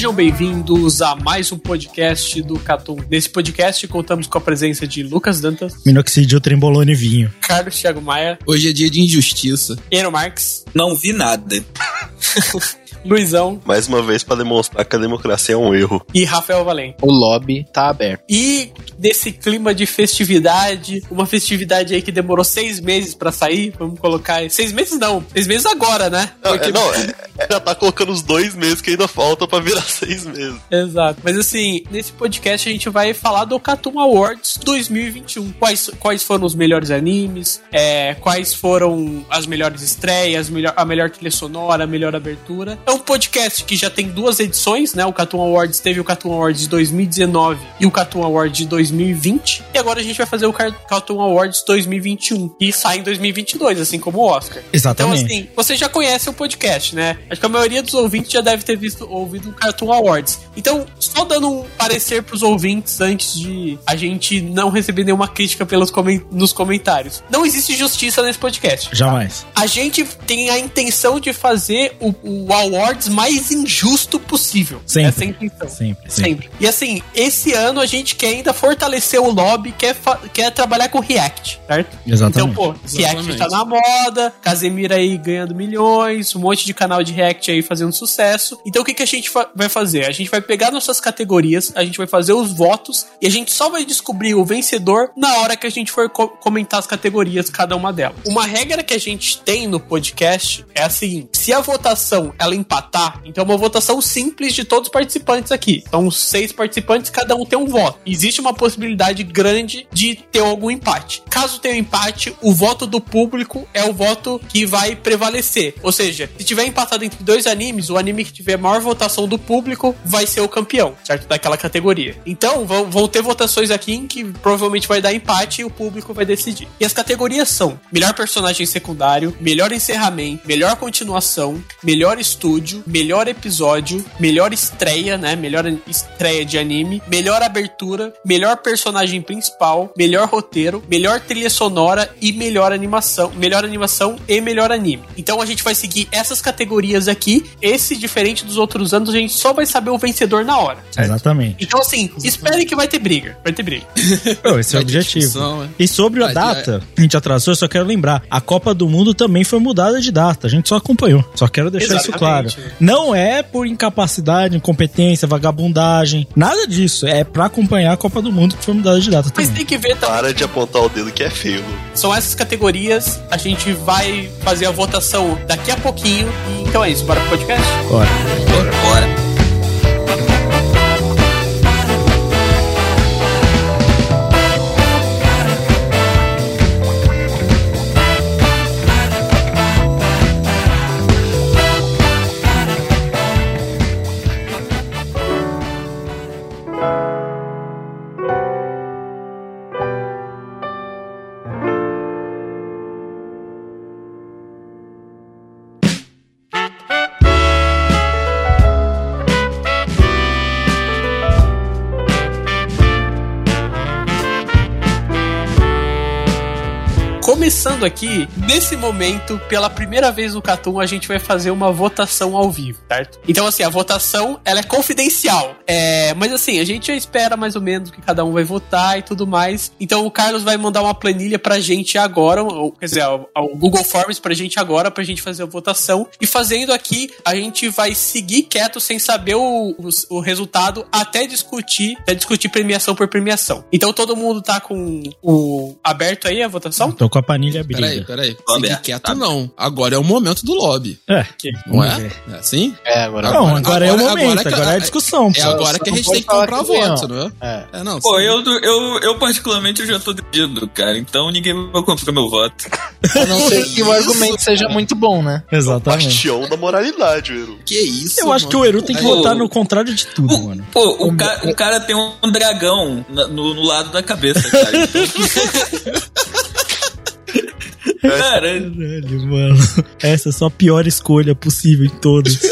Sejam bem-vindos a mais um podcast do Catum. Nesse podcast contamos com a presença de Lucas Dantas, Minoxidil, trembolone e vinho. Carlos Thiago Maia, Hoje é dia de injustiça. Eno Marques, Não vi nada. Luizão Mais uma vez para demonstrar que a democracia é um erro. e Rafael Valente. O lobby tá aberto. E nesse clima de festividade, uma festividade aí que demorou seis meses pra sair, vamos colocar aí. Seis meses não, seis meses agora, né? Não, Porque- é, não, é- é- já tá colocando os dois meses que ainda falta pra virar seis meses. Exato. Mas assim, nesse podcast a gente vai falar do Cartoon Awards 2021. Quais, quais foram os melhores animes, é, quais foram as melhores estreias, melhor, a melhor trilha sonora, a melhor abertura. É um podcast que já tem duas edições, né? O Cartoon Awards teve o Cartoon Awards de 2019 e o Cartoon Awards de 2020. E agora a gente vai fazer o Car- Cartoon Awards 2021. E sai em 2022, assim como o Oscar. Exatamente. Então, assim, você já conhece o podcast, né? Acho que a maioria dos ouvintes já deve ter visto ouvido o Cartoon Awards. Então, só dando um parecer pros ouvintes antes de a gente não receber nenhuma crítica pelos comen- nos comentários. Não existe justiça nesse podcast. Jamais. A gente tem a intenção de fazer o, o awards mais injusto possível. Sempre. Essa é a intenção. Sempre, sempre. Sempre. E assim, esse ano a gente quer ainda fortalecer o lobby, quer, quer trabalhar com React, certo? Exatamente. Então, pô, React Exatamente. tá na moda, Casemiro aí ganhando milhões, um monte de canal de React aí fazendo sucesso. Então o que, que a gente fa- vai fazer? A gente vai pegar nossas categorias, a gente vai fazer os votos e a gente só vai descobrir o vencedor na hora que a gente for co- comentar as categorias, cada uma delas. Uma regra que a gente tem no podcast é a seguinte: se a votação ela empatar, então é uma votação simples de todos os participantes aqui. São seis participantes, cada um tem um voto. Existe uma possibilidade grande de ter algum empate. Caso tenha um empate, o voto do público é o voto que vai prevalecer. Ou seja, se tiver empatado entre dois animes, o anime que tiver maior votação do público vai ser o campeão, certo? Daquela categoria. Então, vão, vão ter votações aqui em que provavelmente vai dar empate e o público vai decidir. E as categorias são melhor personagem secundário, melhor encerramento, melhor continuação, melhor estúdio, melhor episódio, melhor estreia, né? Melhor estreia de anime, melhor abertura, melhor personagem principal, melhor roteiro, melhor trilha sonora e melhor animação, melhor animação e melhor anime. Então a gente vai seguir essas categorias aqui. Esse, diferente dos outros anos, a gente só vai saber o vencedor na hora. certo? Exatamente. Então, assim, espere que vai ter briga. Vai ter briga. Pô, esse é o objetivo. discussão, é. E sobre a Vai, data, a gente atrasou, eu só quero lembrar, a Copa do Mundo também foi mudada de data, a gente só acompanhou. Só quero deixar isso claro. Não é por incapacidade, incompetência, vagabundagem, nada disso. É pra acompanhar a Copa do Mundo que foi mudada de data Mas também. tem que ver também. Para de apontar o dedo que é feio, Lu. São essas categorias. A gente vai fazer a votação daqui a pouquinho. Então é isso. Bora pro podcast? Bora. Bora, bora. Nesse momento, pela primeira vez no Catum, a gente vai fazer uma votação ao vivo, certo? Então, assim, a votação, ela é confidencial. É, mas assim, a gente já espera mais ou menos que cada um vai votar e tudo mais. Então, o Carlos vai mandar uma planilha pra gente agora, ou, quer dizer, ao Google Forms pra gente agora, pra gente fazer a votação. E fazendo aqui, a gente vai seguir quieto sem saber o, o, o resultado até discutir, até discutir premiação por premiação. Então, todo mundo tá com o aberto aí a votação? Tô com a panilha briga. Peraí, peraí. Fique é. quieto Tá. não. Agora é o momento do lobby. É. Não é? É assim? É, agora. Não, agora, é o momento, que- agora é a discussão. É agora que a gente tem que comprar voto, não é? É. É, não. Pô, eu, eu, eu particularmente eu já tô decidido, cara. Então ninguém vai comprar meu voto. A não ser que o argumento seja muito bom, né? Exatamente. Bastião da moralidade, Eru. Que isso, Eu acho que o. Eru tem que votar no contrário de tudo, O- mano. Pô, o, ca- o cara tem um dragão na- no, no lado da cabeça, cara. Então- cara, Caralho, mano. Essa é só a pior escolha possível em todas.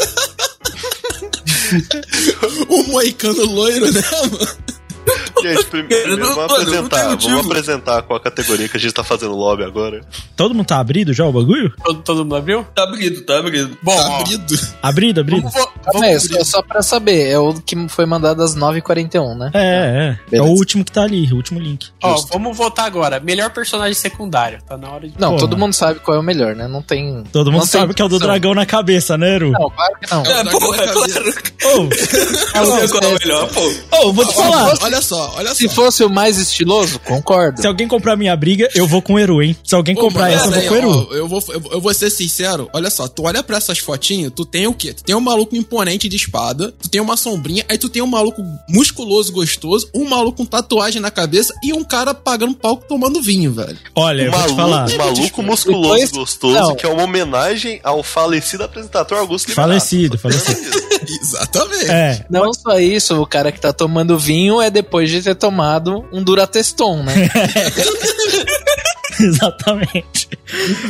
O moicano loiro, né, mano? Gente, prim- primeiro não- vamos mano, apresentar. Vamos motivo. apresentar qual a categoria que a gente tá fazendo lobby agora. Todo mundo tá abrido já o bagulho? Todo, todo mundo abriu? tá abrido, tá abrido. Bom, Tá abrido. Abrido, abrido? vamos, vo- Calma aí, vamos só, pra saber, é o que foi mandado às 9h41, né? É, é. É Beleza. o último que tá ali, o último link. ó, vamos votar agora. Melhor personagem secundário. Tá na hora de. Não, Porra. todo mundo sabe qual é o melhor, né? Não tem. Todo mundo não sabe que é o do dragão na cabeça, né, Eru? Não, claro que não. É, dragão porra, claro. Ô, Eu sei qual é o melhor, pô. ô, vou te falar. Olha só, olha Se só. fosse o mais estiloso, concordo. Se alguém comprar minha briga, eu vou com o Eru, hein? Se alguém Ô, comprar essa, eu vou com o Eru. ó, eu, vou, eu, vou- eu vou ser sincero, olha só, tu olha pra essas fotinhas, tu tem o quê? Tu tem um maluco imponente de espada, tu tem uma sombrinha, aí tu tem um maluco musculoso, gostoso, um maluco com tatuagem na cabeça e um cara pagando palco tomando vinho, velho. Olha, eu Um vou te falar. maluco, um maluco musculoso Depois- gostoso, não. que é uma homenagem ao falecido apresentador Augusto Liberato. Falecido, falecido. Exatamente. É, Não só isso, o cara que tá tomando vinho é depois de ter tomado um Durateston, né? exatamente.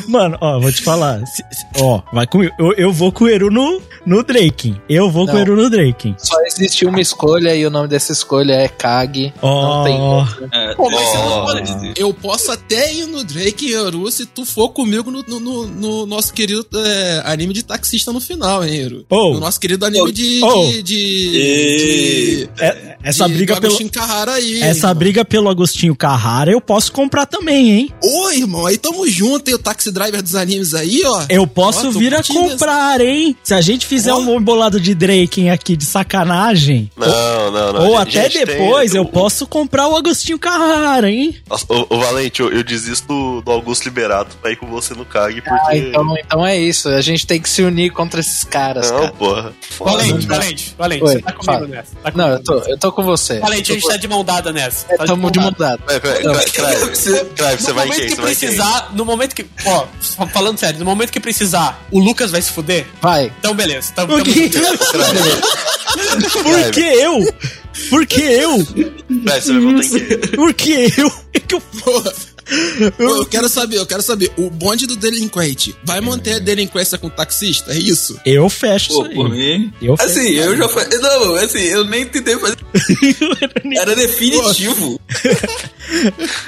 Mano, ó, vou te falar. se- se- ó, vai comigo. Eu, eu vou com o Eru no, no Draken. Eu vou com o Não. Eru no Draken. Só existe uma escolha e o nome dessa escolha é Kag. Não tem Ó, outra. É, Pô, mas não é, Eu posso até ir no Drake e Eru se tu for comigo no, no- no- no nosso querido é, anime de taxista no final, hein, Eru? Oh. No nosso querido anime de. Oh. de, de, E- de- é- essa de- briga pelo. Agostinho Carrara aí. Essa briga pelo Agostinho Carrara eu posso comprar também, hein? Irmão, aí tamo junto, tem o taxi driver dos animes aí, ó. Eu posso Ó, vir a comprar, hein? Se a gente fizer Ó. um bom bolado de Draken aqui de sacanagem, Não, não, não. ou Gente, até tem- depois, eu o- posso comprar o Agostinho Carrara, hein? Nossa, Ô, ô, Valente, eu, eu desisto do, Augusto Liberato pra ir com você no CAG, porque. Ah, então, então é isso. A gente tem que se unir contra esses caras, não, cara. porra. Valente, Valente, Valente, Oi, você tá comigo fala. nessa. Tá Não, eu comigo. tô, eu tô com você. Valente, a gente tá de mão dada nessa. É, Tá tamo de mão dada. Peraí, peraí, você vai em quem? Que vai quem? precisar, no momento que. Ó, falando sério, no momento que precisar, o Lucas vai se fuder? Vai. Então, beleza. Tamo, O tamo quê? Por que eu? Por que eu? Crave, você vai votar em quem? Por que eu? É que eu Porra. Pô, eu quero saber, eu quero saber. O bonde do delinquente vai manter a delinquência com o taxista? É isso? Eu fecho Pô, isso por aí. mim. Eu Assim, eu já falei. Não, assim, eu nem tentei fazer. Era definitivo.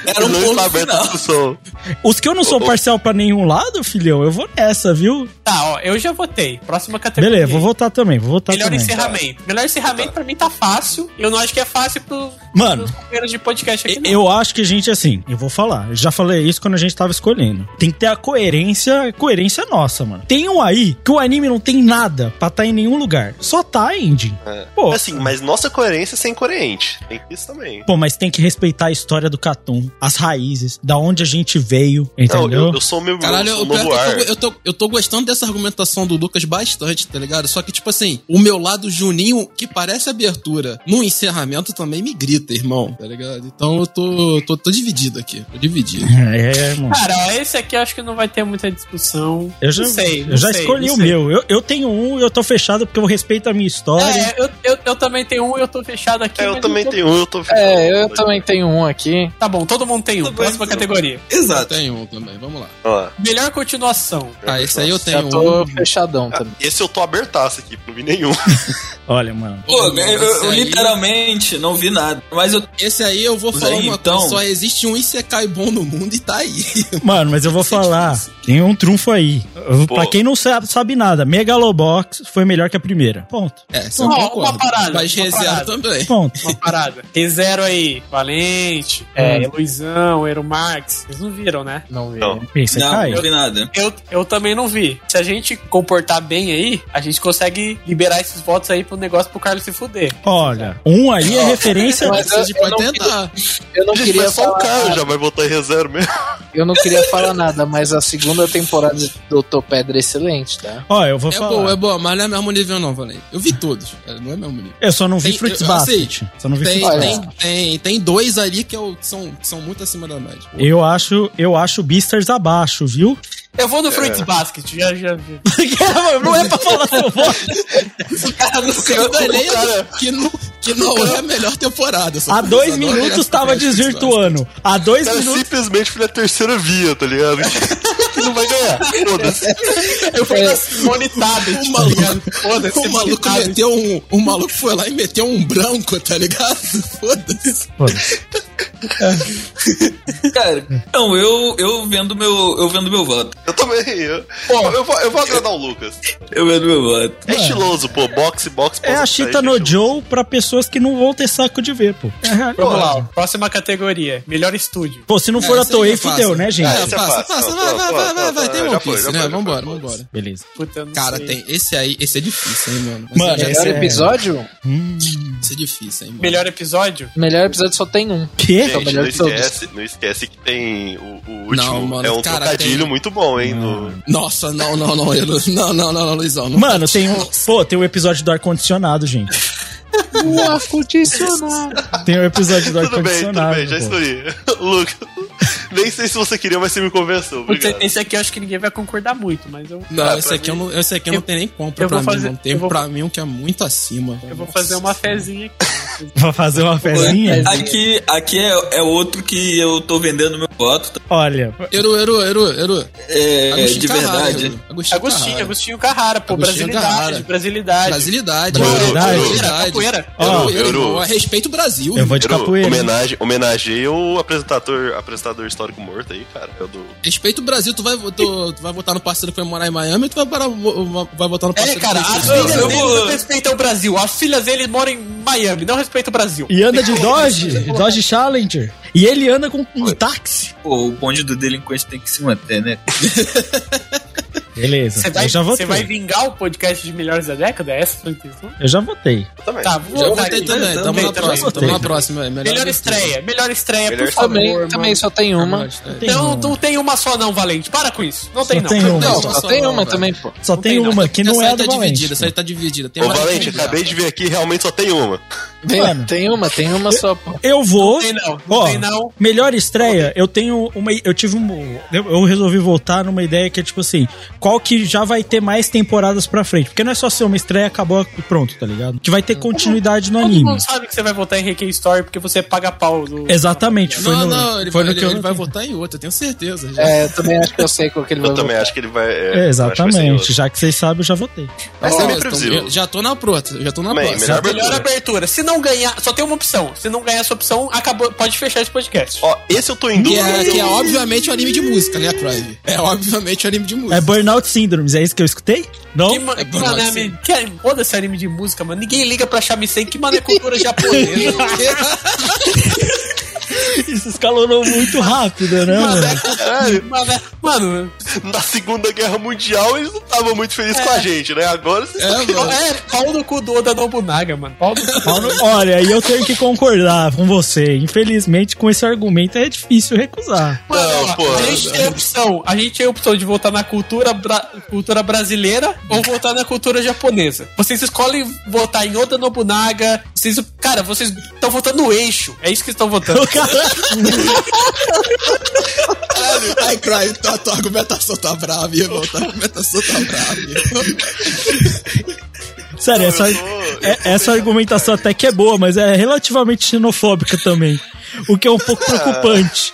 Era um Não ponto final. Os que eu não sou parcial pra nenhum lado, filhão, eu vou nessa, viu? Tá, ó, eu já votei. Próxima categoria. Beleza, vou votar também, vou votar Melhor também. encerramento. Melhor encerramento pra mim tá fácil. Eu não acho que é fácil pro, Mano, pros companheiros de podcast aqui, não. Eu acho que a gente, assim, eu vou falar, já falei isso quando a gente tava escolhendo. Tem que ter a coerência, coerência nossa, mano. Tem um aí que o anime não tem nada pra tá em nenhum lugar. Só tá a ending. É. Pô, Assim, mas nossa coerência é sem coerente. Tem isso também. Pô, mas tem que respeitar a história do Catum, as raízes, da onde a gente veio, Não, entendeu? eu, eu sou meu Caralho, eu novo que ar. eu, tô, eu, tô, eu tô gostando dessa argumentação do Lucas bastante, tá ligado? Só que, tipo assim, o meu lado Juninho, que parece abertura, no encerramento também me grita, irmão, tá ligado? Então eu tô, tô, tô dividido aqui, tô dividido. É, mano. Cara, esse aqui eu acho que não vai ter muita discussão. Eu já, não sei, não eu já sei, escolhi o sei. meu. Eu, eu tenho um e eu tô fechado porque eu respeito a minha história. É, eu, eu, eu também tenho um e eu tô fechado aqui. É, eu também tô- tenho um, eu tô É, eu também tenho um aqui. Tá bom, todo mundo tem um. Próxima categoria. Eu Exato. tenho um também, vamos lá. Melhor continuação. Ah, esse aí eu Já tenho tô um. fechadão ah, também. esse eu tô abertaço aqui, não vi nenhum. Olha, mano. Pô, eu, eu aí- literalmente não vi nada. Mas eu. Esse aí eu vou falar aí, uma então- coisa, só existe um Isekai bom no mundo e tá aí. Mano, mas eu vou é falar. Tem um trunfo aí. Pô. Pra quem não sabe, sabe nada, Megalobox foi melhor que a primeira. Ponto. É, isso eu Ó, uma concordo. parada, Mas uma parada. também. Ponto. Uma parada. Rezero aí, Valente, é. Luizão, Ero Marx. Vocês não viram, né? Não vi. Não. Não, não vi nada. Eu, eu também não vi. Se a gente comportar bem aí, a gente consegue liberar esses votos aí pro negócio pro Carlos se fuder. Olha, um aí é referência. Mas A gente eu- eu pode não tentar. Eu não queria só o Caio já vai votar em reserva mesmo. Eu não queria falar nada, mas a segunda temporada do Topedra é excelente, tá? Ó, eu vou É falar. boa, é boa, mas não é mesmo nível não, Valente. Eu vi todos, é, não é mesmo nível. Eu só não vi Tem- Fruits eu- Basket. assim, Só não vi Tem, Fruits tem, tem, tem dois ali que, eu, que são, que são muito acima da média. Eu acho, eu acho Beasters abaixo, viu? Eu vou no Fruits Basket, já, já vi. não é pra falar seu voto. Eu ganhei que, não, que não é a melhor temporada. Há dois não é minutos tava desvirtuando. Há dois Cara, minutos. simplesmente foi na terceira via, tá ligado? que não vai ganhar. Foda-se. Eu fui na Tabet, O tá maluco? Foda-se, o maluco meteu um. O maluco foi lá e meteu um branco, tá ligado? Foda-se. Cara, não, eu, eu vendo meu. Eu vendo meu voto. Eu também. Eu, eu, vou, eu vou agradar o Lucas. Eu vendo meu voto. É estiloso, pô. Boxe, boxe. É a Chita aí, no. Joe pra pessoas que não vão ter saco de ver, pô. É, Vamos lá, próxima categoria. Melhor estúdio. Pô, se não for É, a Toei, é fudeu, né, gente? É, é passa, passa, vai, pô, vai, pô, vai, vai, pô, vai, pô, tem One foi, Piece, né? Vambora, vambora. Beleza. Puta, Cara, sei. tem. Esse aí, esse é difícil, hein, mano. Mano, Melhor é- episódio? esse é difícil, hein, mano. Melhor episódio? Melhor episódio só tem um. Quê? É Gente, não esquece, não esquece que tem o, último. É um trocadilho muito bom, hein? No, Nossa, não, não, não, eu não, não, não, Luizão. Não Mano, tem um. Pô, tem o episódio do ar-condicionado, gente. O ar-condicionado. Tem o episódio do tudo bem, tudo ar-condicionado. bem, já. Lucas, nem sei se você queria, mas você me convenceu. Obrigado. esse aqui eu acho que ninguém vai concordar muito, mas eu, Não, Ah, esse aqui, eu mim- não, esse aqui eu não tenho nem compra eu pra vou mim, fazer- não. Tem eu vou- pra mim um que é muito acima. eu vou fazer uma fezinha aqui. Pra fazer uma fezinha? Aqui, aqui é, é outro que eu tô vendendo meu voto. Olha, Eru, Eru, Eru, Eru. É, Agostinho de Carrara, verdade. Eru. Agostinho, Agostinho, Carrara. Agostinho Carrara, pô, Agostinho brasilidade, Carrara. brasilidade. Brasilidade. Brasilidade. Brasilidade. Capoeira. Ó, Eru, Eru, irmão, Respeita o Brasil. eu vou de Eru, capoeira. homenagem, homenageei o apresentador, apresentador histórico morto aí, cara. É o do. Respeita o Brasil. Tu vai, tu, tu vai votar no parceiro que vai morar em Miami ou tu vai, parar, vai votar no É, parceiro cara, que as filhas eu dele não respeitam o Brasil. As filhas dele moram em Miami, não respeitam o Brasil. E anda de Dodge, Dodge Challenger. E ele anda com um táxi. Pô, o bonde do delinquente tem que se manter, né? Beleza, Você vai, eu já você votei. vai vingar o podcast de melhores da década? Essa foi a intenção? Eu já votei. Eu também. Tá, vou Já votar votei também. Tamo Também, na próxima. Tamo na próxima. é, Melhor abertura. estreia, melhor estreia, Melhor por favor. Também, mano. também só tem uma. Melhor estreia. Tem Não, uma. não tem uma só não, Valente. Para com isso. Não Só tem não. tem uma. Não, Só- só só tem não, uma velho. também, pô. Só tem tem uma que não essa é a do tá dividida, Valente. essa aí tá dividida. Tem Ô, uma Valente, acabei de ver aqui, realmente só tem uma. Tem, Mano. tem uma, tem uma só, pô. Eu vou. Não tem não, não Ó, tem não. Melhor estreia, eu tenho uma. Eu tive um. Eu, eu resolvi voltar numa ideia que é tipo assim: qual que já vai ter mais temporadas pra frente? Porque não é só ser uma estreia, acabou e pronto, tá ligado? Que vai ter continuidade no Todo anime. mundo sabe que você vai votar em Reiki Story porque você paga pau. Do... Exatamente, foi Não, no, não, ele, foi vai, no ele, que eu ele vai votar em outra, eu tenho certeza. Já. É, eu também acho que eu sei qual que ele vai Eu também votar. acho que ele vai. É, É, vai exatamente, outro. já que vocês sabem, eu já votei. Mas Ó, é então, previsível. eu já tô na próxima, já tô na próxima. melhor Melhor abertura. abertura. Se não ganhar, só tem uma opção. Se não ganhar essa opção, acabou, pode fechar esse podcast. Ó, esse eu tô em Que é, que é obviamente o anime de música, né, Crive? É obviamente o anime de música. É Burnout Syndromes, é isso que eu escutei? Não? Que, é que bom, mané, assim. me- que, foda esse anime de música, mano. Ninguém liga pra Shamisen. Que mané cultura japonesa. Isso escalonou muito rápido, né, mano? Caralho, mané, mano, na Segunda Guerra Mundial eles não estavam muito felizes com a gente, né? Agora vocês É, estão mano. é pau no cu do Oda Nobunaga, mano. Pau no cu. Paulo, Olha, aí eu tenho que concordar com você. Infelizmente, com esse argumento é difícil recusar. Mano, Não, pô. a gente tem a opção. A gente tem a opção de votar na cultura, bra- cultura brasileira ou votar na cultura japonesa. Vocês escolhem votar em Oda Nobunaga. Vocês, cara, vocês estão votando no eixo. É isso que estão votando. Ai, Crive, tua, tua argumentação tá brava, irmão. Tua argumentação tá brava, irmão. Sério, essa, é- essa argumentação até que é boa, mas é relativamente xenofóbica também. O que é um pouco preocupante.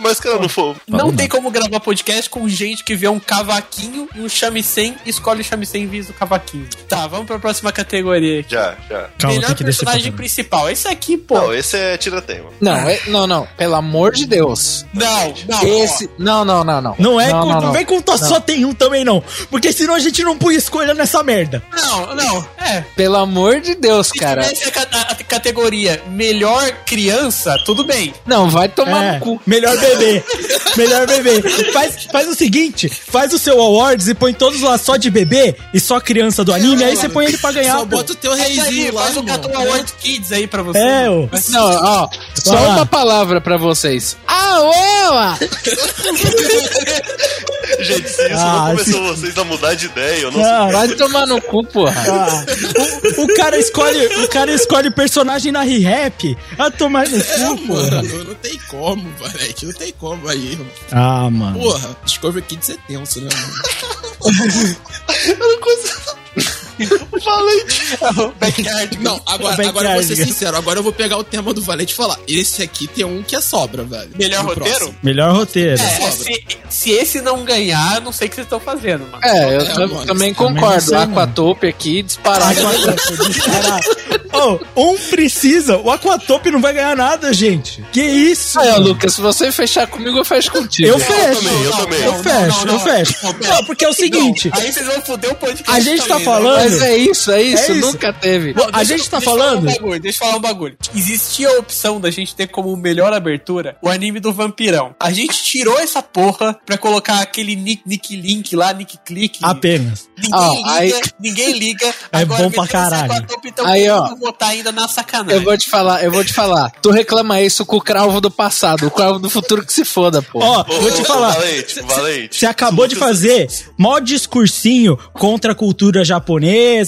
Mas, cara, não for. Não tem como gravar podcast com gente que vê um cavaquinho e um shamisen e escolhe o shamisen em vez do cavaquinho. Tá, vamos pra próxima categoria aqui. Já, já. Calma, Melhor personagem principal. Esse aqui, pô. Não, esse é tira-tema. Não, é- não, não. Pelo amor de Deus. Não, não. Esse. Não, não, não, não. Não é, Não, com- não, não, não. vem com to- só tem um também não. Porque senão a gente não põe escolha nessa merda. Não, não. É. Pelo amor de Deus, Se cara. tivesse a, ca- a- a categoria melhor criança, tudo bem. Não, vai tomar É, no cu. melhor bebê. Melhor bebê. Faz, faz o seguinte: faz o seu awards e põe todos lá só de bebê e só criança do anime, aí você põe ele pra ganhar. Só pô. bota o teu Faz aí, reizinho lá, faz um irmão. Cartoon Award Kids aí pra você. É, ô. Não, ó, só lá. uma palavra pra vocês. Aoa! Gente, se isso Ah, não começou vocês a mudar de ideia, eu não Ah, Vai tomar no cu, porra. ah. O, o cara escolhe, o cara escolhe personagem na re-rap. Ah, tomar no É, cu, porra. mano, não tem como, Valete. Não tem como aí, irmão. Ah, mano. Porra, Discovery Kids é tenso, né, mano? Backyard. Não, agora, Backyard. agora eu vou ser sincero. Agora eu vou pegar o tema do Valete e falar. Esse aqui tem um que é sobra, velho. Melhor No roteiro? próximo. Melhor roteiro. É, se, se esse não ganhar, eu não sei o que vocês estão fazendo, mano. É, eu É, mano, também também concordo. sei, mano. Aquatope aqui disparado. Oh, um precisa. O Aquatope não vai ganhar nada, gente. Que isso? Aí? Lucas, se você fechar comigo, eu fecho contigo. Eu fecho. também, eu também. Eu fecho, eu fecho. Não, porque é o seguinte. Aí vocês vão foder o podcast. A gente tá também, né? falando- Mas é isso, é isso, É isso. nunca teve. Bom, a gente tá Deixa eu falar falando. Um bagulho, deixa eu falar um bagulho. Existia a opção da gente ter como melhor abertura o anime do Vampirão. A gente tirou essa porra pra colocar aquele Nick, Nick Link lá, Nick Click. Apenas. Ninguém Ah, liga, aí- ninguém liga. É bom pra esse caralho. Aquatope, Então Aí, ó. votar ainda na sacanagem. Eu vou te falar, eu vou te falar. Tu reclama isso com o cravo do passado, o cravo do futuro que se foda, pô. Ó, Ô, vou te falar. Valente, Valente. Você acabou de fazer mó discursinho contra a cultura japonesa,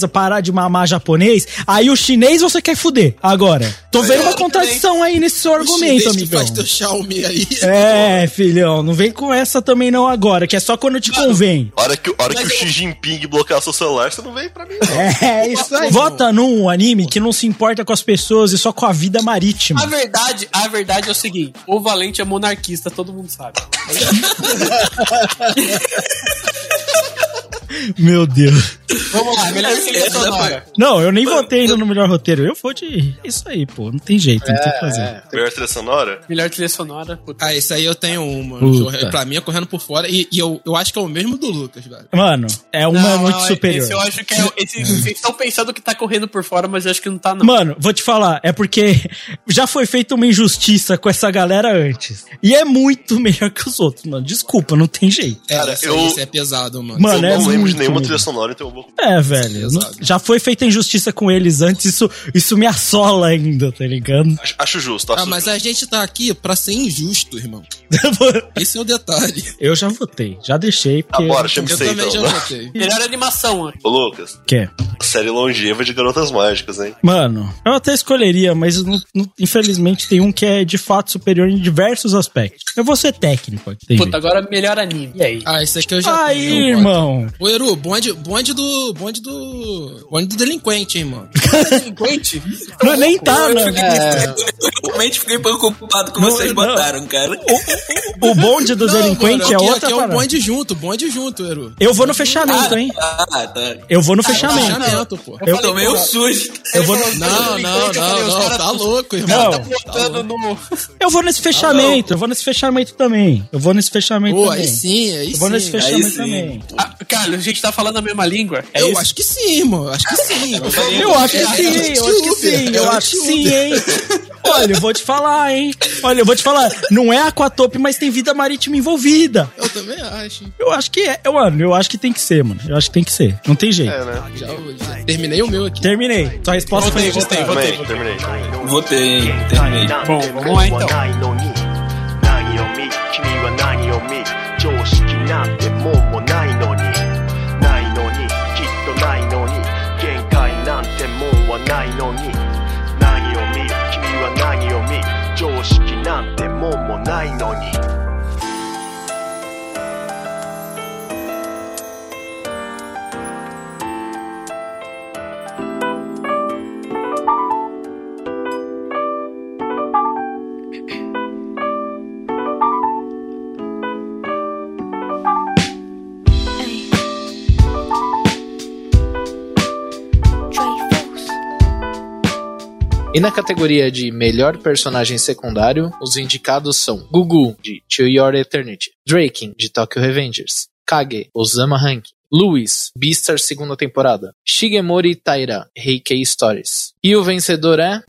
parar de mamar japonês. Aí o chinês você quer fuder. Agora, tô vendo uma contradição aí nesse seu argumento, amigão. faz teu Xiaomi aí. É, filhão, não vem com essa também não agora, que é só quando te convém. Hora que, hora que o Xi Jinping bloquear seu celular, você não vem pra mim, não. É, isso aí. Vota num anime que não se importa com as pessoas e só com a vida A marítima. verdade, a verdade é o seguinte: o Valente é monarquista, todo mundo sabe. Meu Deus. Vamos lá, melhor trilha Essa sonora. Não, eu nem votei ainda no melhor roteiro. Eu vou de. Isso aí, pô. Não tem jeito, não tem o que fazer. Melhor trilha sonora? Melhor trilha sonora. Puta. Ah, esse aí eu tenho uma. Puta. Pra mim é correndo por fora. E, e eu, eu acho que é o mesmo do Lucas, velho. Mano, é uma Não, muito não, superior. Esse eu acho que é. Esse, vocês estão pensando que tá correndo por fora, mas eu acho que não tá, não. Mano, vou te falar, é porque já foi feita uma injustiça com essa galera antes. E é muito melhor que os outros, mano. Desculpa, não tem jeito. É, Cara, esse, eu- aí, esse é pesado, mano. Mano, eu é não lembro de nenhuma trilha sonora, então eu vou. É, velho. Exato. já foi feita injustiça com eles antes, isso, isso me assola ainda, tá ligado? Acho, acho justo, acho Ah, mas justo. a gente tá aqui pra ser injusto, irmão. Esse é o detalhe. eu já votei, já deixei. Ah, Porque bora, chama Eu também então. já votei. Melhor animação, ó. Ô, Lucas, Quer? série longeva de garotas mágicas, hein? Mano, eu até escolheria, mas não- não- infelizmente tem um que é de fato superior em diversos aspectos. Eu vou ser técnico aqui. tem Puta, jeito. agora melhor anime. E aí? Ah, esse aqui eu já Aí, tenho, eu voto. irmão. Ô, Eru, bonde, bonde do. Bonde do. Bonde do delinquente, hein, mano. Delinquente? Não, nem tá, Eu né? fiquei- É. Eu realmente fiquei preocupado com Não, vocês não. botaram, cara. O bonde do Não, delinquente mano, é outra aqui é o bonde junto, bonde junto, Eru. Eu vou no fechamento, hein? Ah, tá. Eu vou no fechamento. Fechamento, pô. Eu tomei um susto. Eu vou, Não, não, não, não, tá louco, irmão. Não. Tá Botando no. eu vou nesse fechamento. Eu vou nesse fechamento também. Eu vou nesse fechamento Pô, também. aí sim, aí Eu vou nesse sim. fechamento sim. também. Ah, cara, a gente tá falando a mesma língua. É Eu isso? acho que sim, irmão. Acho que sim. Eu acho que sim, eu acho que sim, eu acho que sim, hein? Olha, eu vou te falar, hein? Olha, eu vou te falar. Não é aquatope, mas tem vida marítima envolvida. Eu também acho. Eu acho que é. Eu, mano, eu acho que tem que ser, mano. Eu acho que tem que ser. Não tem jeito. É, né? Já, já terminei o meu aqui. Terminei. Sua resposta Votei, foi votei, registrada. votei. Terminei, terminei. Votei, hein? Terminei. Bom, vamos lá então. ないのに何を見君は何を見常識なんてもん 常識なんてもんもないのに。Na categoria de melhor personagem secundário, os indicados são Gugu, de To Your Eternity, Draken, de Tokyo Revengers, Kage, Osama Rank, Luis, Beastars segunda temporada, Shigemori Taira, Heikei Stories. E o vencedor é...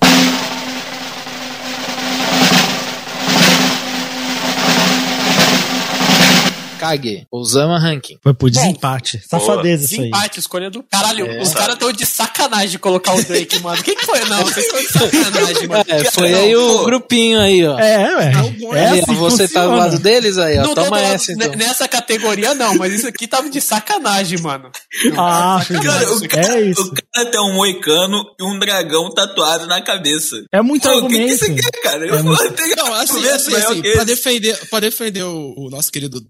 Kage, Osama Ranking. Foi pro desempate. Safadeza isso aí. Desempate, escolha do. Caralho, É. os caras tão de sacanagem de colocar o Drake, mano. Quem que foi? Não, vocês estão de sacanagem, mano. É, foi aí o grupinho aí, ó. É, ué. É Aí, ó, assim você tá do funciona. lado deles aí, ó. Não Toma falando essa, então. ne- nessa categoria, não, mas isso aqui tava de sacanagem, mano. Ah, Cara, o cara, é isso. o cara tem um moicano e um dragão tatuado na cabeça. É muito Pô, o que, que argumento. você quer, cara? Eu É vou muito- ter Não, assim, argumento assim, assim, pra defender, pra defender o, o nosso querido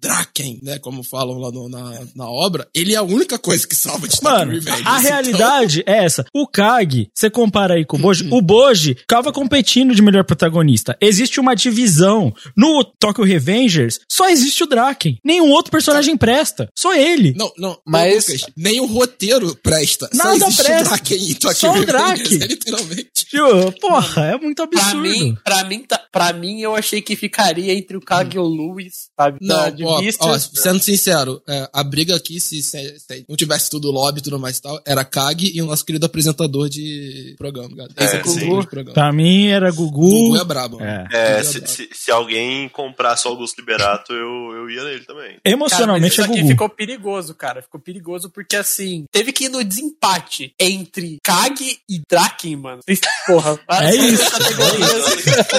Né, como falam lá no- na, na obra, ele é a única coisa que salva de Tokyo Mano, Revengers. a então- realidade é essa. O Kag, você compara aí com o Boji, o Boji ficava competindo de melhor protagonista. Existe uma divisão. No Tokyo Revengers, só existe o Draken. Nenhum outro personagem presta. Só ele. Não, não, Mas- Lucas, nem o roteiro presta. Nada Só existe presta. o Draken em Tokyo Só o Draken. é literalmente. Tio, Porra, é muito Pra absurdo. mim, pra mim, tá- pra mim, eu achei que ficaria entre o Kage e o Lewis, sabe? Não, ó, vista. Ó, sendo sincero, é, a briga aqui, se, se- se não tivesse tudo lobby e tudo mais e tal, era Kag e o nosso querido apresentador de programa, cara. É, sim. de programa. Pra mim era Gugu. Gugu é brabo. É. É, Gugu se, brabo. se, se alguém comprasse o Augusto Liberato, eu, eu ia nele também. Cara, mas Emocionalmente isso é aqui Gugu. ficou perigoso, cara. Ficou perigoso porque, assim, teve que ir no desempate entre Kag e Draken, mano. Porra, É isso.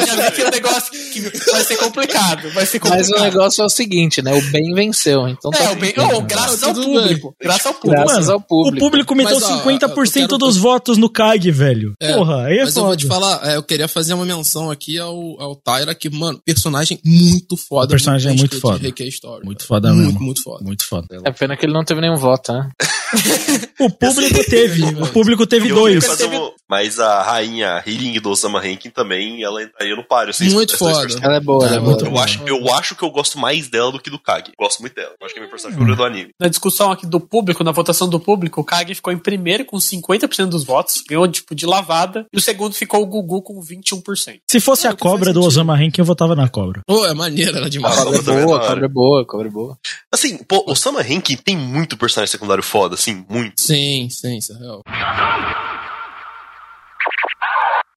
Já vi que é um negócio que vai ser complicado. Vai ser complicado. Mas o negócio é o seguinte, né? O bem venceu, então tá É, o bem, oh, graças ao público. Graças ao público. Graças ao público. O público meteu Mas, ó, 50% eu quero- dos votos no Kag, velho. É, Porra, aí é Mas eu vou te foda. falar, é, eu queria fazer uma menção aqui ao, ao Tyra, que, mano, personagem muito foda. O personagem no é muito foda. Reiki Story, Muito foda muito, mesmo. Muito foda. Muito foda. É pena que ele não teve nenhum voto, né? O público teve. O público teve eu dois. um- Mas a rainha Hiring do Osama Rankin também, ela entraria no páreo. assim, Muito foda. Ela é boa, ela é boa. muito Eu acho, eu acho que eu gosto mais dela do que do Kage. Gosto muito dela. Eu acho que é minha personagem favorita do anime. Na discussão aqui do público, na votação do público, o Kage ficou em primeiro com 50% dos votos, ganhou tipo de lavada, e o segundo ficou o Gugu com 21%. Se fosse a que faz cobra do. Osama Rankin, eu votava na cobra. Pô, é maneira, ela é demais. Ah, Cobra é também boa, hora. cobra é boa, cobra é boa. Assim, pô, o Osama Rankin tem muito personagem secundário foda, assim, muito. Sim, sim, isso é real.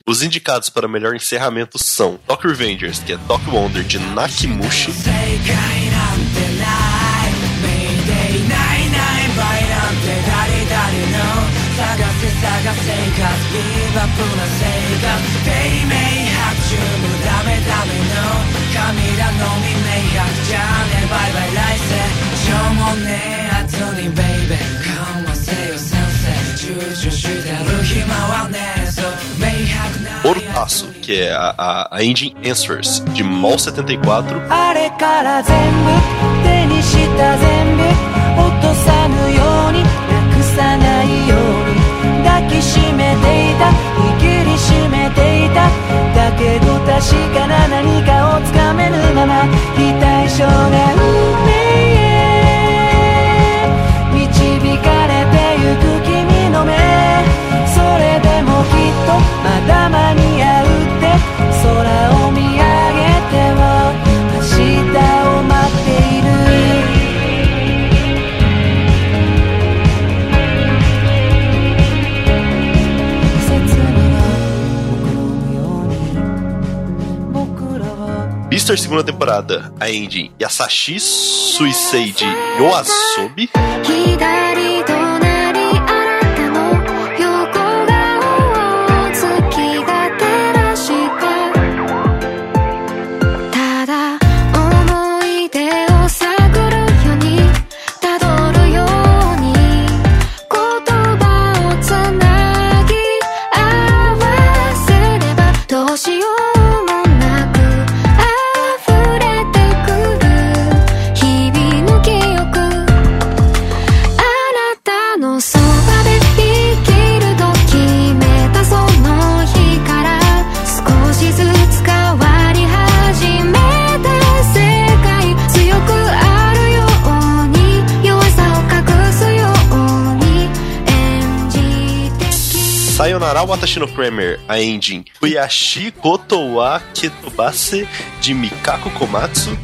Os indicados para melhor encerramento são Tokyo Revengers, que é Tokyo Wonder de Nakimushi, Orutaço, que é a, a, Engine Answers de Mall 74, Beaster segunda temporada, a Engine Yasashi Suisei de Yoasobi, Watashi no Premier, a Engine Fuyashi Koto wa Ketobase de Mikako Komatsu,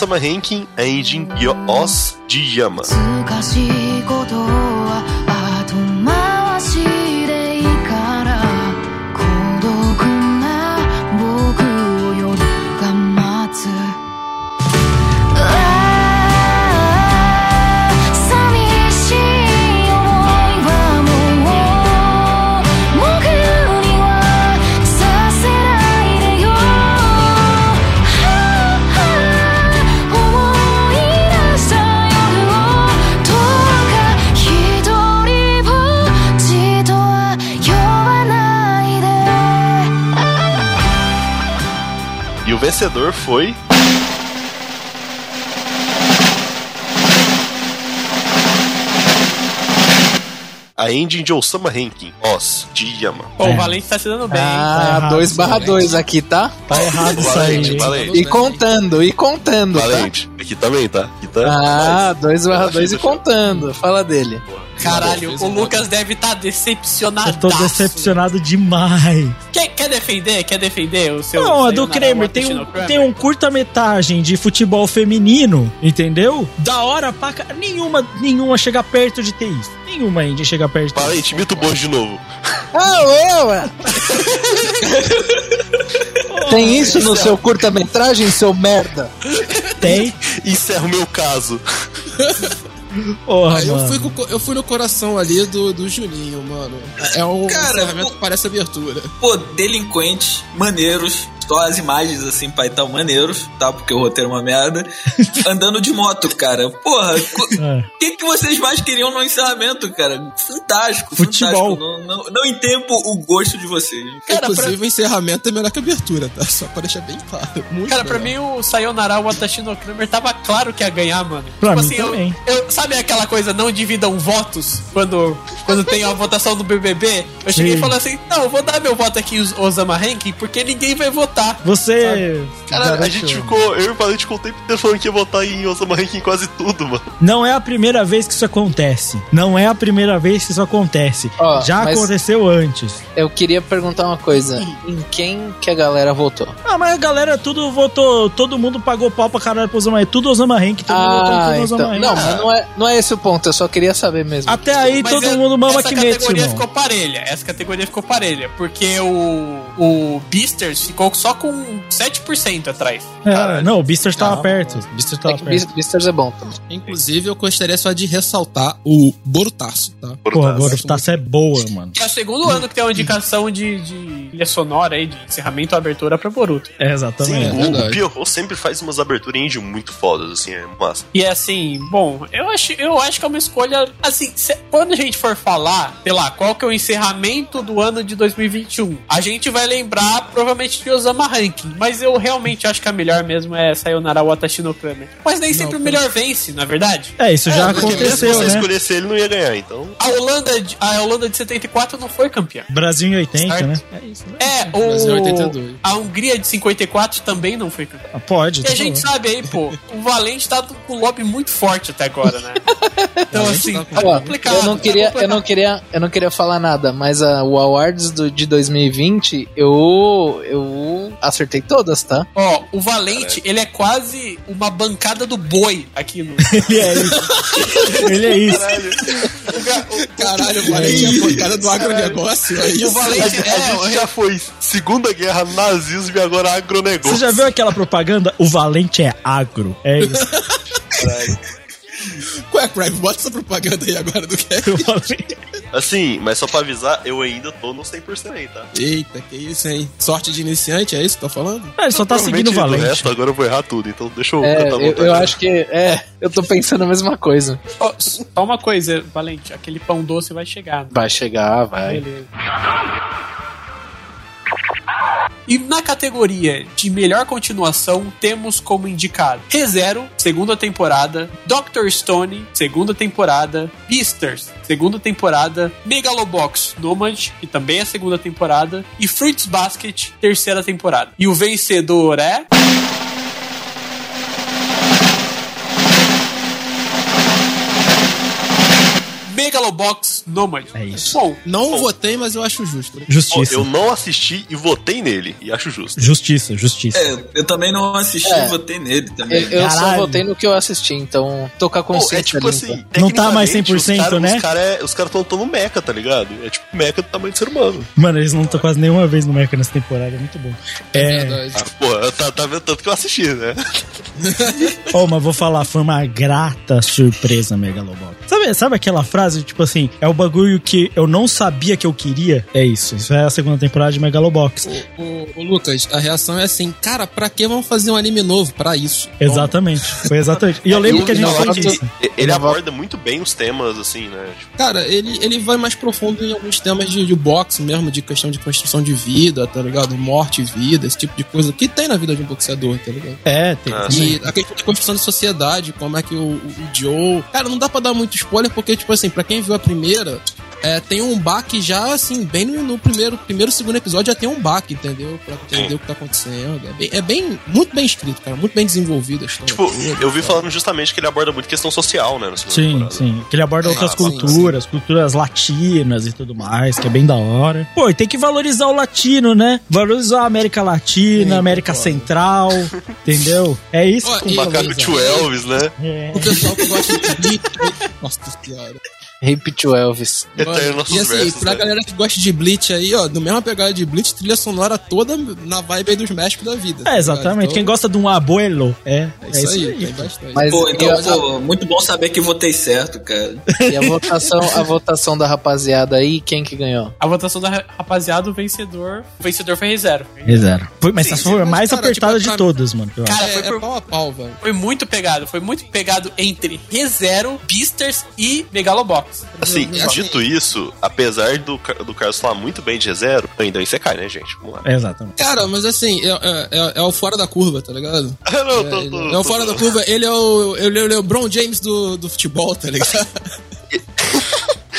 Osama Rankin, a engine Os de Yama. Vencedor foi. A engine de Osama Rankin, Os de Yama. Pô, o Valente tá se dando bem. Ah, errado, 2 barra 2 aqui, tá? Tá errado isso aí. Valente, valente. E contando, e contando, tá? Valente. Aqui também, tá? Aqui tá. Ah, 2 barra 2 e contando. Fala dele. Caralho, o Lucas deve estar decepcionado. Eu tô decepcionado demais. Quer, quer defender? Quer defender o seu. Não, a do Kramer tem um, Kramer? tem um curta-metragem de futebol feminino, entendeu? Da hora pra ca... Nenhuma, nenhuma chega perto de ter isso. Nenhuma ainda chega perto. Valente, imita o Bojo de novo. Ah, ué! Tem isso no seu curta-metragem, seu merda? Tem. Encerra o meu caso. Porra, Ah, eu, fui eu fui no coração ali do, do Juninho, mano. É um Cara, encerramento que parece abertura. Pô, delinquentes, maneiros, só as imagens assim, pai tal, maneiros, tá? Porque o roteiro é uma merda. Andando de moto, cara. Porra, o É. que, que vocês mais queriam no encerramento, cara? Fantástico, Futebol. fantástico. Não, não, não entendo o gosto de vocês. Cara, Inclusive, o encerramento é melhor que a abertura, tá? Só pra deixar bem claro. Muito Cara, pra melhor. mim o Sayonara Watashino Kramer tava claro que ia ganhar, mano. Pra tipo mim assim, eu- também. eu- sabe aquela coisa, não dividam votos quando, quando tem a votação do BBB? Eu cheguei Sim. e falei assim, não, eu vou dar meu voto aqui, os Osama Rankin, porque ninguém vai votar. Você. Cara, a gente ficou. Eu e o Valente ficou o tempo inteiro falando que ia votar em Osama Rankin em quase tudo, mano. Não é a primeira vez que isso acontece. Não é a primeira vez que isso acontece. Ó, Já aconteceu antes. Eu queria perguntar uma coisa. Em quem que a galera votou? Ah, mas a galera tudo votou. Todo mundo pagou pau pra caralho pro Osama Rank. Tudo Osama Rank. Todo mundo votou em Ah, tudo Osama então. Rank. Não, mas não é, não é esse o ponto. Eu só queria saber mesmo. Até aí Mas todo é- mundo mama essa Kimetsu, categoria ficou parelha. Essa categoria ficou parelha. Porque o, o Beasters ficou só com 7% atrás. É, não, o Beasters tava Não. perto. O Beasters É tava que perto. Beast- Beasters é bom também. Inclusive, eu gostaria só de ressaltar o Borutaço, tá? Porra, agora o Taça é boa, mano. É o segundo ano que tem uma indicação de, de trilha sonora aí, de encerramento ou abertura pra Boruto. É, Sim, exatamente. o, verdade. o Pierrot sempre faz umas aberturas indie muito fodas, assim, é massa. E assim, bom, eu acho, eu acho que é uma escolha. Assim, se- quando a gente for falar, sei lá, qual que é o encerramento do ano de 2021, a gente vai lembrar provavelmente de Osama Ranking. Mas eu realmente acho que a melhor mesmo é Sayonara Watashi no Kramer. Mas nem sempre o melhor vence, na verdade. É, isso já Porque mesmo se aconteceu, você né? escolhesse ele, não ia ganhar, então. A Holanda, de- a Holanda de 74 não foi campeã. Brasil em 80, Certo. né? É isso, né? É, Brasil o, 82. a Hungria de 54 também não foi campeã. Ah, Pode. E tô a gente falando. sabe aí, pô, o Valente tá com o lobby muito forte até agora, né? Então, assim, tá tá Ó, complicado. eu não tá queria, eu não queria, eu não queria falar nada, mas a, o Awards do, de 2020, eu eu acertei todas, tá? Ó, o Valente, ele é quase uma bancada do boi aqui no. Ele é isso. Ele é isso. Caralho, o Valente é a pancada do agronegócio. É O isso. A, Valente gente- a é. gente já foi Segunda Guerra, nazismo e agora agronegócio. Você já viu aquela propaganda? O valente é agro. É isso. Qual é, Crave? Bota essa propaganda aí agora do valente- Assim, mas só pra avisar, eu ainda tô no 100% aí, tá? Eita, que isso, hein? Sorte de iniciante, é isso que tá falando? Ah, ele só tá seguindo o valente. resto, agora eu vou errar tudo, então deixa eu É, cantar eu, eu acho que é, eu tô pensando a mesma coisa. Ó, só uma coisa, Valente, aquele pão doce vai chegar. né? Vai chegar, vai. Beleza. E na categoria de melhor continuação, temos como indicado ReZero, segunda temporada, Doctor Stone, segunda temporada, Beasters, segunda temporada, Megalobox Nomad, que também é segunda temporada, e Fruits Basket, terceira temporada. E o vencedor é. Megalobox Nômade. É isso. Bom, Não votei, mas eu acho justo. Justiça. eu não assisti e votei nele. E acho justo. Justiça, justiça. É, eu também não assisti É. e votei nele também. Eu, eu só votei no que eu assisti, então tô com a Pô, consciência é tipo limpa. assim. Não tá mais tecnicamente, 100%, os cara, né? Os caras cara tão, tão no meca, tá ligado? É tipo meca do tamanho de ser humano. Mano, eles não estão quase nenhuma vez no Mecha nessa temporada, é muito bom. É. Verdade. Ah, pô, tá, tá vendo tanto que eu assisti, né? Oh, mas vou falar, foi uma grata surpresa, Megalobox. Sabe, sabe aquela frase, tipo assim, é o bagulho que eu não sabia que eu queria? É isso. Isso é a segunda temporada de Megalobox. Ô, ô, ô, Lucas, a reação é assim, cara, pra que vamos fazer um anime novo? Pra isso. Exatamente. Foi exatamente. E eu lembro que a gente não, foi eu- disso. Ele, aborda muito bem os temas, assim, né? Tipo, Cara, ele, ele vai mais profundo em alguns temas de, de boxe mesmo, de questão de construção de vida, tá ligado? Morte e vida, esse tipo de coisa que tem na vida de um boxeador, tá ligado? É, tem. Ah, E a questão de construção de sociedade, como é que o, o- o Joe. Cara, não dá pra dar muito spoiler, porque, tipo assim, pra quem viu a primeira, é, tem um baque já, assim, bem no, no primeiro, primeiro, segundo episódio já tem um baque, entendeu? Pra entender Sim. o que tá acontecendo. É bem, é bem- muito bem escrito, cara, muito bem desenvolvido a história. tipo, toda, eu vi cara. falando justamente que ele aborda muito questão social, né? Sim, temporada. sim. Que ele aborda outras sim, culturas, culturas latinas e tudo mais, que é bem da hora. Pô, e tem que valorizar o latino, né? Valorizar a América Latina, Sim, América concordo. Central, entendeu? É isso Ó, valorizar. Tio Elvis, né? É. O pessoal que gosta de. Nossa senhora. Repeat o Elvis. Nossos E assim, versos, pra né? galera que gosta de Bleach aí, ó, do mesma pegada de Bleach, trilha sonora toda na vibe aí dos mestres da vida. tá É, exatamente. ligado? Quem gosta de um abuelo, é. Então, é isso, aí, tem bastante. Mas Pô, então, eu- pô, muito bom saber que votei certo, cara. e a votação, a votação da rapaziada aí, quem que ganhou? a votação da ra- rapaziada, o vencedor. O vencedor foi Rezero. Zero. Foi, mas Sim, essa foi a mais cara, apertada tipo, de pra- todas, mano. Cara, é, foi é por- pau a pau, velho. Foi muito pegado. Foi muito pegado entre ReZero, Beasters e Megalobox. Assim, dito isso, apesar do, do Carlos falar muito bem de Rezero, ainda você cai, né, gente? Vamos lá. Exatamente. Cara, mas assim, é, é- é- é o fora da curva, tá ligado? Não, É, tô, ele- tô, é o tô- fora da curva, ele é o, ele é o LeBron James do, do futebol, tá ligado?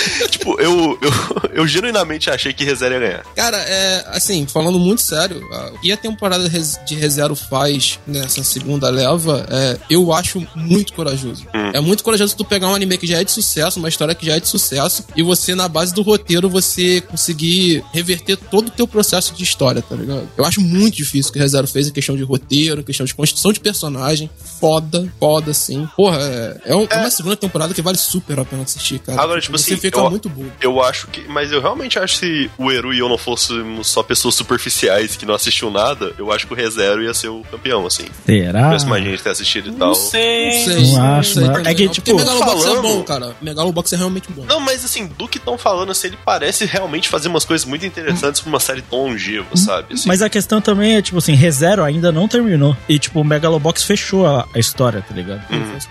Tipo, eu, eu, eu genuinamente achei que Rezero ia ganhar. Cara, é assim, falando muito sério, que a temporada de ReZero faz nessa segunda leva, é, eu acho muito corajoso. É muito corajoso tu pegar um anime que já é de sucesso, uma história que já é de sucesso, e você, na base do roteiro, você conseguir reverter todo o teu processo de história, tá ligado? Eu acho muito difícil o que ReZero fez em questão de roteiro, em questão de construção de personagem. Foda, foda, sim. Porra, é, é, um- é uma segunda temporada que vale super a pena assistir, cara. Agora, tipo você assim, fica eu- muito burro. Eu acho que. Mas eu realmente acho que se o Eru e eu não fôssemos só pessoas superficiais que não assistiam nada, eu acho que o ReZero ia ser o campeão, assim. Será? Parece mais gente ter assistido e tal. Não sei. Não sei, Não acho, sei não. também É que, tipo, Porque Megalobox é falando- bom, cara. Megalobox é realmente bom. Não, mas assim, do que estão falando, assim, ele parece realmente fazer umas coisas muito interessantes pra uma série tão longeva, sabe? Assim, Mas a questão também é, tipo assim, ReZero ainda não terminou. E, tipo, o Megalobox fechou a, a história, tá ligado?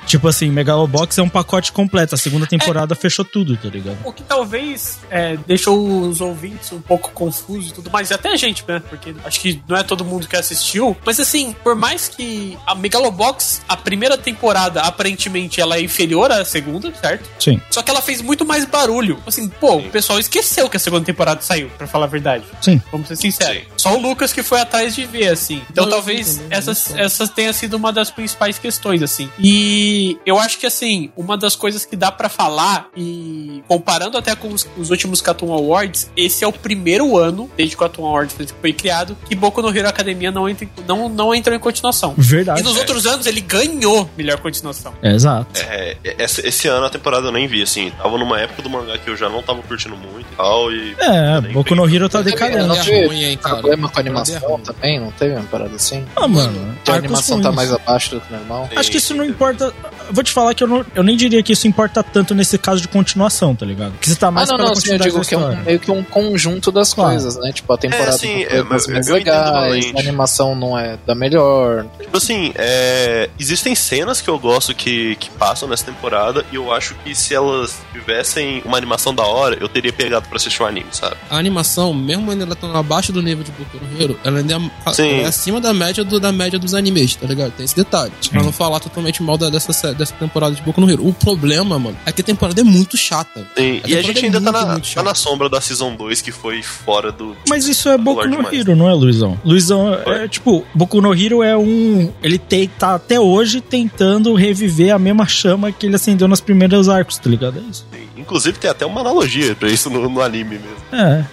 Tipo assim, Megalobox é um pacote completo. A segunda temporada fechou tudo, tá ligado? O que talvez é, deixou os ouvintes um pouco confusos e tudo mais, e até a gente, né? Porque acho que não é todo mundo que assistiu. Mas assim, por mais que a Megalobox, a primeira temporada, aparentemente, ela é inferior à segunda, certo? Sim. Só que ela fez muito mais barulho. Assim, pô, o pessoal esqueceu que a segunda temporada saiu, pra falar a verdade. Sim. Vamos ser sinceros. Sim. Só o Lucas que foi atrás de ver, assim. Então Não, talvez bom. essas tenha sido uma das principais questões, assim. E eu acho que, assim, uma das coisas que dá pra falar, e comparando até com os, os últimos Cartoon Awards, esse é o primeiro ano, desde que o Cartoon Awards foi criado, que Boku no Hero Academia não, entra, não, não entrou em continuação. Verdade. E nos outros anos ele ganhou melhor continuação. Exato. é, esse, esse ano a temporada eu nem vi, assim. Tava numa época do mangá que eu já não tava curtindo muito e tal. E É, Boku no Hero tá É, decadente. não Não teve teve ruim, hein, cara. problema com a é animação também? Não teve uma parada assim? Ah, mano. A animação tá mais abaixo do que normal? Acho que isso não importa. Eu vou te falar que eu, não, eu nem diria que isso importa tanto nesse caso de continuação, tá ligado? Que você tá Ah, mais não, pela não, assim, eu digo da que é um, meio que um conjunto das Claro. coisas, né? Tipo, a temporada É, sim, não foi é, das eu- mais eu entendo legais, a animação não é da melhor. Tipo assim, é, existem cenas que eu gosto que, que passam nessa temporada e eu acho que se elas tivessem uma animação da hora, eu teria pegado pra assistir o anime, sabe? A animação, mesmo ela estando abaixo do nível de Boku no Hero, ela ainda é, Sim. ela é acima da média, do, da média dos animes, tá ligado? Tem esse detalhe. Pra não falar totalmente mal da- dessa, sé- dessa temporada de Boku no Hero. O problema, mano, é que a temporada é muito chata. Sim, A e a gente é ainda tá muito, na, muito tá na sombra da Season 2, que foi fora do. Mas isso é Boku no demais. Hero, não é, Luizão? Luizão, é tipo, Boku no Hero é um. Ele te, tá até hoje tentando reviver a mesma chama que ele acendeu nos primeiros arcos, tá ligado? É isso. Sim. Inclusive, tem até uma analogia pra isso no, no anime mesmo. É.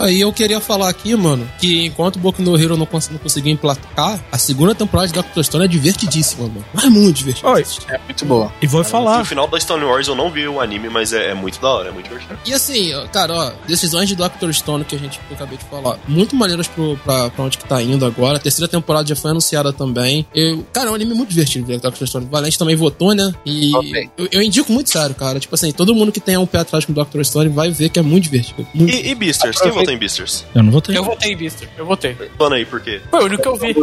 Aí eu queria falar aqui, mano, que enquanto o Boku no Hero não, cons não conseguiu emplacar, a segunda temporada de Doctor Stone é divertidíssima, mano. Mas é muito divertida. Oi, É muito boa. e vou falar. No final da Stone Wars eu não vi o anime, mas é, é muito da hora, é muito divertido. E assim, cara, ó, decisões de Doctor Stone que a gente que eu acabei de falar, muito maneiras pro, pra, pra onde que tá indo agora. A terceira temporada já foi anunciada também. Eu, cara, é um anime muito divertido, ver Doctor Stone. O Valente também votou, né? E Ok. eu, eu indico muito sério, cara. Tipo assim, todo mundo que tem um pé atrás com Doctor Stone vai ver que é muito divertido. Muito E, e Beasters? Quem votou em Beasters? Eu não vou ter. Eu votei em Beaster, eu votei. Fala aí, por quê? Foi o único que eu vi.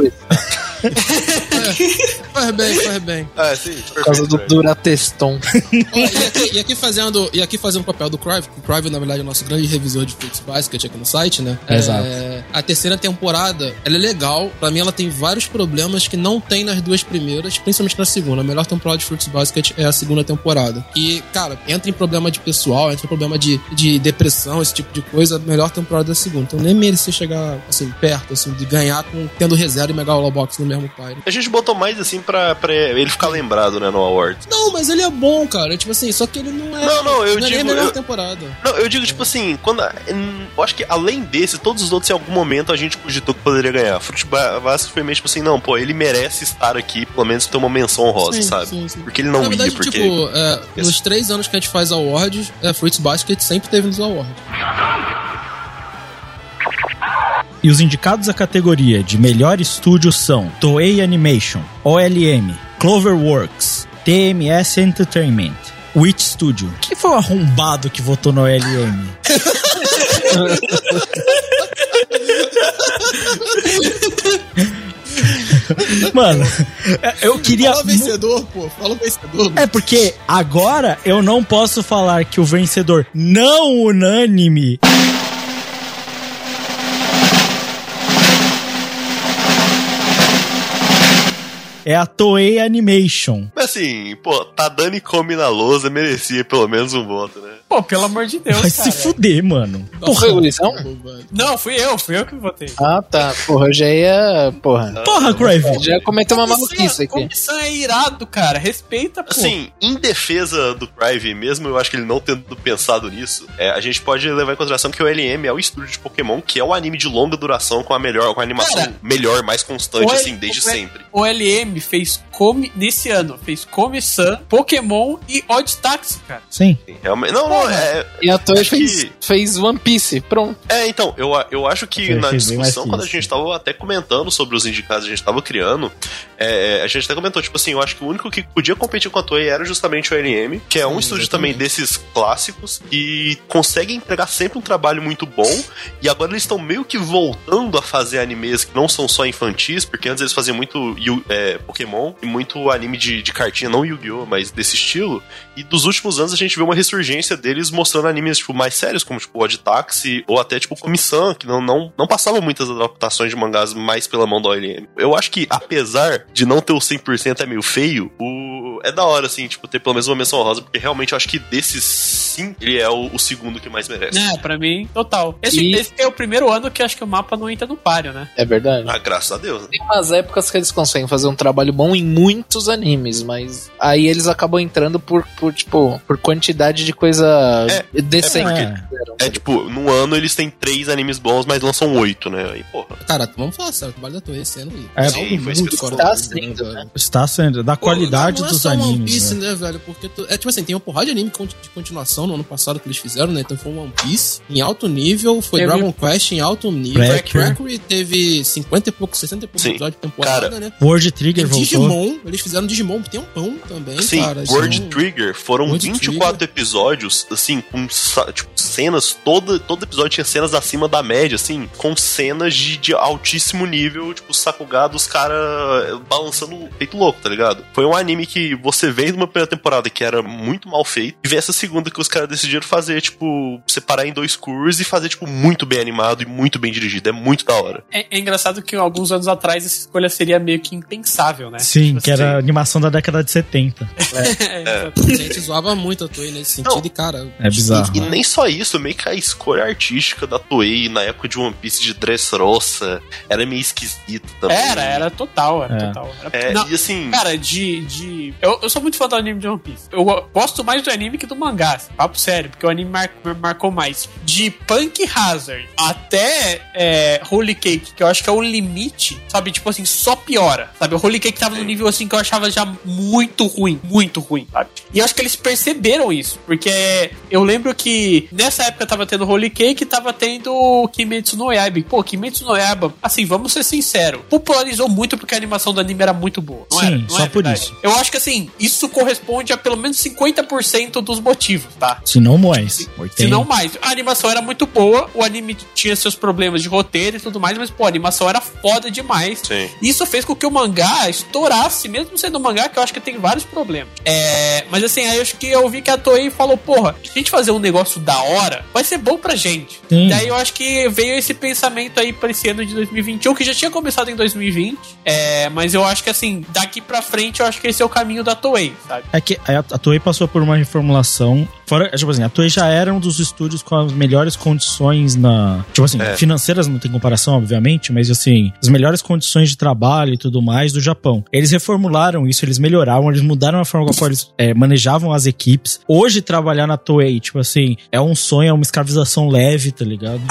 Faz bem, faz bem. Ah, sim, Por causa do. Durateston. E, aqui, e aqui fazendo e aqui fazendo o papel do Crive, que o Crive, na verdade, é o nosso grande revisor de Fruits Basket aqui no site, né? Exato. É, a terceira temporada, ela é legal. Pra mim, ela tem vários problemas que não tem nas duas primeiras, principalmente na segunda. A melhor temporada de Fruits Basket é a segunda temporada. E, cara, entra em problema de pessoal, entra em problema de, de depressão, esse tipo de coisa. A melhor temporada é a segunda. Então, nem merecia chegar, assim, perto, assim, de ganhar com tendo reserva e Megalobox no mesmo Pyre. A gente botou mais assim pra, pra ele ficar lembrado, né, no Award. Não, mas ele é bom, cara. Tipo assim, só que ele não é. Não, não, eu é nem a digo- melhor eu- temporada. Não, eu digo, tipo assim, quando. Eu acho que além desse, todos os outros, em algum momento, a gente cogitou que poderia ganhar. Futebol Vasco foi meio tipo assim, não, pô, ele merece estar aqui, pelo menos ter uma menção honrosa, Sim, sabe? sim, sim. Porque ele não Na verdade, ia, porque. tipo, é, nos três anos que a gente faz awards, é, Fruits Basket sempre teve nos awards. E os indicados à categoria de melhor estúdio são Toei Animation, OLM, Cloverworks, TMS Entertainment, Witch Studio. Quem foi o arrombado que votou no OLM? Mano, eu queria. Fala vencedor, pô. Fala vencedor. É porque agora eu não posso falar que o vencedor não unânime é a Toei Animation. Mas assim, pô, Tadani come na lousa, merecia pelo menos um voto, né? Pô, pelo amor de Deus, Vai cara. se fuder, mano. Não foi o Luizão? Não, fui eu, fui eu que votei. Ah, tá. Porra, eu já ia. Porra. Porra, Crave. Já ia cometer uma maluquice aqui. Comissão é irado, cara. Respeita, pô. Assim, em defesa do Crive, mesmo eu acho que ele não tendo pensado nisso, é, a gente pode levar em consideração que o LM é o estúdio de Pokémon, que é o anime de longa duração com a melhor, com a animação Cara, melhor, mais constante, assim, desde o- sempre. O LM fez come nesse ano, fez Come-san, Pokémon e Odd Taxi, cara. Sim. Realmente. Não, não, é. E a Toei acho fez, que- fez One Piece. Pronto. É, então, eu, eu acho que Você na discussão, que quando a gente tava até comentando sobre os indicados, a gente tava criando, é, a gente até comentou, tipo assim, eu acho que o único que podia competir com a Toei era justamente o LM, que é um estúdio também desses clássicos e consegue entregar sempre um trabalho muito bom. E agora eles estão meio que voltando a fazer animes que não são só infantis, porque antes eles faziam muito é, Pokémon e muito anime de, de cartinha, não Yu-Gi-Oh!, mas desse estilo. E dos últimos anos a gente vê uma ressurgência deles mostrando animes tipo, mais sérios, como tipo Odd Taxi ou até tipo Comissão, que não, não, não passavam muitas adaptações de mangás mais pela mão da OLM. Eu acho que, apesar de não ter o 100% é meio feio, o... é da hora, assim, tipo, ter pelo menos uma menção rosa, porque realmente eu acho que desses sim, ele é o, o segundo que mais merece. É, pra mim, total. Esse, E- esse é o primeiro ano que acho que o mapa não entra no páreo, né? É verdade. Ah, graças a Deus. né? Tem umas épocas que eles conseguem fazer um trabalho bom em muitos animes, mas aí eles acabam entrando por, por tipo, por quantidade de coisa decente. é que fizeram. É tipo, num ano eles têm três animes bons, mas lançam oito, né? Aí, porra. Cara, vamos falar sério, o trabalho da Toei esse ano aí. É, sim, foi muito fora Tá comum, sendo, velho. né? Está sendo da qualidade Pô, não dos é só One animes. Piece, né? né, velho? Porque tu- é tipo assim, tem uma porrada de anime de continuação no ano passado que eles fizeram, né? Então foi One Piece em alto nível, foi Teve- Dragon Quest em alto nível, Cracker. Cracker teve 50 e poucos, 60 e poucos Sim. episódios de temporada, Cara, né? World Trigger Tem voltou. Digimon, eles fizeram Digimon tem um pão também, Sim, cara. World Trigger foram World 24 episódios, assim, com tipo, cenas, todo, todo episódio tinha cenas acima da média, assim, com cenas de, de altíssimo nível, tipo, Sakugado, os caras balançando feito louco, tá ligado? Foi um anime que você vê numa primeira temporada que era muito mal feito, e vê essa segunda que os caras decidiram fazer, tipo, separar em dois cursos e fazer, tipo, muito bem animado e muito bem dirigido. É muito da hora. É, é engraçado que alguns anos atrás essa escolha seria meio que impensável, né? Sim, Tipo que era a assim, animação da década de 70. A gente zoava muito a Toei nesse sentido Não. e, cara. É bizarro. E, e nem só isso, meio que a escolha artística da Toei na época de One Piece de Dressrosa era meio esquisito também. Era, era total, era É. total. Era- É, Não, e assim, Cara, de. de... Eu, eu sou muito fã do anime de One Piece. Eu gosto mais do anime que do mangá, assim, papo sério, porque o anime mar- marcou mais. De Punk Hazard até é, Holy Cake, que eu acho que é o limite, sabe? Tipo assim, só piora, sabe? O Holy Cake tava no nível assim que eu achava já muito ruim, muito ruim, sabe? E eu acho que eles perceberam isso, porque eu lembro que nessa época tava tendo Holy Cake e tava tendo Kimetsu no Yaiba. Pô, Kimetsu no Yaiba, assim, vamos ser sinceros, popularizou muito porque a animação do anime era muito boa. Não Sim, era? Não só é por verdade? isso. Eu acho que assim, isso corresponde a pelo menos 50% dos motivos, tá? Se não mais. Se 80. não mais. A animação era muito boa, o anime tinha seus problemas de roteiro e tudo mais, mas, pô, a animação era foda demais. Sim. Isso fez com que o mangá estourasse, mesmo sendo um mangá que eu acho que tem vários problemas. É, mas assim, aí eu acho que eu vi que a Toei falou, porra, se a gente fazer um negócio da hora, vai ser bom pra gente. Sim. Daí eu acho que veio esse pensamento aí pra esse ano de 2021, que já tinha começado em 2020. É, mas eu acho que assim, daqui pra frente, eu acho que esse é o caminho da Toei, sabe? É que a, a Toei passou por uma reformulação. Fora, tipo assim, a Toei já era um dos estúdios com as melhores condições na. Tipo assim, É. financeiras não tem comparação, obviamente, mas assim, as melhores condições de trabalho e tudo mais do Japão. Eles reformularam isso, eles melhoraram, eles mudaram a forma com a qual eles é, manejavam as equipes. Hoje, trabalhar na Toei, tipo assim, é um sonho, é uma escravização leve, tá ligado?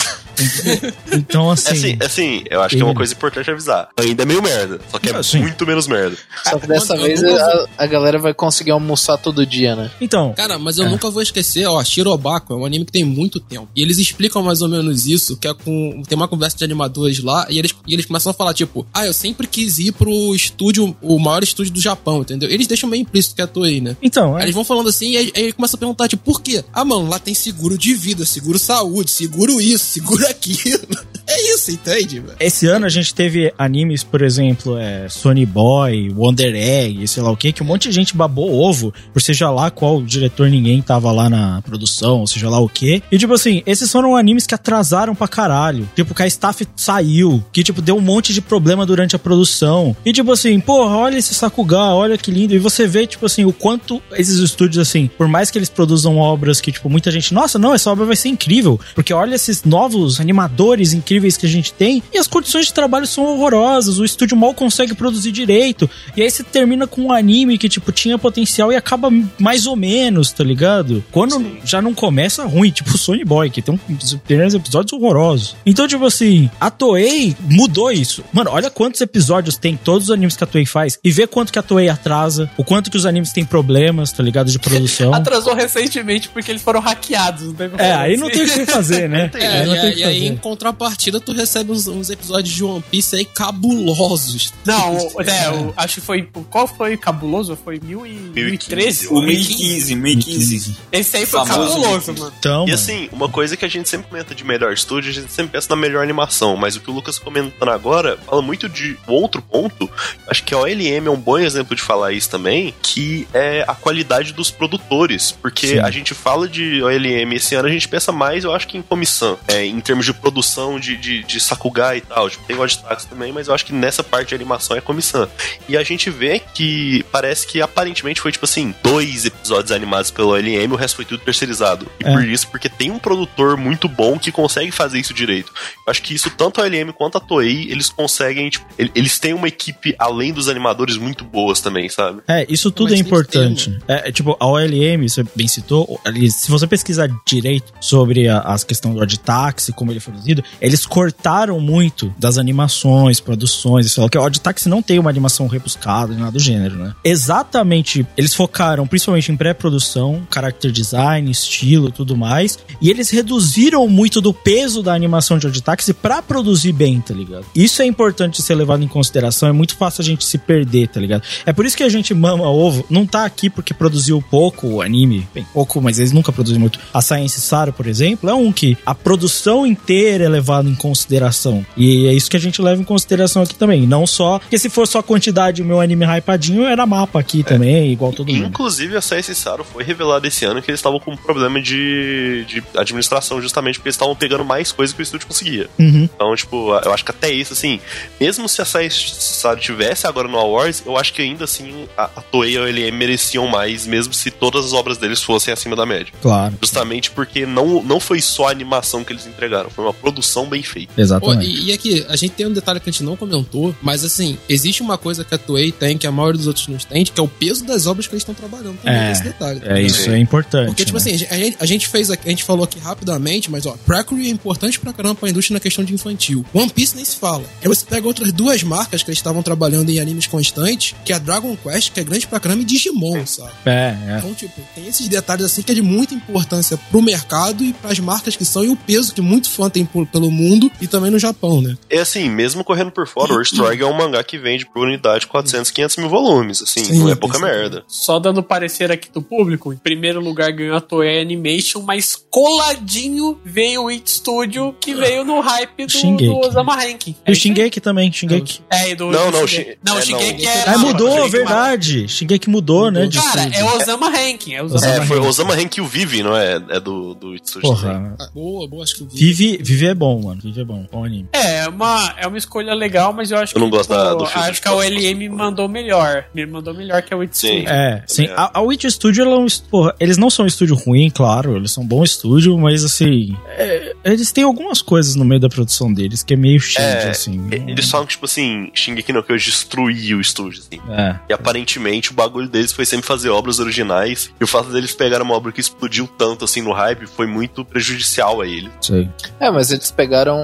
Então, assim. assim, é assim, eu acho que é uma coisa importante avisar. Ainda é meio merda, só que é Ah, sim. muito menos merda. Só que dessa eu vez nunca a, a galera vai conseguir almoçar todo dia, né? Então, Cara, mas eu É. nunca vou esquecer, ó, Shirobako é um anime que tem muito tempo. E eles explicam mais ou menos isso, que é com. Tem uma conversa de animadores lá, e eles, e eles começam a falar, tipo, ah, eu sempre quis ir pro estúdio, o maior estúdio do Japão, entendeu? Eles deixam meio implícito que é a Toei, né? então, Aí é, eles vão falando assim, e aí, aí começa a perguntar, tipo, por quê? Ah, mano, lá tem seguro de vida, seguro saúde, seguro isso, seguro aquilo. É isso, entende, velho? Esse ano a gente teve animes, por exemplo, é, Sony Boy, Wonder Egg, sei lá o que, que um monte de gente babou ovo, por seja lá qual diretor ninguém tava lá na produção, seja lá o que. E tipo assim, esses foram animes que atrasaram pra caralho. Tipo, que a staff saiu, que tipo, deu um monte de problema durante a produção. E tipo assim, porra, olha esse Sakuga, olha que lindo. E você vê, tipo assim, o quanto esses estúdios, assim, por mais que eles produzam obras que, tipo, muita gente, nossa, não, essa obra vai ser incrível. Porque olha esses novos animadores incríveis que a gente tem e as condições de trabalho são horrorosas, o estúdio mal consegue produzir direito. E aí você termina com um anime que, tipo, tinha potencial e acaba mais ou menos, tá ligado? Quando já não começa ruim, tipo o Sony Boy, que tem um, os primeiros episódios horrorosos. Então, tipo assim, a Toei mudou isso. Mano, olha quantos episódios tem todos os animes que a Toei faz e vê quanto que a Toei atrasa, o quanto que os animes têm problemas, tá ligado? De produção. Atrasou recentemente porque eles foram hackeados. Não tem como É, falar aí não assim. tem o que fazer, né? É, não e, tem o aí- e fazer. em contrapartida, tu recebe uns, uns episódios de One Piece aí cabulosos. Não, é, o- acho que foi. Qual foi cabuloso? Foi mil e, 2013? O 2015, 2015. Esse aí foi Famoso cabuloso, mano. Então, E assim, uma coisa que a gente sempre comenta de melhor estúdio, a gente sempre pensa na melhor animação, mas o que o Lucas comentando agora fala muito de outro ponto, acho que a OLM é um bom exemplo de falar isso também, que é a qualidade dos produtores, porque Sim. a gente fala de OLM esse ano, a gente pensa mais, eu acho que em comissão, é, em termos de produção de, de, de Sakuga e tal, tipo, tem God Tax também, mas eu acho que nessa parte de animação é comissão. E a gente vê que parece que aparentemente foi tipo assim, dois episódios animados pelo OLM, o resto foi tudo terceirizado. E É. por isso, porque tem um produtor muito bom que consegue fazer isso direito. Eu acho que isso, tanto a LM quanto a Toei, eles conseguem, tipo, el- eles têm uma equipe além dos animadores muito boas também, sabe? É, isso tudo Mas é tem importante. É, é, tipo, a OLM, você bem citou, se você pesquisar direito sobre a, as questões do Oditaxi, como ele foi produzido, eles cortaram muito das animações, produções, lá, que o Oditaxi não tem uma animação rebuscada, nada do gênero, né? Exatamente, eles focaram principalmente em pré-produção, character design, estilo, tudo mais, e eles reduziram muito do peso da animação de Oditaxi pra produzir bem, tá ligado? Isso é importante ser levado em consideração, é muito fácil a gente se perder, tá ligado? É por isso que a gente mama ovo, não tá aqui porque produziu pouco o anime, bem, pouco, mas eles nunca produziram muito. A Science Sara, por exemplo, é um que a produção inteira é levada em consideração. E é isso que a gente leva em consideração aqui também. Não só. Porque se for só quantidade, o meu anime hypadinho era mapa aqui também, igual todo mundo. Inclusive, a CS Saro foi revelado esse ano que eles estavam com um problema de, de administração, justamente porque eles estavam pegando mais coisa que o estúdio conseguia. Uhum. Então, tipo, eu acho que até isso, assim, mesmo se a CS Saro tivesse agora no Awards, eu acho que ainda assim a, a Toei e a LM mereciam mais, mesmo se todas as obras deles fossem acima da média. Claro. Justamente porque não, não foi só a animação que eles entregaram, foi uma produção bem feita. Pô, Exatamente. e, e aqui, a gente tem um detalhe que a gente não comentou, mas assim, existe uma coisa que a Toei tem, que a maioria dos outros não tem, que é o peso das obras que eles estão trabalhando também, É, esse detalhe. É, isso é importante. Porque, tipo né? assim, a gente, a gente fez aqui, a gente falou aqui rapidamente, mas ó, Precure é importante pra caramba pra indústria na questão de infantil. One Piece nem se fala. Aí você pega outras duas marcas que eles estavam trabalhando em animes constantes, que é a Dragon Quest, que é grande pra caramba, e Digimon, sabe? É, é. Então, tipo, tem esses detalhes assim que é de muita importância pro mercado e pras marcas que são, e o peso que muito fã tem por- pelo mundo e também no Japão, né? É assim, mesmo correndo por fora, o Strike é um mangá que vende por unidade 400, 500 mil volumes, assim, Sim, não é pouca merda. Só dando parecer aqui do público, em primeiro lugar ganhou a Toei Animation, mas coladinho veio o It Studio, que veio no hype do, Shingeki. do Osama Ranking. E o Shingeki também, Shingeki. É, e do, Não, não, Shingeki. Shin- Não, o é, Shingeki é... Ah, mudou, Shingeki verdade. Shingeki mudou, né? De Cara, estúdio. é Osama Ranking. É Osama É, foi. Osama Rank e o Vivi, não é? É do, do Itsuji também. Porra. Ah, boa, boa, acho que eu vi. Vive, Vive é bom, mano. Vive é bom. Bom anime. É, é uma, é uma escolha legal, mas eu acho Eu não que gosto da- do filme acho que a. OLM mandou melhor. Me mandou melhor que a It Sim. Studio. É, sim. é. A, a Witch Studio, ela é um. Porra, eles não são um estúdio ruim, claro. Eles são um bom estúdio, mas assim. é, eles têm algumas coisas no meio da produção deles que é meio shade, É, assim. e- Eles falam que, tipo assim, Shingeki no Kyojin destruiu o estúdio, assim. É. E aparentemente o bagulho deles foi sempre fazer obras originais. E o fato deles pegarem uma obra que explodiu tanto assim no hype foi muito prejudicial a ele. Sei. É, mas eles pegaram.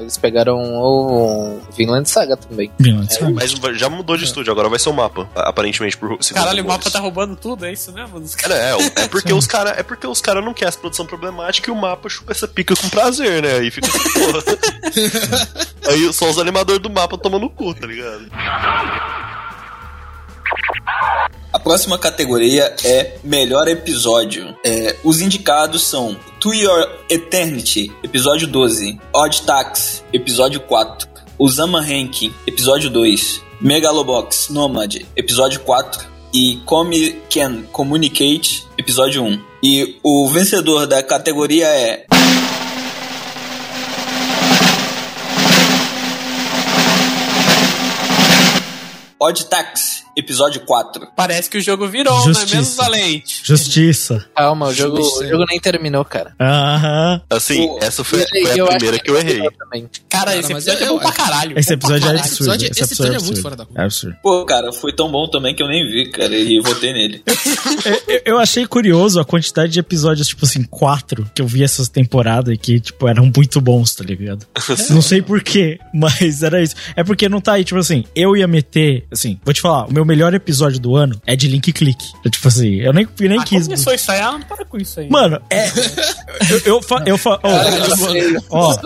Eles pegaram o Vinland Saga também. Vinland Saga. Mas já mudou de estúdio, agora vai ser o mapa, aparentemente, por segundo Caralho, o mapa tá roubando tudo, é isso mesmo? Cara, é, é porque os cara, é porque os cara não querem essa produção problemática e o mapa chupa essa pica com prazer, né? Aí fica assim, porra. Aí só os animadores do mapa tomando cu, tá ligado? A próxima categoria é melhor episódio. É, os indicados são To Your Eternity, episódio 12, Odd Tax, episódio 4, Osama Ranking, episódio 2, Megalobox Nomad, episódio 4 e Come Can Communicate, episódio 1. E o vencedor da categoria é Odd Tax, episódio 4. Parece que o jogo virou, não é mesmo, Justiça. Valente? Justiça. Calma, o jogo, o jogo nem terminou, cara. Aham. Assim, Pô, essa foi, foi a acho primeira que eu errei. Também. Cara, Cara, esse episódio é, é- bom pra caralho. Esse episódio é absurdo. episódio- Esse esse episódio é episódio é muito absurdo. fora da curva. É absurdo. Pô, cara, foi tão bom também que eu nem vi, cara, e votei nele. Eu, eu achei curioso a quantidade de episódios, tipo assim, quatro, que eu vi essas temporadas e que, tipo, eram muito bons, tá ligado? Não sei porquê, mas era isso. É porque não tá aí, tipo assim, eu ia meter, assim, vou te falar, o meu melhor episódio do ano é de Link Click. É, Tipo assim, eu nem, eu nem Ah, quis. começou isso aí, ah, não para com isso aí. Mano, é. Eu, eu, fa- eu, fa- ó, ó,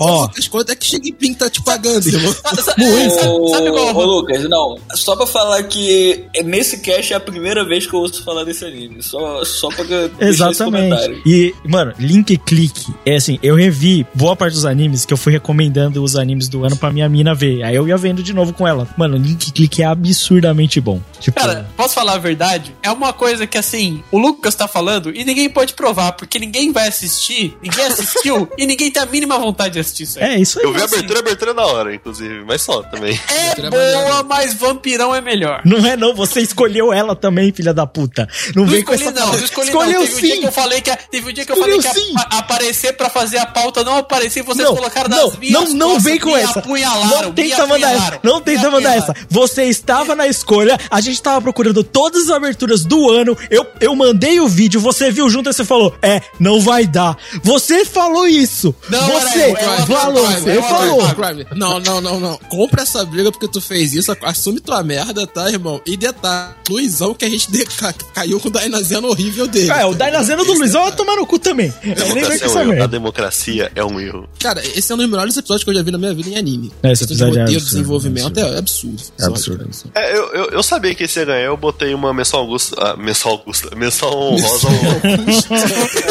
ó, quanto é que Xing Ping tá te pagando, irmão? Ô, sabe qual- ô, Lucas, não, só pra falar que nesse cast é a primeira vez que eu ouço falar desse anime. Só, só pra Exatamente. E, mano, Link Click, é assim, eu revi boa parte dos animes que eu fui recomendando os animes do ano pra minha mina ver. Aí eu ia vendo de novo com ela. Mano, Link Click é absurdamente bom. Tipo, Cara, posso falar a verdade? É uma coisa que, assim, o Lucas tá falando e ninguém pode provar, porque ninguém vai assistir, ninguém assistiu e ninguém tem a mínima vontade de assistir isso aí. é isso aí. Eu vi a assim. abertura, a abertura é da hora, inclusive, mas só também. É Tira boa, melhor. mas Vampirão é melhor. Não é não, você escolheu ela também, filha da puta. Não, Não vem com escolhi essa não, não escolhi Escolheu não. Teve um dia sim. que eu falei que, a- teve um dia que eu Escolheu falei que sim. a- a- aparecer pra fazer a pauta não aparecia e vocês Não, colocaram não, nas minhas não, não costas, vem com essa. Não tenta mandar essa. Não tenta mandar essa. Você estava na escolha, a gente estava procurando todas as aberturas do ano. Eu, eu mandei o vídeo, você viu junto e você falou: É, não vai dar. Você falou isso. Não, você era eu, eu abri falou, Prime, você eu falou. Não, não, não, não. Compra essa briga porque tu fez isso. Assume tua merda, tá, irmão? E detalhe, Luizão que a gente de- ca- caiu com o Dainazeno horrível dele. É, o Dainazeno do Luizão vai tomar no cu também. É, nem Democracia é um erro. A democracia é um erro. Cara, esse é um dos melhores episódios que eu já vi na minha vida em anime. É, esse episódio de é roteiro, absurdo, desenvolvimento é é absurdo. É absurdo. É, eu, eu, eu, eu sabia que esse ia ganhar, eu botei uma menção Augusta. Ah, menção Augusta. Menção rosa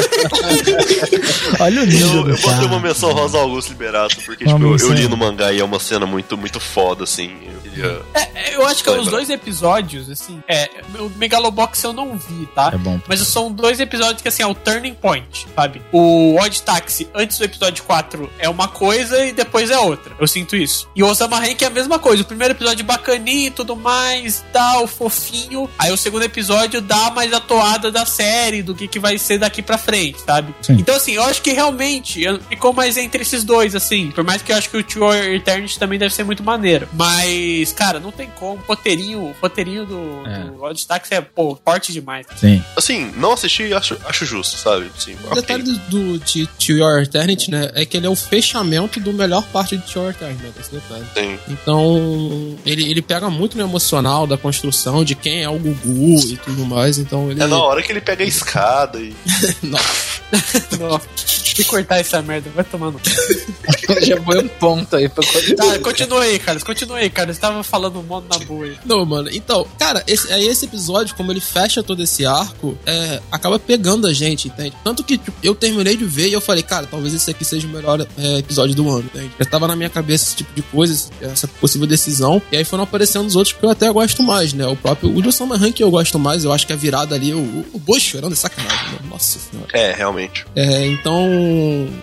Olha o nível Eu, eu botei uma menção rosa ao Augusto Liberato, porque tipo, eu, eu li no mangá e é uma cena muito, muito foda, assim. Eu queria. É, eu acho que Lembra. os dois episódios, assim, é, o Megalobox eu não vi, tá? É bom. Mas são dois episódios que, assim, é o turning point, sabe? O Odd Taxi, antes do episódio 4, é uma coisa e depois é outra. Eu sinto isso. E o Osama Rank é a mesma coisa. O primeiro episódio bacaninho e tudo mais, tal, fofinho. Aí o segundo episódio dá mais a toada da série, do que, que vai ser daqui pra frente, sabe? Sim. Então, assim, eu acho que realmente ficou mais entre esses dois, assim. Por mais que eu acho que o Your Eternity também deve ser muito maneiro. Mas, cara, não tem como. O roteirinho, o roteirinho do, É. do Odd é, pô, forte demais. Sim. Assim, não assisti e acho, acho justo, sabe? Assim, O detalhe do, do de To Your Eternity, né, é que ele é o fechamento do melhor parte de To Your Eternity, né, esse detalhe. Sim. Então, ele, ele pega muito no emocional da construção de quem é o Gugu e tudo mais, então ele... É na hora que ele pega a escada e. Nossa. Que cortar essa merda, vai tomando. Já foi um ponto aí pra cortar. Tá, continua aí, Carlos, continua aí, Carlos. Você tava falando um modo na boa aí. Não, mano, então, cara, esse, aí esse episódio, como ele fecha todo esse arco, é, acaba pegando a gente, entende? Tanto que tipo, eu terminei de ver e eu falei, cara, talvez esse aqui seja o melhor é, episódio do ano, entende? Já tava na minha cabeça esse tipo de coisa, essa possível decisão, e aí foram aparecendo os outros que eu até gosto mais, né? O próprio, o do Summer Rank eu gosto mais, eu acho que a virada ali, o, o, o Boa chorando é sacanagem, mano. Nossa senhora. É, realmente. É, então,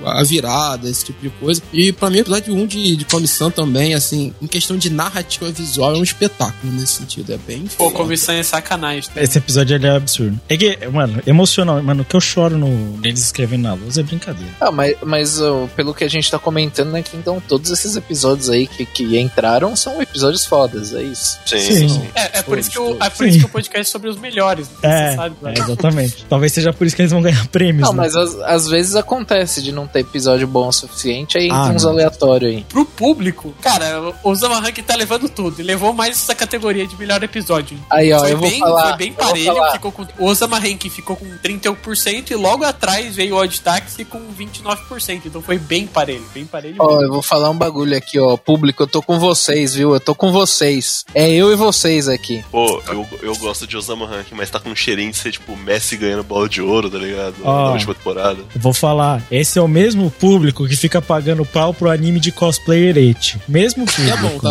a virada, esse tipo de coisa. E pra mim, o episódio 1 de, de Comissão também, assim, em questão de narrativa visual, é um espetáculo nesse sentido. É bem Pô, comissão é sacanagem. Esse episódio ele é absurdo. É que, mano, emocional. Mano, o que eu choro no, neles escrevendo na luz é brincadeira. Ah, mas, mas pelo que a gente tá comentando, né, que então todos esses episódios aí que, que entraram são episódios fodas, é isso. Sim, Sim. Sim. sim. É, é por, isso que o, é por isso que o podcast é sobre os melhores. né? É, Você sabe, né? é, exatamente. Talvez seja por isso que eles vão ganhar prêmios. Não, né? mas às, às vezes acontece de não ter episódio bom o suficiente, aí Ah, entra uns aleatórios aí. Pro público, cara, o Zama Rank tá levando tudo. E levou mais essa categoria de melhor episódio. Aí, ó, foi, eu vou bem, falar. foi bem vou parelho. Ficou com, o Osama Rank ficou com 31% e logo atrás veio o Odd Taxi com 29%. Então foi bem parelho, bem parelho Ó, mesmo. eu vou falar um bagulho aqui, ó. Público, eu tô com vocês, viu? Eu tô com vocês. É eu e vocês aqui. Pô, eu, eu gosto de Osama Rank, mas tá com um cheirinho de ser tipo Messi ganhando bola de ouro, tá ligado? Ó. Na última temporada. Eu Vou falar, esse é o mesmo público que fica pagando pau pro anime de cosplay Elite. Mesmo É público. bom, tá?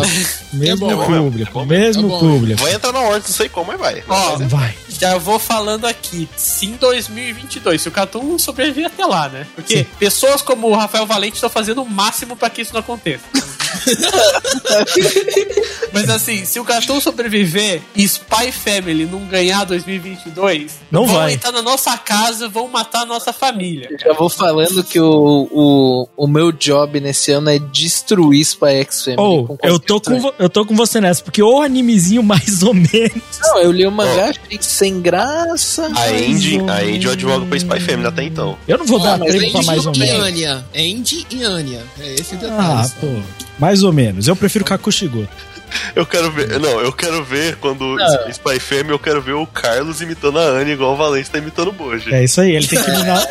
Mesmo É bom, público. é bom, mesmo é público. Vai entrar na ordem, não sei como, mas vai. Ó, Vai. já vou falando aqui. Sim, 2022. Se o Catum sobreviver até lá, né? Porque pessoas como o Rafael Valente estão fazendo o máximo pra que isso não aconteça. Mas assim, se o Catum sobreviver e Spy Family não ganhar 2022, Não vão vai. entrar na nossa casa, vão matar a nossa família. Já vou falando que o, o, o meu job nesse ano é destruir Spy X Family. Com eu, tô com, vo- eu tô com você nessa, porque o animezinho mais ou menos. Não, eu li o mangá, achei sem graça. A Andy, ou a Andy eu advogo pra Spy Family até então. Eu não vou Ó, dar mas prêmio pra mais ou e menos. Anya. Andy e Anya. É esse o detalhe. Ah, pô. Mais ou menos. Eu prefiro Kakushigo. Eu quero ver. Não, eu quero ver quando Não. Spy Family, eu quero ver o Carlos imitando a Anne igual o Valente tá imitando o Boji. É isso aí, ele tem que eliminar.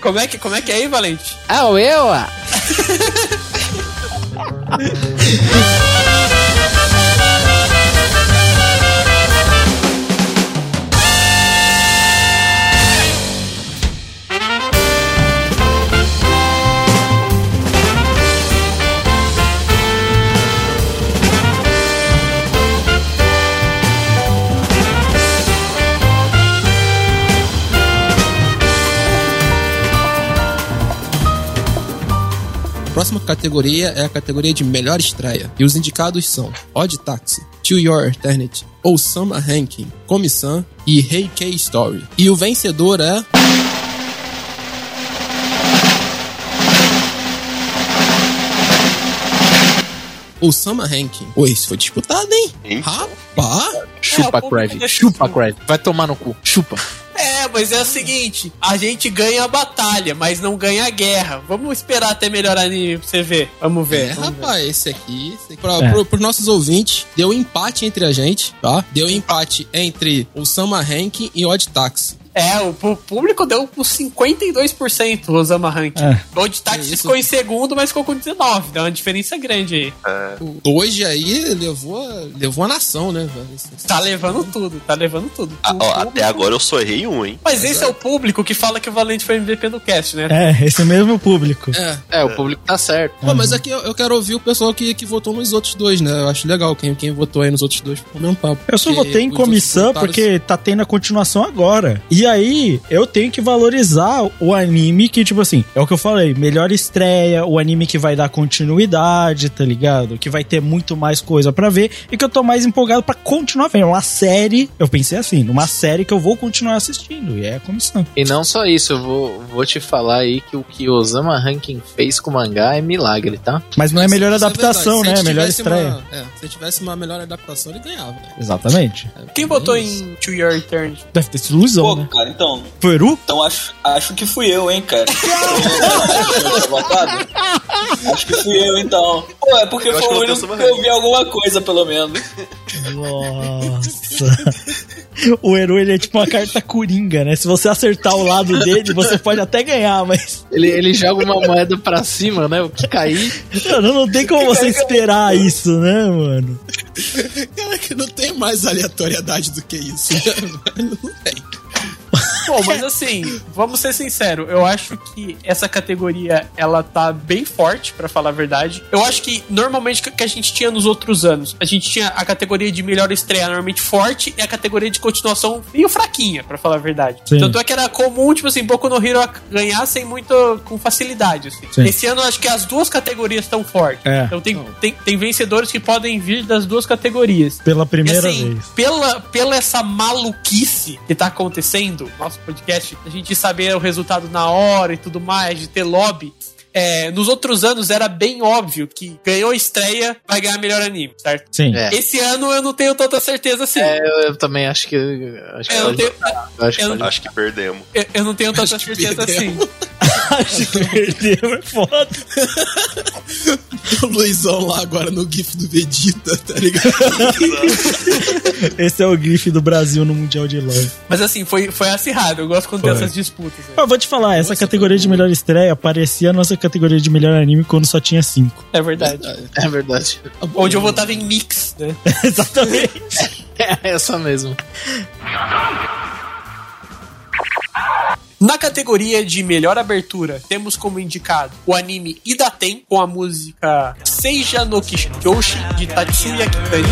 Como é que, como é, que é aí, Valente? Ah, eu? próxima categoria é a categoria de melhor estreia. E os indicados são Odd Taxi, To Your Eternity, Osama Ranking, Comissão e Hey K Story. E o vencedor é. Osama Ranking. Pô, esse foi disputado, hein? Rapaz! Chupa, É, Crave. deixa Chupa, assim. Crave. Vai tomar no cu. Chupa. É, mas é o seguinte: a gente ganha a batalha, mas não ganha a guerra. Vamos esperar até melhorar anime pra você ver. Vamos ver. É, vamos ver. rapaz, esse aqui, esse aqui pra, É. pro- pros nossos ouvintes, deu empate entre a gente, tá? Deu empate entre o Sama e Odd Taxi. É, o público deu uns 52% o Osama Ranking. É. O Odd Taxi ficou em segundo, mas ficou com 19. Dá uma diferença grande aí. Hoje aí levou, levou a nação, né? velho? Tá levando tudo, tá levando tudo. Ah, ó, até agora eu só errei um, hein? Mas esse é o público que fala que o Valente foi MVP do cast, né? É, esse mesmo público. É. É, o público tá certo. Pô, mas aqui eu, eu quero ouvir o pessoal que, que votou nos outros dois, né? Eu acho legal quem, quem votou aí nos outros dois pra comentar. Eu só votei em comissão porque tá tendo a continuação agora. E aí, eu tenho que valorizar o anime que, tipo assim, é o que eu falei, melhor estreia, o anime que vai dar continuidade, tá ligado? Que vai ter muito mais coisa pra ver e que eu tô mais empolgado pra continuar vendo. Uma série, eu pensei assim, numa série que eu vou continuar assistindo, e é a comissão. E não só isso, eu vou, vou te falar aí que o que Osama Rankin fez com o mangá é milagre, tá? Mas não é melhor Isso adaptação, verdade. Se né? Melhor estreia. Uma, é, se tivesse uma melhor adaptação, ele ganhava, né? Exatamente. Quem votou em To Your Eternity? Deve ter sido ilusão, Pô, né? Cara, então. Foi Eru? Então acho, acho que fui eu, hein, cara. Acho que fui eu, então. Pô, é porque Eu foi o único que eu vi alguma coisa, pelo menos. Nossa. O Eru, ele é tipo uma carta coringa, né? Se você acertar o lado dele, você pode até ganhar, mas Ele, ele joga uma moeda pra cima, né? O que cair. mano, não tem como você esperar isso, né, mano? Cara, que não tem mais aleatoriedade do que isso. né? não tem. Bom, mas assim, vamos ser sinceros, eu acho que essa categoria ela tá bem forte, pra falar a verdade. Eu acho que normalmente o que a gente tinha nos outros anos, a gente tinha a categoria de melhor estreia normalmente forte e a categoria de continuação meio fraquinha, pra falar a verdade. Sim. Tanto é que era comum, tipo assim, Boku no Hero ganhar sem muito com facilidade, assim. Sim. Esse ano eu acho que as duas categorias estão fortes. É. Então tem, tem, tem vencedores que podem vir das duas categorias. Pela E primeira assim, vez. pela, pela essa maluquice que tá acontecendo, nosso podcast, a gente saber o resultado na hora e tudo mais, de ter lobby. É, nos outros anos era bem óbvio que ganhou estreia, vai ganhar melhor anime, certo? Sim. É. Esse ano eu não tenho tanta certeza assim. É, eu, eu também acho que. Acho que eu, pode- tenho, eu acho que eu- Acho que perdemos. eu- eu não tenho tanta Acho que certeza assim. perdemos. Acho que perdeu, é foda. O Luizão lá agora no GIF do Vegeta, tá ligado? Esse é o GIF do Brasil no Mundial de LoL. Mas assim, foi, foi acirrado. Eu gosto quando tem Foi. essas disputas. né? Mas vou te falar, essa categoria de melhor estreia parecia a nossa categoria de melhor anime quando só tinha cinco. É verdade. É verdade. Onde eu votava em mix, né? Exatamente. É essa mesmo. Na categoria de melhor abertura, temos como indicado o anime Idaten com a música Seija no Kishoshi de Tatsuya Kitani.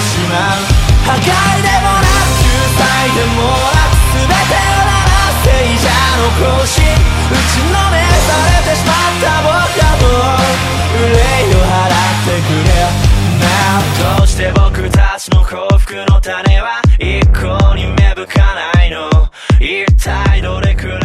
しまう破壊でもなく救済でもなく全てをなら聖者の行進打ちのめされてし。まった僕らと憂いを払ってくれ。などうして僕たちの幸福の種は一向に芽吹かないの。一体どれ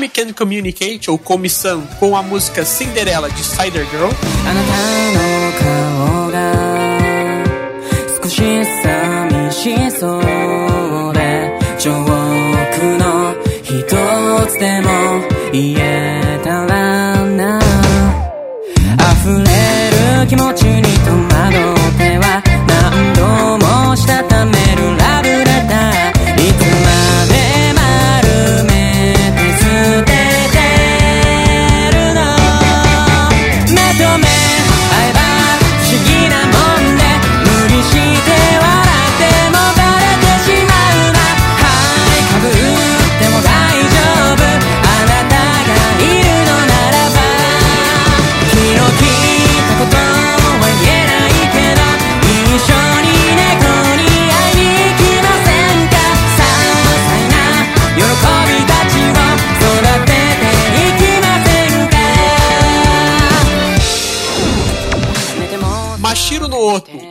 Come Can Communicate ou Comissão com a música Cinderella de Cider Girl.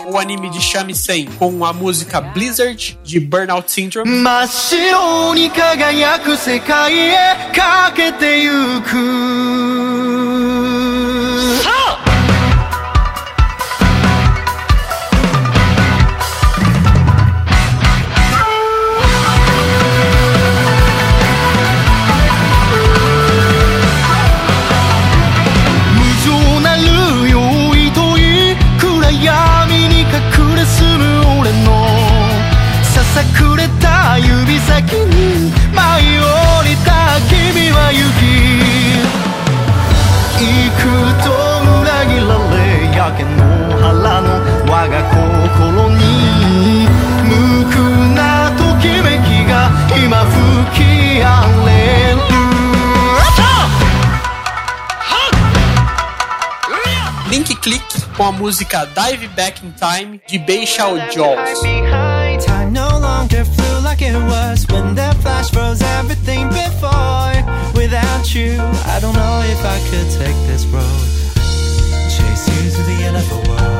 o anime de Shamisen com a música Blizzard de Burnout Syndrome. 先に舞い降りた君は行き行くと裏切られやけの腹の我が心に無垢なときめきが今吹き荒れる Link Click com a música Dive Back in Time de Beishao Jaws. Time no longer flew Like it was when that flash froze everything before. Without you, I don't know if I could take this road. Chase you to the end of the world.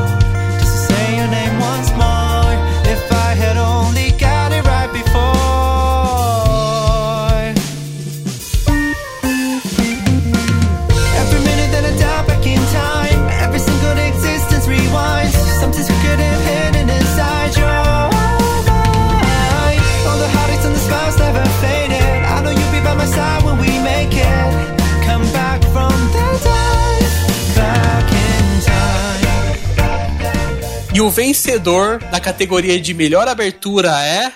O vencedor da categoria de melhor abertura é.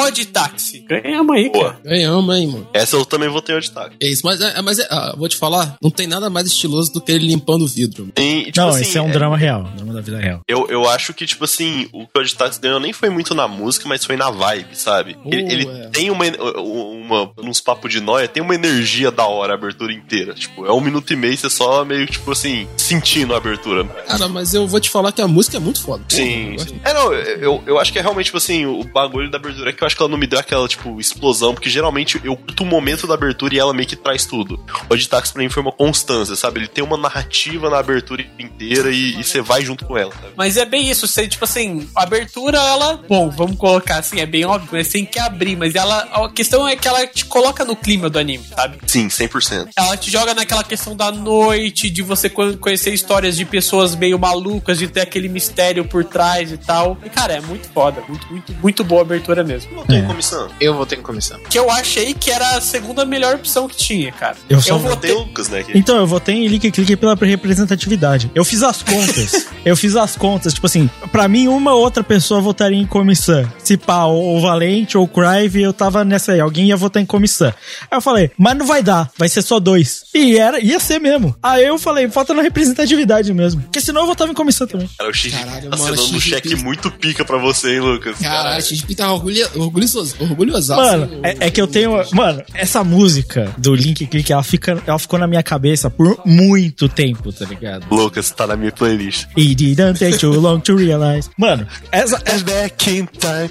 Pod Táxi. Ganhamos aí, Boa. cara. Ganhamos, hein, mano. Essa eu também vou ter o destaque. É isso, mas, é, mas é, ah, vou te falar, não tem nada mais estiloso do que ele limpando o vidro. mano. E, tipo Não, assim, esse é um drama real. Drama da vida real. Eu, eu acho que, tipo assim, o que o Destaques ganhou nem foi muito na música, mas foi na vibe, sabe? ele Uh, ele é. tem uma, uma. Nos papos de noia, tem uma energia da hora a abertura inteira. Tipo, é um minuto e meio, você só meio, tipo assim, sentindo a abertura. Cara, mas eu vou te falar que a música é muito foda. Sim, gosto. sim. É, não, eu, eu acho que é realmente, tipo assim, o bagulho da abertura é que eu acho que ela não me deu aquela, tipo, explosão, porque geralmente eu curto o momento da abertura e ela meio que traz tudo. O Destaques pra mim foi uma constância, sabe? Ele tem uma narrativa na abertura inteira e, você vai junto com ela, sabe? Mas é bem isso, você, tipo assim, a abertura, ela. Bom, vamos colocar assim, é bem óbvio, mas tem que abrir, mas ela. A questão é que ela te coloca no clima do anime, sabe? Sim, 100%. Ela te joga naquela questão da noite, de você co- conhecer histórias de pessoas meio malucas, de ter aquele mistério por trás e tal. E, cara, é muito foda. Muito, muito, muito boa a abertura mesmo. Tem É. comissão. Eu vou ter que começar. Que eu achei que era a segunda melhor opção que tinha, cara. Eu só vou Tem o Lucas, né? Então, eu votei em Lick Click pela representatividade. Eu fiz as contas. eu fiz as contas. Tipo assim, pra mim, uma outra pessoa votaria em comissão. Se pá, ou o Valente ou o Crive, eu tava nessa aí. Alguém ia votar em comissão. Aí eu falei, mas não vai dar. Vai ser só dois. E era, ia ser mesmo. Aí eu falei, falta na representatividade mesmo. Porque senão eu votava em comissão também. Cara, o Xixi Caralho, tá um cheque muito pica pra você, hein, Lucas? Caralho, XP tá orgulho, orgulhoso, orgulhosaço. Mano, hein, é, é que eu tenho. Mano, essa música do Link Click, ela, fica, ela ficou na minha cabeça por muito tempo, tá ligado? Lucas, tá na minha playlist. It didn't take too long to realize. Mano, essa. É back in time.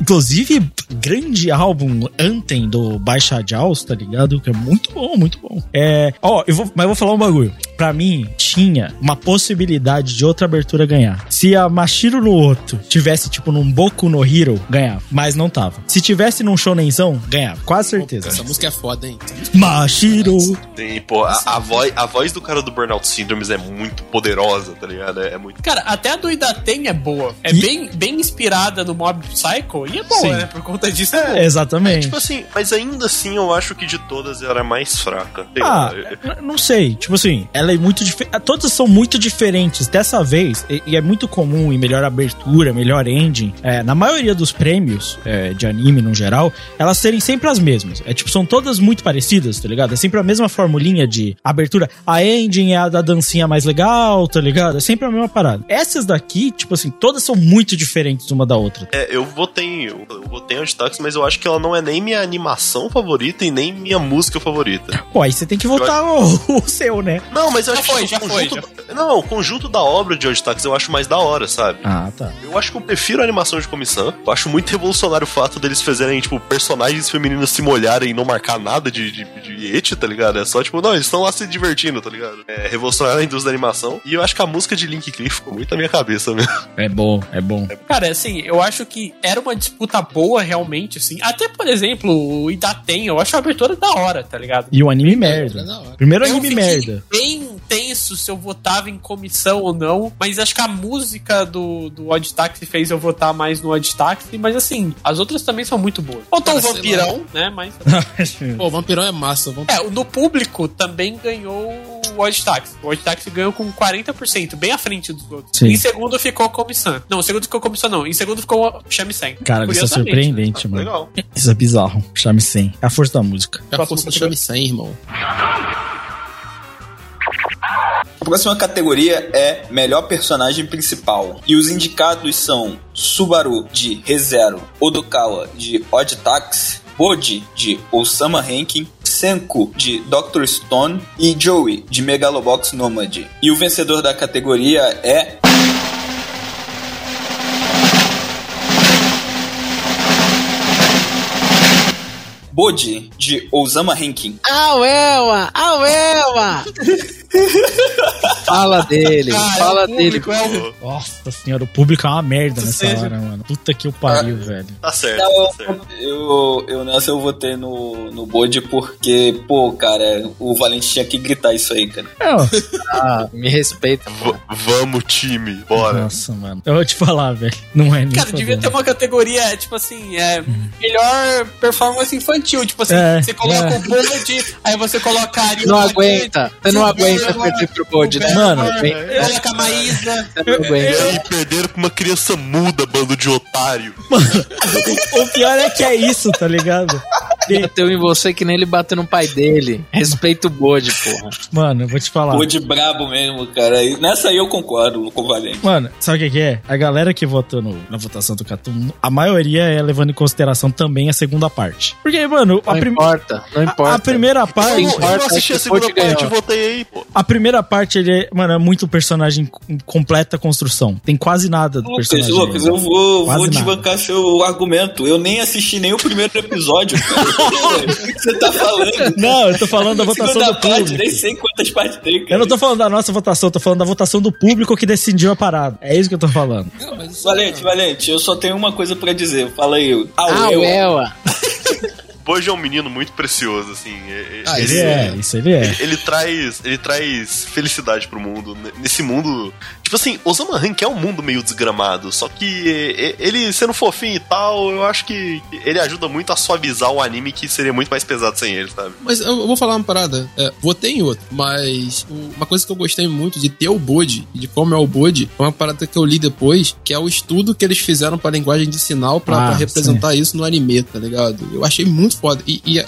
Inclusive, grande álbum Anthem do Baixa Jaws, tá ligado? Que é muito bom, muito bom. É. Ó, eu vou, mas eu vou falar um bagulho. Pra mim, tinha uma possibilidade de outra abertura ganhar. Se a Mashiro no outro tivesse, tipo, num Boku no Hero, ganhava. Mas não tava. Se tivesse num Shonenzão, ganhava. Quase certeza. Essa música é foda, hein? Mashiro. Tem, pô, a, a voz, a voz do cara do Burnout Syndromes é muito poderosa, tá ligado? É, é muito. Cara, até a do Idaten é boa. É E- bem, bem inspirada no Mob Psycho e é boa, Sim. né? Por conta disso é, boa. Exatamente. Tipo assim, mas ainda assim eu acho que de todas ela é mais fraca. Ah, eu- n- não sei. Tipo assim, ela é muito diferente. Todas são muito diferentes. Dessa vez, e, e é muito comum em melhor abertura, melhor ending, é, na maioria dos prêmios é, de anime no geral, elas serem sempre as mesmas. É tipo, são todas muito parecidas, tá ligado? É sempre a mesma formulinha de abertura. A ending é a da dancinha mais legal, tá ligado? É sempre a mesma parada. Essas daqui, tipo assim, todas são muito diferentes uma da outra. É, eu votei. eu, eu votei Odd Taxi, mas eu acho que ela não é nem minha animação favorita e nem minha música favorita. Pô, aí você tem que votar o, o seu, né? Não, mas eu Já acho foi, que o foi, conjunto, Não, o conjunto da obra de Taxi eu acho mais da hora, sabe? Ah, tá. Eu acho que eu prefiro a animação de comissão. Eu acho muito revolucionário o fato deles fazerem, tipo, personagens femininos se molharem e não marcar nada de, de, de ete, tá ligado? É só, tipo, não, eles estão lá se divertindo, tá ligado? É revolucionário a indústria da animação. E eu acho que a música de Link Cliff ficou muito na minha cabeça mesmo. É bom, é bom. Cara, assim, eu acho que era uma disputa boa, realmente, assim. Até, por exemplo, o Idaten, eu acho a abertura da hora, tá ligado? E o anime merda. Primeiro Eu anime merda. bem tenso se eu votava em comissão ou não, mas acho que a música do, do Odd Taxi fez eu votar mais no Odd Taxi, mas assim, as outras também são muito boas. Faltou o sei Vampirão, né, mas... Pô, o Vampirão é massa. Vamp... É, no público também ganhou o Odd Taxi. O Odd Taxi ganhou com 40%, bem à frente dos outros. Sim. Em segundo ficou a comissão. Não, em segundo ficou a comissão, não. Em segundo ficou o Shamisen. Cara, isso é surpreendente, mano. Legal. Isso é bizarro. 100. É a força da música. É a força do 100, irmão. A próxima categoria é Melhor Personagem Principal. E os indicados são Subaru, de ReZero, Odokawa, de Odd Taxi, Boji, de Osama Rankin, Senku, de Dr. Stone e Joey, de Megalobox Nomad. E o vencedor da categoria é... Boji, de Osama Rankin. Auelma! Auelma! fala dele, Cara, fala o dele. é o- Nossa senhora, o público é uma merda nessa seja- hora, mano. Puta que o pariu, velho. Tá certo, Não, tá certo. eu, eu nessa eu votei no, no Bode porque, pô, cara, o Valente tinha que gritar isso aí, cara. É, ó. Ah, me respeita, vamos, time, bora. Nossa, mano. Eu vou te falar, velho. Não é nem Cara, devia ter uma categoria, tipo assim, é, melhor performance infantil. Tipo assim, É, você coloca é. o Bode, aí você colocaria Não o aguenta, você não aguenta Perder pro Bode, né? Mano, Aguenta, Coloca a Maísa. aguenta. E perderam pra uma criança muda, bando de otário. O pior é que é isso, tá ligado? Bateu em você que nem ele bateu no pai dele. Respeita o Bode, porra. Mano, eu vou te falar. Bode brabo mesmo, cara. E nessa aí eu concordo com o Valente. Mano, sabe o que, que é? A galera que votou no- na votação do Catum, a maioria é levando em consideração também a segunda parte. Porque, mano, a, Não prim- importa, não a- importa. a primeira parte. Eu, não- eu assisti é a segunda parte e votei aí, pô. A primeira parte, ele é, mano, é muito personagem com completa construção. Tem quase nada do Lucas, personagem. Lucas, eu vou, Quase vou desbancar seu argumento. Eu nem assisti nem o primeiro episódio, cara. O que você tá falando? Não, eu tô falando da votação do parte, público. nem sei quantas partes tem, cara. Eu não tô falando da nossa votação, eu tô falando da votação do público que decidiu a parada. É isso que eu tô falando. Não, mas Valente, Valente, eu só tenho uma coisa pra dizer. Fala aí. Ah, Auel. Auelma. Hoje é um menino muito precioso, assim. é- é- Ah, Ele Esse- é, isso ele é. Ele, ele traz, ele traz felicidade pro mundo. Nesse mundo. Tipo assim, Osama Rank é um mundo meio desgramado. Só que ele sendo fofinho e tal, eu acho que ele ajuda muito a suavizar o anime que seria muito mais pesado sem ele, sabe? Mas eu vou falar uma parada. É, votei em outro, mas uma coisa que eu gostei muito de ter o Bode e de como é o Bode é uma parada que eu li depois, que é o estudo que eles fizeram pra linguagem de sinal pra, Ah, pra representar isso no anime, tá ligado? Eu achei muito foda. E, e a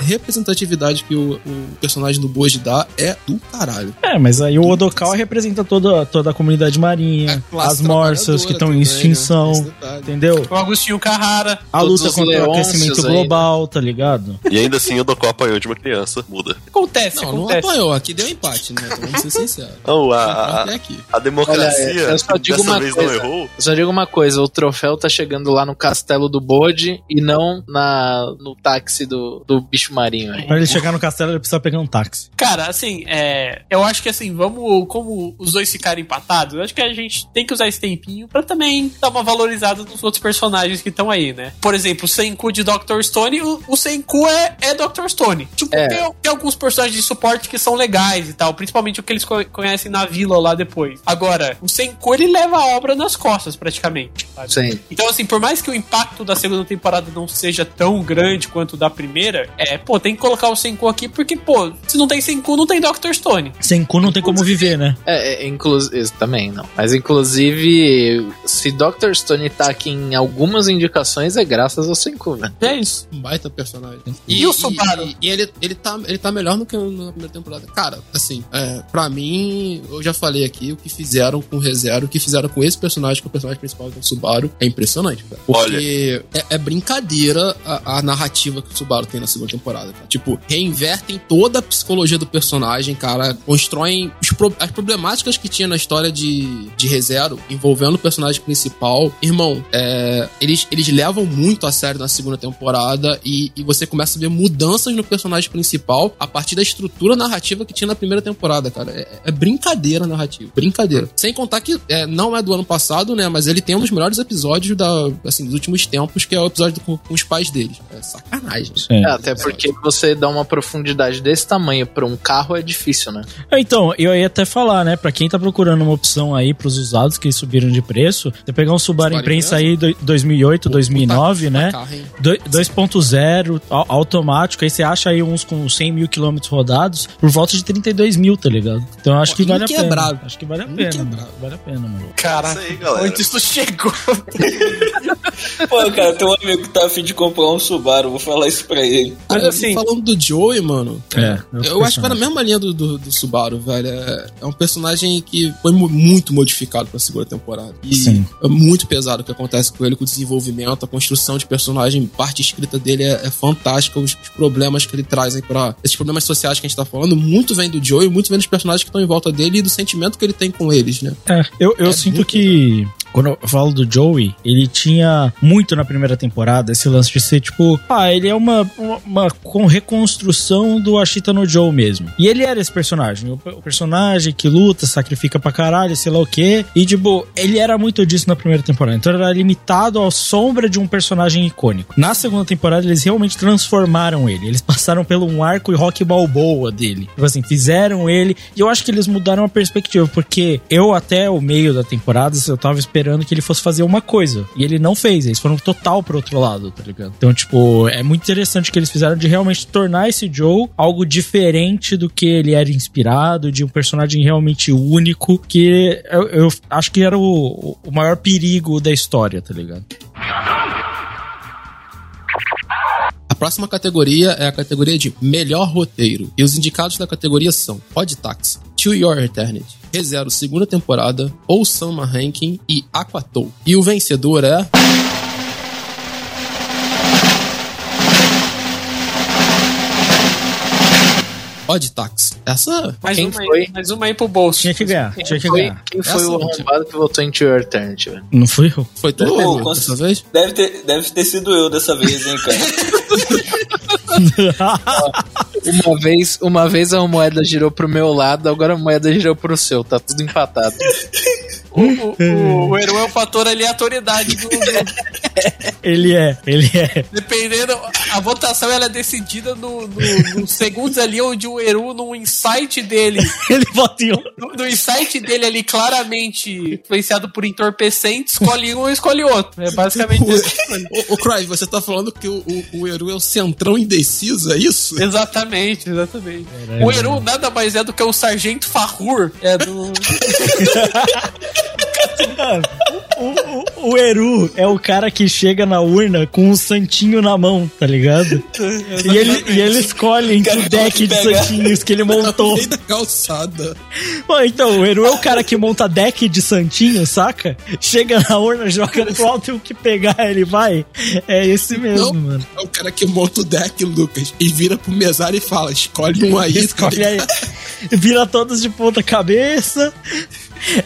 representatividade que o, o personagem do Bode dá é do caralho. É, mas aí o Odokawa representa toda, toda a comunidade marinha, classe as morsas que estão em né? extinção, detalhe. entendeu? O Agostinho Carrara. A luta contra o aquecimento aí, global, tá ligado? E ainda assim o Dokko apanhou de uma criança muda. Acontece, Não, não acontece. apanhou, aqui deu empate, né? Então, Vamos ser sinceros. Não, a, a, é a democracia Olha, eu só digo dessa uma vez coisa. não errou. Eu só digo uma coisa, o troféu tá chegando lá no castelo do Bode e não na, no táxi do, do bicho marinho aí. Pra ele chegar no castelo, ele precisa pegar um táxi. Cara, assim, é, eu acho que assim, vamos, como os dois ficaram empatados, eu acho que a gente tem que usar esse tempinho pra também dar uma valorizada nos outros personagens que estão aí, né? Por exemplo, o Senku de Dr. Stone, o, o Senku é, é Dr. Stone. Tipo, É. tem, tem alguns personagens de suporte que são legais e tal, principalmente o que eles co- conhecem na vila lá depois. Agora, o Senku, ele leva a obra nas costas, praticamente. sabe? Sim. Então, assim, por mais que o impacto da segunda temporada não seja tão grande quanto o da primeira, é, pô, tem que colocar o Senku aqui porque, pô, se não tem Senku, não tem Dr. Stone. Sem cu não tem como viver, né? É, é inclusive. Também não. Mas inclusive, se Dr. Stone tá aqui em algumas indicações, é graças ao Senku, né? É isso. Um baita personagem. E o Subaru? E, e ele, ele, tá, ele tá melhor do que na primeira temporada. Cara, assim, é, pra mim, eu já falei aqui o que fizeram com o ReZero, o que fizeram com esse personagem, que é o personagem principal do Subaru. Subaru é impressionante, cara. Porque é, é brincadeira a, a narrativa que o Subaru tem na segunda temporada, cara. Tipo, reinvertem toda a psicologia do personagem, cara. Constroem os pro- as problemáticas que tinha na história de, de ReZero envolvendo o personagem principal. Irmão, é, eles, eles levam muito a sério na segunda temporada e, e você começa a ver mudanças no personagem principal a partir da estrutura narrativa que tinha na primeira temporada, cara. É, é brincadeira a narrativa. Brincadeira. Sem contar que é, não é do ano passado, né? Mas ele tem um dos melhores episódios da, assim, dos últimos tempos, que é o episódio com, com os pais deles. É sacanagem. Sim. É, até porque você dá uma profundidade desse tamanho pra um carro é difícil, né? Então, eu ia até falar, né? Pra quem tá procurando uma opção aí pros usados que subiram de preço, você pegar um Subaru Subaru imprensa aí do- 2008, 2009, Puta- né? puta carro, hein? Do- 2.0 au- automático, aí você acha aí uns com 100 mil quilômetros rodados por volta de 32 mil, tá ligado? Então eu acho Pô, que vale a pena. Acho que vale a pena. Vale a pena, mano. Caraca, Isso aí, galera. onde isso chegou? Pô, cara, tem um amigo que tá afim de comprar um Subaru, vou falar isso pra ele. Mas Cara, assim, falando do Joey, mano. É, Eu acho que vai na mesma linha do, do, do Subaru, velho. É, é um personagem que foi mu- muito modificado pra segunda temporada. E Sim. é muito pesado o que acontece com ele, com o desenvolvimento, a construção de personagem, parte escrita dele é, é fantástica. Os, os problemas que ele traz aí pra. Esses problemas sociais que a gente tá falando, muito vem do Joey, muito vem dos personagens que estão em volta dele e do sentimento que ele tem com eles, né? É, eu, eu É sinto que. Quando eu falo do Joey, ele tinha muito na primeira temporada esse lance de ser tipo, ah, ele é uma, uma, uma reconstrução do Ashita no Joe mesmo. E ele era esse personagem, o, o personagem que luta, sacrifica pra caralho, sei lá o quê. E tipo, ele era muito disso na primeira temporada. Então era limitado à sombra de um personagem icônico. Na segunda temporada, eles realmente transformaram ele. Eles passaram pelo um arco e rock balboa dele. Tipo assim, fizeram ele. E eu acho que eles mudaram a perspectiva, porque eu até o meio da temporada, eu tava esperando que ele fosse fazer uma coisa. E ele não fez. Eles foram total pro outro lado, tá ligado? Então, tipo, é muito interessante o que eles fizeram de realmente tornar esse Joe algo diferente do que ele era inspirado, de um personagem realmente único, que eu, eu acho que era o, o maior perigo da história, tá ligado? A próxima categoria é a categoria de melhor roteiro. E os indicados da categoria são Odd Taxi, To Your Eternity, ReZero segunda temporada, ou Summer Ranking e Aquatou. E o vencedor é... Odd Taxi. Essa... mais Quem uma foi? aí, mais uma aí pro bolso. Tinha que ganhar, tinha que Foi, ganhar. quem foi Essa o arrombado que votou em Eternity, velho? Não fui eu? Foi tu, Pedro, com- dessa vez? Deve ter, deve ter sido eu dessa vez, hein, cara. Uma vez, uma vez a moeda girou pro meu lado, agora a moeda girou pro seu, tá tudo empatado. O, o, o, o Eru é o fator aleatoriedade do, do- ele é, ele é. Dependendo, a votação ela é decidida no, no- nos segundos ali onde o Eru, no insight dele, Ele vota em outro. no, no insight dele ali claramente influenciado por entorpecente, escolhe um ou escolhe outro. É basicamente isso. Ô, Cry, você tá falando que o, o, o Eru é o centrão indeciso, é isso? Exatamente, exatamente. O Eru nada mais é do que o Sargento Farrur. É do. O, o, o Eru é o cara que chega na urna com um santinho na mão, tá ligado? E ele, e ele escolhe entre o deck de santinhos que ele montou. da calçada. Pô, então, o Eru é o cara que monta deck de santinho, saca? Chega na urna, joga pro alto e o que pegar ele vai. É esse mesmo, Não, mano. é o cara que monta o deck, Lucas, e vira pro mesário e fala: escolhe um aí. Escolhe aí. Vira todos de ponta cabeça.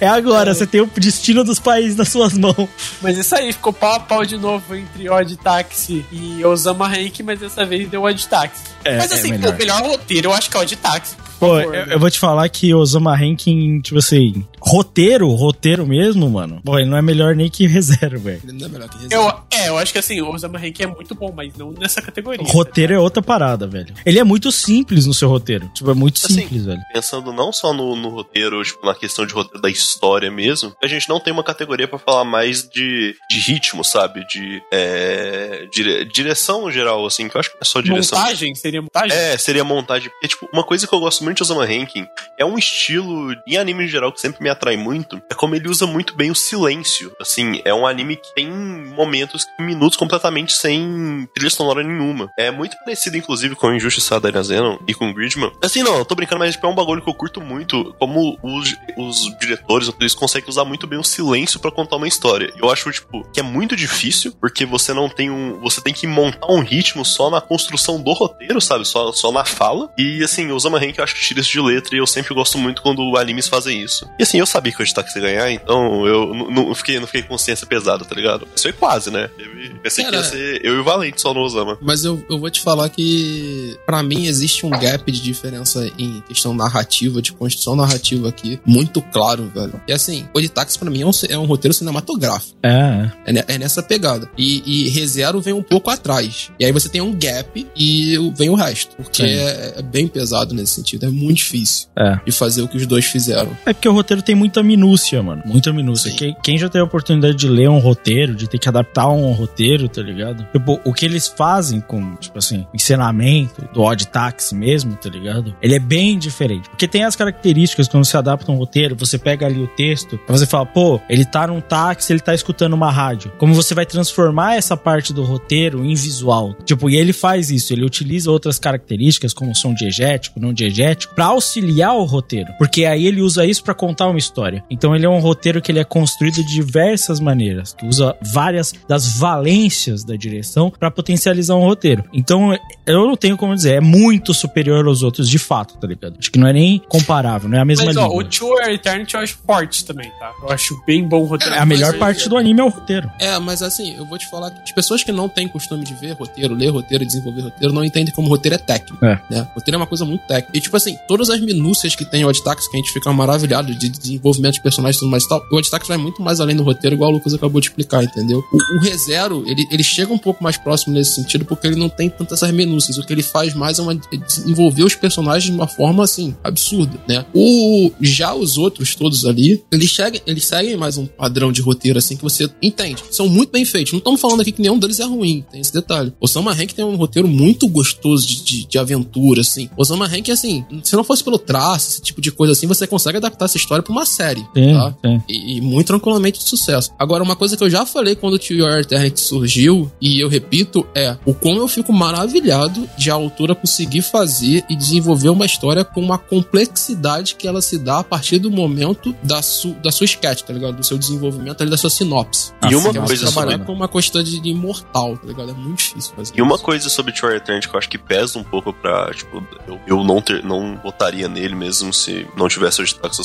É agora, você tem o destino dos países nas suas mãos. Mas isso aí, ficou pau a pau de novo entre Odd Taxi e Osama Rank, mas dessa vez deu Odd Taxi. É, mas é assim, melhor. o melhor roteiro eu acho que é Odd Taxi. Pô, por favor, eu, né? eu vou te falar que Osama Rankin, tipo assim, roteiro, roteiro mesmo, mano. Pô, ele não é melhor nem que reserva, velho. Ele não é melhor que reserva. Eu, é, eu acho que assim, o Osama Rank é muito bom, mas não nessa categoria. Roteiro é outra parada, velho. Ele é muito simples no seu roteiro. Tipo, é muito Assim, simples, velho. Pensando não só no, no roteiro, tipo, na questão de roteiro da história mesmo, a gente não tem uma categoria pra falar mais de, de ritmo, sabe? De é, dire- direção no geral, assim, que eu acho que é só direção. Montagem? Seria montagem? É, seria montagem. Porque, tipo, uma coisa que eu gosto muito de Osama Rankin é um estilo, em anime em geral, que sempre me atrai muito é como ele usa muito bem o silêncio. Assim, é um anime que tem momentos, minutos completamente sem trilha sonora nenhuma. É muito parecido, inclusive, com Injustiçada da Zenon e com Gridman. Assim, não, eu tô brincando, mas tipo, é um bagulho que eu curto muito. Como os, os diretores, eles conseguem usar muito bem o silêncio pra contar uma história. Eu acho, tipo, que é muito difícil, porque você não tem um. Você tem que montar um ritmo só na construção do roteiro, sabe? Só, só na fala. E assim, o Zama Rank eu acho que tira isso de letra e eu sempre gosto muito quando animes fazem isso. E assim, eu sabia que o Editax ia ganhar, então eu não- fiquei, não fiquei com consciência pesada, tá ligado? Isso foi quase, né? Teve- Pensei que ia Cara, ser eu e o Valente só no Osama. Mas eu, eu vou te falar que, pra mim, existe um gap de diferença em questão narrativa, de construção narrativa aqui, muito claro, velho. E assim, o táxi pra mim é um, é um roteiro cinematográfico. É, É, é nessa pegada. E, e ReZero vem um pouco atrás. E aí você tem um gap e vem o resto. Porque é, é bem pesado nesse sentido. É muito difícil é. de fazer o que os dois fizeram. É porque o roteiro tem muita minúcia, mano. Muita minúcia. Quem, quem já teve a oportunidade de ler um roteiro, de ter que adaptar um roteiro, tá ligado? Tipo, o que eles fazem com, tipo assim, ensinamento do Odd Taxi mesmo, tá ligado? Ele é bem diferente. Porque tem as características quando você adapta um roteiro, você pega ali o texto, você falar, pô, ele tá num táxi, ele tá escutando uma rádio. Como você vai transformar essa parte do roteiro em visual? Tipo, e ele faz isso, ele utiliza outras características, como som diegético, não diegético, pra auxiliar o roteiro. Porque aí ele usa isso pra contar uma história. Então ele é um roteiro que ele é construído de diversas maneiras, que usa várias das valências da direção pra potencializar um roteiro. Então eu não tenho como dizer, é muito superior aos outros de fato, tá ligado? Acho que não é nem comparável, não é a mesma Mas, ó, o Tour Eternity eu acho forte também, tá? Eu acho bem bom o roteiro. É, a melhor Mas- parte do anime é o roteiro. É, mas assim, eu vou te falar que as pessoas que não têm costume de ver roteiro, ler roteiro desenvolver roteiro, não entendem como roteiro é técnico. É. Né? Roteiro é uma coisa muito técnica. E tipo assim, todas as minúcias que tem o Odtax, que a gente fica maravilhado de desenvolvimento de personagens e tudo mais e tal, o Odtax vai muito mais além do roteiro, igual o Lucas acabou de explicar, entendeu? O, o ReZero, ele, ele chega um pouco mais próximo nesse sentido, porque ele não tem tantas essas minúcias. O que ele faz mais é, uma, é desenvolver os personagens de uma forma, assim, absurda, né? O, já os outros todos ali, eles seguem, eles seguem mais um padrão de roteiro, assim, que você entende. São muito bem feitos. Não estamos falando aqui que nenhum deles é ruim, tem esse detalhe. Osama Hank tem um roteiro muito gostoso de, de, de aventura, assim. Osama Hank, assim, se não fosse pelo traço, esse tipo de coisa assim, você consegue adaptar essa história pra uma série, Sim, tá? sim. E, e muito tranquilamente de sucesso. Agora, uma coisa que eu já falei quando o Tio Your Eternity surgiu, e eu repito, é o como eu fico maravilhado de a autora conseguir fazer e desenvolver uma história com uma complexidade que ela se dá a partir do momento da, su, da sua sketch, tá ligado? Do seu desenvolvimento ali, da sua sinopse. E uma Que você coisa trabalhar sobre- com uma quantidade de imortal, tá ligado? É muito difícil fazer E uma isso. coisa sobre Tour Eternity que eu acho que pesa um pouco pra, tipo, eu, eu não, ter, não votaria nele mesmo se não tivesse o destaque do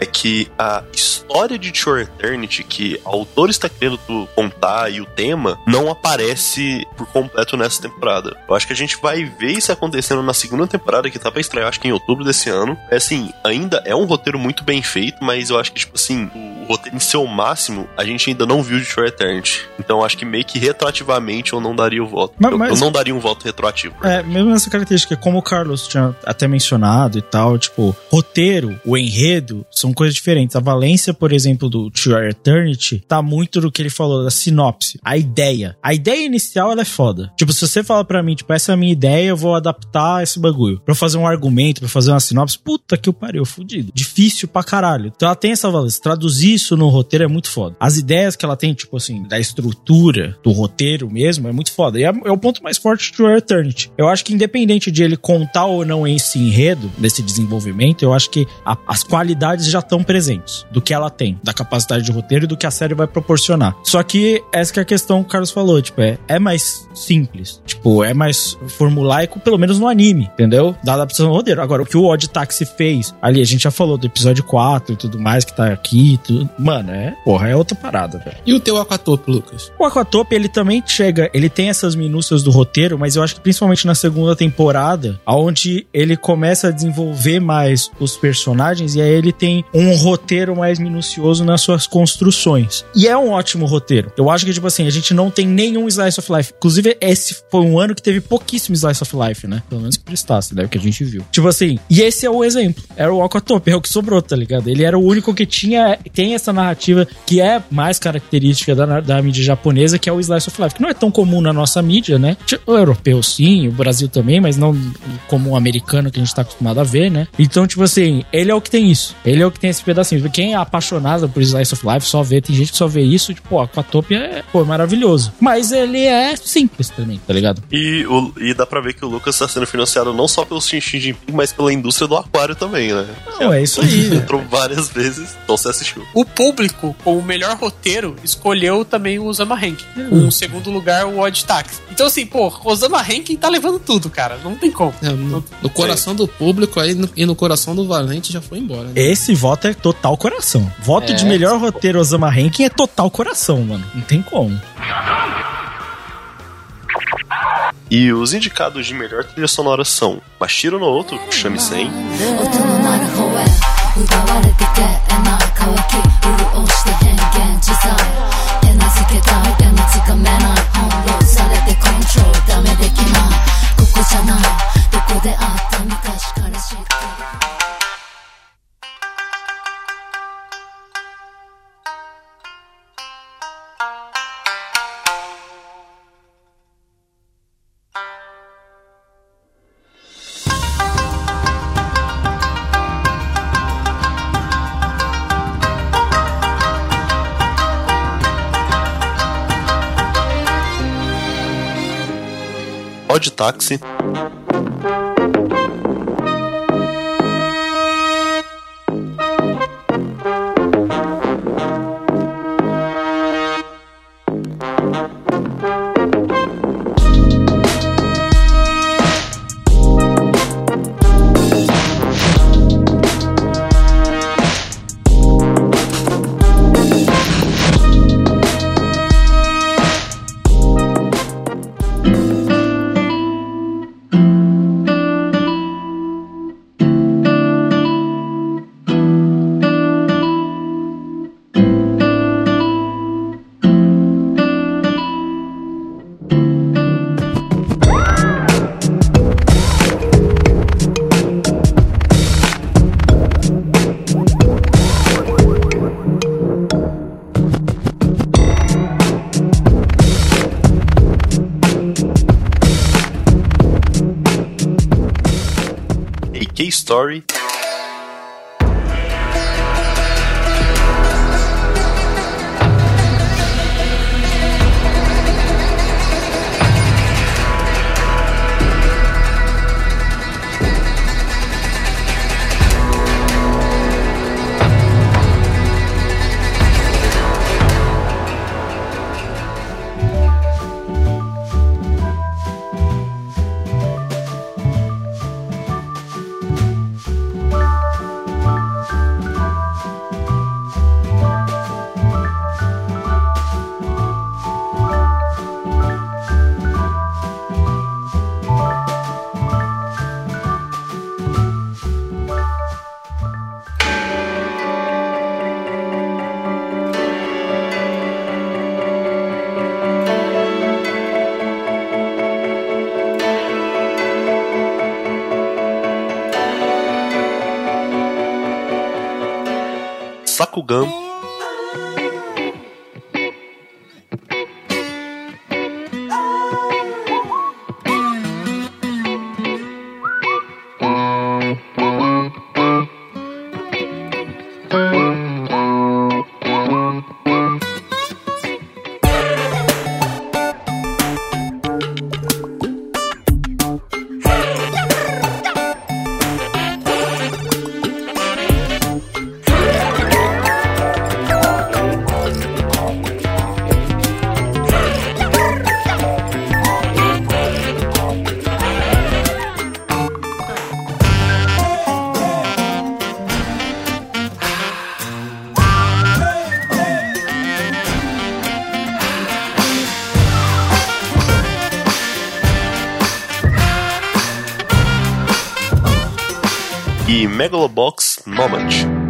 é que a história de Tour Eternity que a autora está querendo contar e o tema não aparece por completo nessa temporada. Eu acho que a gente vai ver isso acontecendo na segunda temporada que tá pra estrear, acho que em outubro desse ano. É assim, ainda é um roteiro muito bem feito, mas eu acho que, tipo assim, o roteiro em seu máximo a gente ainda não viu de Tour Eternity. Então acho que meio que retroativamente eu não daria o voto. Mas- Eu- mas- eu não daria um voto retroativo. É, mesmo essa característica, como o Carlos tinha até mencionado e tal, tipo, roteiro, o enredo, são coisas diferentes. A valência, por exemplo, do Your Eternity, tá muito do que ele falou, da sinopse, a ideia. A ideia inicial, ela é foda. Tipo, se você fala pra mim, tipo, essa é a minha ideia, eu vou adaptar esse bagulho. Pra fazer um argumento, pra fazer uma sinopse, puta que eu pariu, fudido. Difícil pra caralho. Então ela tem essa valência. Traduzir isso no roteiro é muito foda. As ideias que ela tem, tipo assim, da estrutura do roteiro mesmo, é muito foda. E é, é o ponto mais forte de Your Eternity. Eu acho que independente de ele contar ou não esse enredo, desse desenvolvimento, eu acho que a- as qualidades já estão presentes do que ela tem, da capacidade de roteiro e do que a série vai proporcionar. Só que essa que é a questão que o Carlos falou, tipo, é, é mais simples. Tipo, é mais formulaico, pelo menos no anime, entendeu? Da adaptação do roteiro. Agora, o que o Odd Taxi fez, ali, a gente já falou do episódio 4 e tudo mais, que tá aqui tudo. Mano, é, porra, é outra parada, velho. E o teu Aquatope, Lucas? O Aquatope, ele também chega, ele tem essas minúcias do roteiro, mas eu acho que principalmente na segunda temporada, onde ele começa a desenvolver mais os personagens e aí ele tem um roteiro mais minucioso nas suas construções. E é um ótimo roteiro. Eu acho que, tipo assim, a gente não tem nenhum Slice of Life. Inclusive, esse foi um ano que teve pouquíssimo Slice of Life, né? Pelo menos que prestasse, né? O que a gente viu. Tipo assim, e esse é o exemplo. Era o Aquatope, é o que sobrou, tá ligado? Ele era o único que tinha, tem essa narrativa que é mais característica da, da mídia japonesa, que é o Slice of Life, que não é tão comum na nossa mídia, né? O europeu sim, o Brasil também, mas não como o americano que a gente tá acostumado a ver, né? Então, tipo assim, ele é o que tem isso. Ele é o que tem esse pedacinho. Quem é apaixonado por Slice of Life só vê, tem gente que só vê isso, tipo, ó, Aquatopia é, pô, maravilhoso. Mas ele é simples também, tá ligado? E, o- e dá pra ver que o Lucas tá sendo financiado não só pelo Shin Shin Jinping, mas pela indústria do aquário também, né? Não, é isso aí. Entrou várias vezes, então você assistiu. O público, com o melhor roteiro, escolheu também o Osama Henk. Hum. Um segundo lugar, o Odd Tax. Então, assim, pô, Osama Henk tá levando tudo, cara. Não tem como. É, no, no coração do público aí no, e no coração do Valente já foi embora. Né? Esse voto é total coração. Voto é, de melhor roteiro Osama Henk é total coração, mano. Não tem como. E os indicados de melhor trilha sonora são Bashiro no outro, Shamisen. 奪われてけえな乾き潤して変幻自在。手なずけたい手もつかめない。翻弄されてコントロールダメできない。ここじゃない。どこであった昔から知ってる「Odd Taxi, a Megalobox Nomad.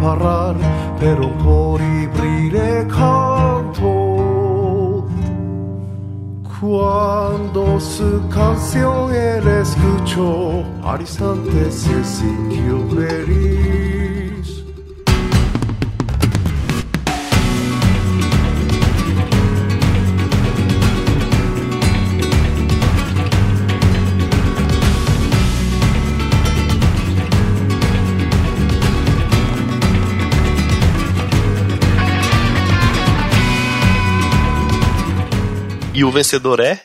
Parar, pero un colibrí le cantó. Cuando su canción él escuchó, al instante se sintió. E o vencedor é.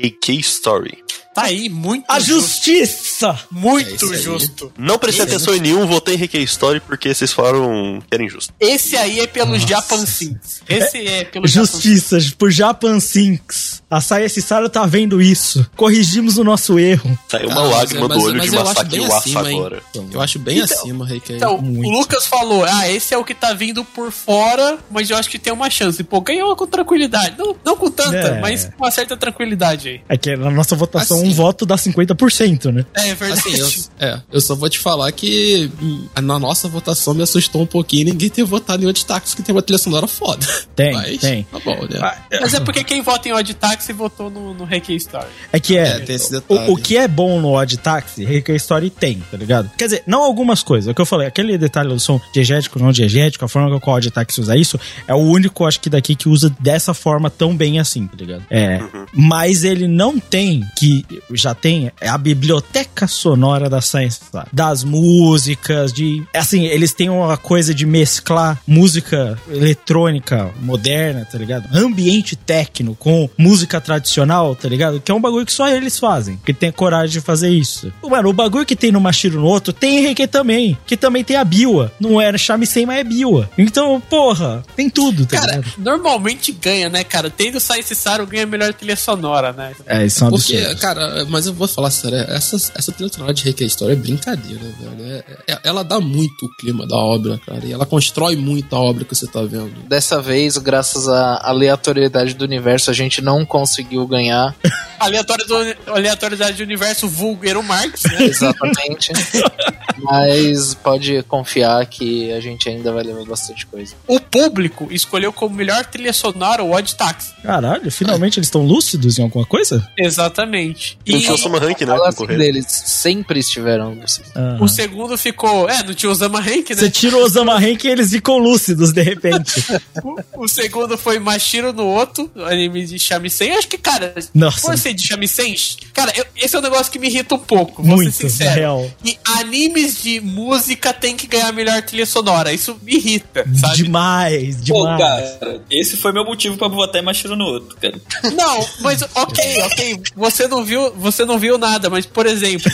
AK Story. Tá aí, muito A justo. Justiça! Muito É justo. Não prestei atenção em nenhum, votei em RK Story porque vocês falaram que era injusto. Esse aí é pelo Japan Sinks. Esse é pelo Japan Justiça por Japan Sinks. A Saia Cissaro tá vendo isso. Corrigimos o nosso erro. Saiu uma mas- lágrima mas- do olho mas de eu acho Masaki Uasa hein? agora. Eu acho bem acima, Reiki. Então, o Lucas falou, ah, esse é o que tá vindo por fora, mas eu acho que tem uma chance. Pô, ganhou com tranquilidade. Não, não com tanta, É. mas com uma certa tranquilidade aí. É que na nossa votação Assim. um voto dá 50%, né? É verdade. Assim, eu, é, eu só vou te falar que hum, na nossa votação me assustou um pouquinho ninguém ter votado em Odd Taxi, que tem uma trilha sonora foda. Tem, Mas, tem. Tá bom, né? Mas é porque quem vota em Odd Taxi votou no, no Reiki Story. É que é. É, tem esse detalhe. o, o que é bom no Odd Taxi, Reiki Story tem, tá ligado? Quer dizer, não algumas coisas. É o que eu falei, aquele detalhe do som diegético, não diegético, a forma que o Odd Taxi usa isso, é o único, acho que daqui, que usa dessa forma tão bem assim, tá ligado? É. Mas ele não tem, que já tem, é a biblioteca sonora da Science, sabe? Das músicas, de. Assim, eles têm uma coisa de mesclar música eletrônica moderna, tá ligado? Ambiente techno com música tradicional, tá ligado? Que é um bagulho que só eles fazem, que tem coragem de fazer isso. Mano, o bagulho que tem no Mashiro no outro tem em Reiki também, que também tem a Biwa. Não era Shamisen, mas é Biwa. Então, porra, tem tudo, tá Cara, ligado? normalmente ganha, né, cara? Tendo Science Saru ganha melhor trilha sonora, né? É, isso é um Porque, absurdo. cara, mas eu vou falar sério, essa, essa trilha sonora de Reiki Story é brincadeira, velho. É- é- ela dá muito o clima da obra, cara, e ela constrói muito a obra que você tá vendo. Dessa vez, graças à aleatoriedade do universo, a gente não conseguiu ganhar. Aleatório do, aleatoriedade do universo vulgueiro Marx, né? Exatamente. Mas pode confiar que a gente ainda vai levar bastante coisa. o público escolheu como melhor trilha sonora o Odd Taxi. Caralho, finalmente eles estão lúcidos em alguma coisa? Exatamente. Não E tinha o Sama Rank, né? Assim deles, sempre estiveram lúcidos. Ah. o segundo ficou. É, não tinha o Zama Rank, né? Você tira o Osama Rank e eles ficam lúcidos de repente. O, o segundo foi Mashiro no outro, anime de Shamisen. Acho que, cara, Nossa. por ser de Shamisen, cara, eu- esse é um negócio que me irrita um pouco, vou Muito, ser sincero. real. E animes de música tem que ganhar a melhor trilha sonora. Isso me irrita, sabe? Demais, Pô, demais. cara, esse foi meu motivo pra votar em Machiro no outro, cara. Não, mas ok, ok. Você não viu, você não viu nada, mas por exemplo,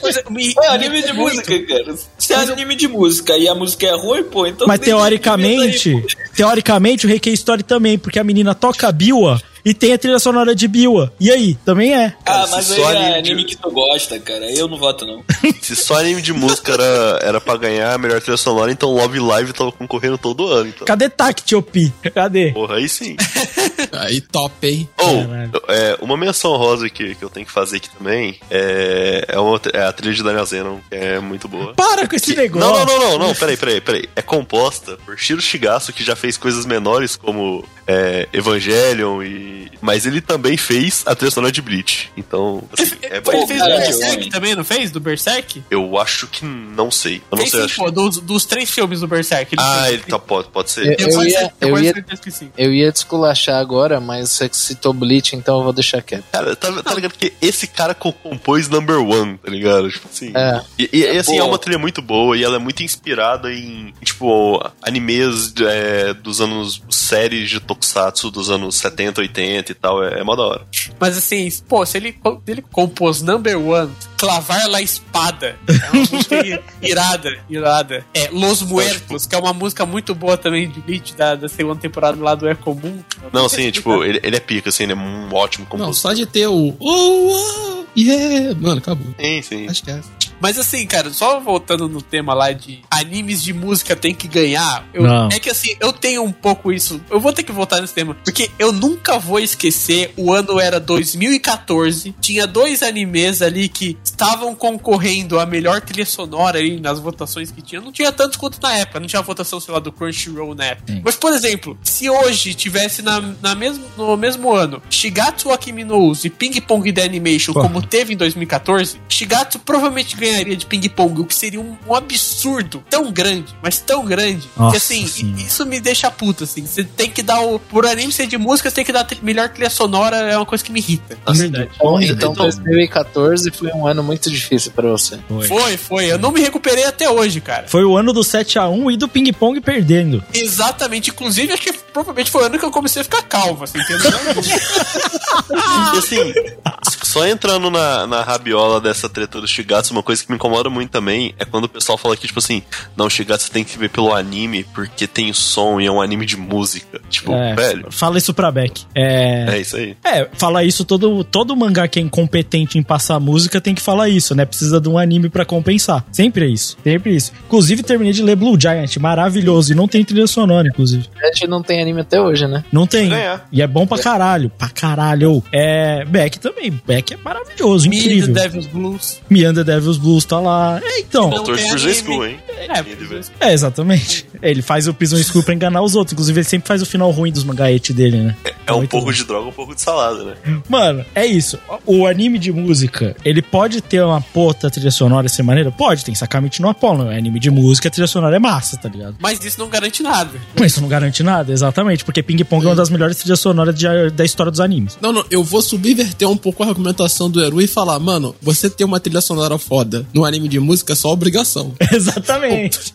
coisa me, É anime de muito- música, cara. Se é anime de música e a música é ruim, pô, então. Mas teoricamente, teoricamente o Reiki Story também, porque a menina toca a Biwa e tem a trilha sonora de Biwa. E aí, também é. aí. Ah, mas se aí só é anime anime de- que tu gosta, cara. Eu não voto, não. Se só anime de música era, era pra ganhar a melhor trilha sonora, então Love Live tava concorrendo todo ano. Então. Cadê Tactiopi? Cadê? Porra, aí sim. Aí top, hein? Ou, Caralho. é, uma menção rosa que, que eu tenho que fazer aqui também é, é, uma, é a trilha de Daniel Zenon, que é muito boa. Para com esse negócio. Não, não, não, não, não, peraí, peraí, peraí. É composta por Shiro Shigasu, que já fez coisas menores como é, Evangelion e. Mas ele também fez a trilha sonora de Bleach. Então, assim, é Ele bom. fez cara, do Berserk também, não fez? Do Berserk? Eu acho que não sei. Eu não Fez sei. sim, acho... pô, dos, dos três filmes do Berserk. Ele Ah, fez. ele tá, pode, pode ser. Eu- Eu, quase- ia- eu eu ia- certeza que sim. Eu ia desculachar agora, mas você citou Bleach, então eu vou deixar quieto. Cara, tá, tá ligado que esse cara co- compôs number one, tá ligado? Tipo assim. É. E, e, e, assim, é uma trilha muito boa e ela é muito inspirada em, tipo, animes é, dos anos. séries de Tokusatsu dos anos 70, 80 e tal. É, é mó da hora. Mas assim, pô, se ele, ele compôs Number One, Clavar La Espada, é uma música irada, irada. É, Los Muertos, que é uma música muito boa também de Bleach, da, da segunda temporada lá do É Comum. Não, assim, tipo, ele, ele é pica, assim, ele é um ótimo Não, compositor. só de ter o. Oh, oh, yeah! Mano, acabou. Sim, sim. Acho que é. Mas assim, cara, só voltando no tema lá de animes de música tem que ganhar, eu- é que assim, eu tenho um pouco isso. Eu vou ter que voltar nesse tema, porque eu nunca vou esquecer, o ano era 2014, tinha dois animes ali que estavam concorrendo a melhor trilha sonora aí nas votações que tinha. Não tinha tantos quanto na época, não tinha votação, sei lá, do Crunchyroll na época. Mas, por exemplo, se hoje tivesse na, na mesmo, no mesmo ano Shigatsu wa Kimi no Uso e Ping Pong The Animation, Porra. como teve em 2014, Shigatsu provavelmente ganharia de Ping Pong, o que seria um, um absurdo tão grande, mas tão grande, Nossa que assim, Senhora. isso me deixa puto, assim. Você tem que dar o. Por anime ser de música, você tem que dar a melhor trilha sonora, é uma coisa que me irrita. na verdade. Bom, então- então 2014 foi um ano muito difícil pra você. Foi, foi. Eu não me recuperei até hoje, cara. Foi o ano do 7x1 e do ping-pong perdendo. Exatamente. Inclusive, acho que provavelmente foi o ano que eu comecei a ficar calvo, assim, entendeu? E assim, só entrando na, na rabiola dessa treta do Shigatsu, uma coisa que me incomoda muito também é quando o pessoal fala que, tipo assim, não, o Shigatsu tem que ver pelo anime porque tem som e é um anime de música. Tipo, É, velho, Fala isso pra Beck. É. é isso aí. É, fala isso, todo, todo mangá que é incompetente em passar música tem que falar isso, né? Precisa de um anime pra compensar. Sempre é isso, sempre é isso. Inclusive, terminei de ler Blue Giant, maravilhoso. E não tem trilha sonora, inclusive. A gente não tem anime até hoje, né? Não tem. Ganhar. E é bom pra caralho, pra caralho. É, Beck também. Beck é maravilhoso, Me incrível. The Devil's Blues. Me and the Devil's Blues tá lá. É, então. Tem por anime. School, hein? É, É, exatamente. Ele faz o Prison School pra enganar os outros. Inclusive, ele sempre faz o final ruim dos mangaete dele, né? É um pouco bom. de droga, um pouco de salada, né? Mano, é isso. O anime de música, ele pode ter uma puta trilha sonora dessa maneira? Pode, tem Sakamichi no Apollo. É anime de música, a trilha sonora é massa, tá ligado? Mas isso não garante nada. Mas isso não garante nada, exatamente, porque Ping Pong é uma das melhores trilhas sonoras de- da história dos animes. Não, não, eu vou subverter um pouco a argumentação do Eru e falar, mano, você ter uma trilha sonora foda no anime de música é só obrigação. Exatamente.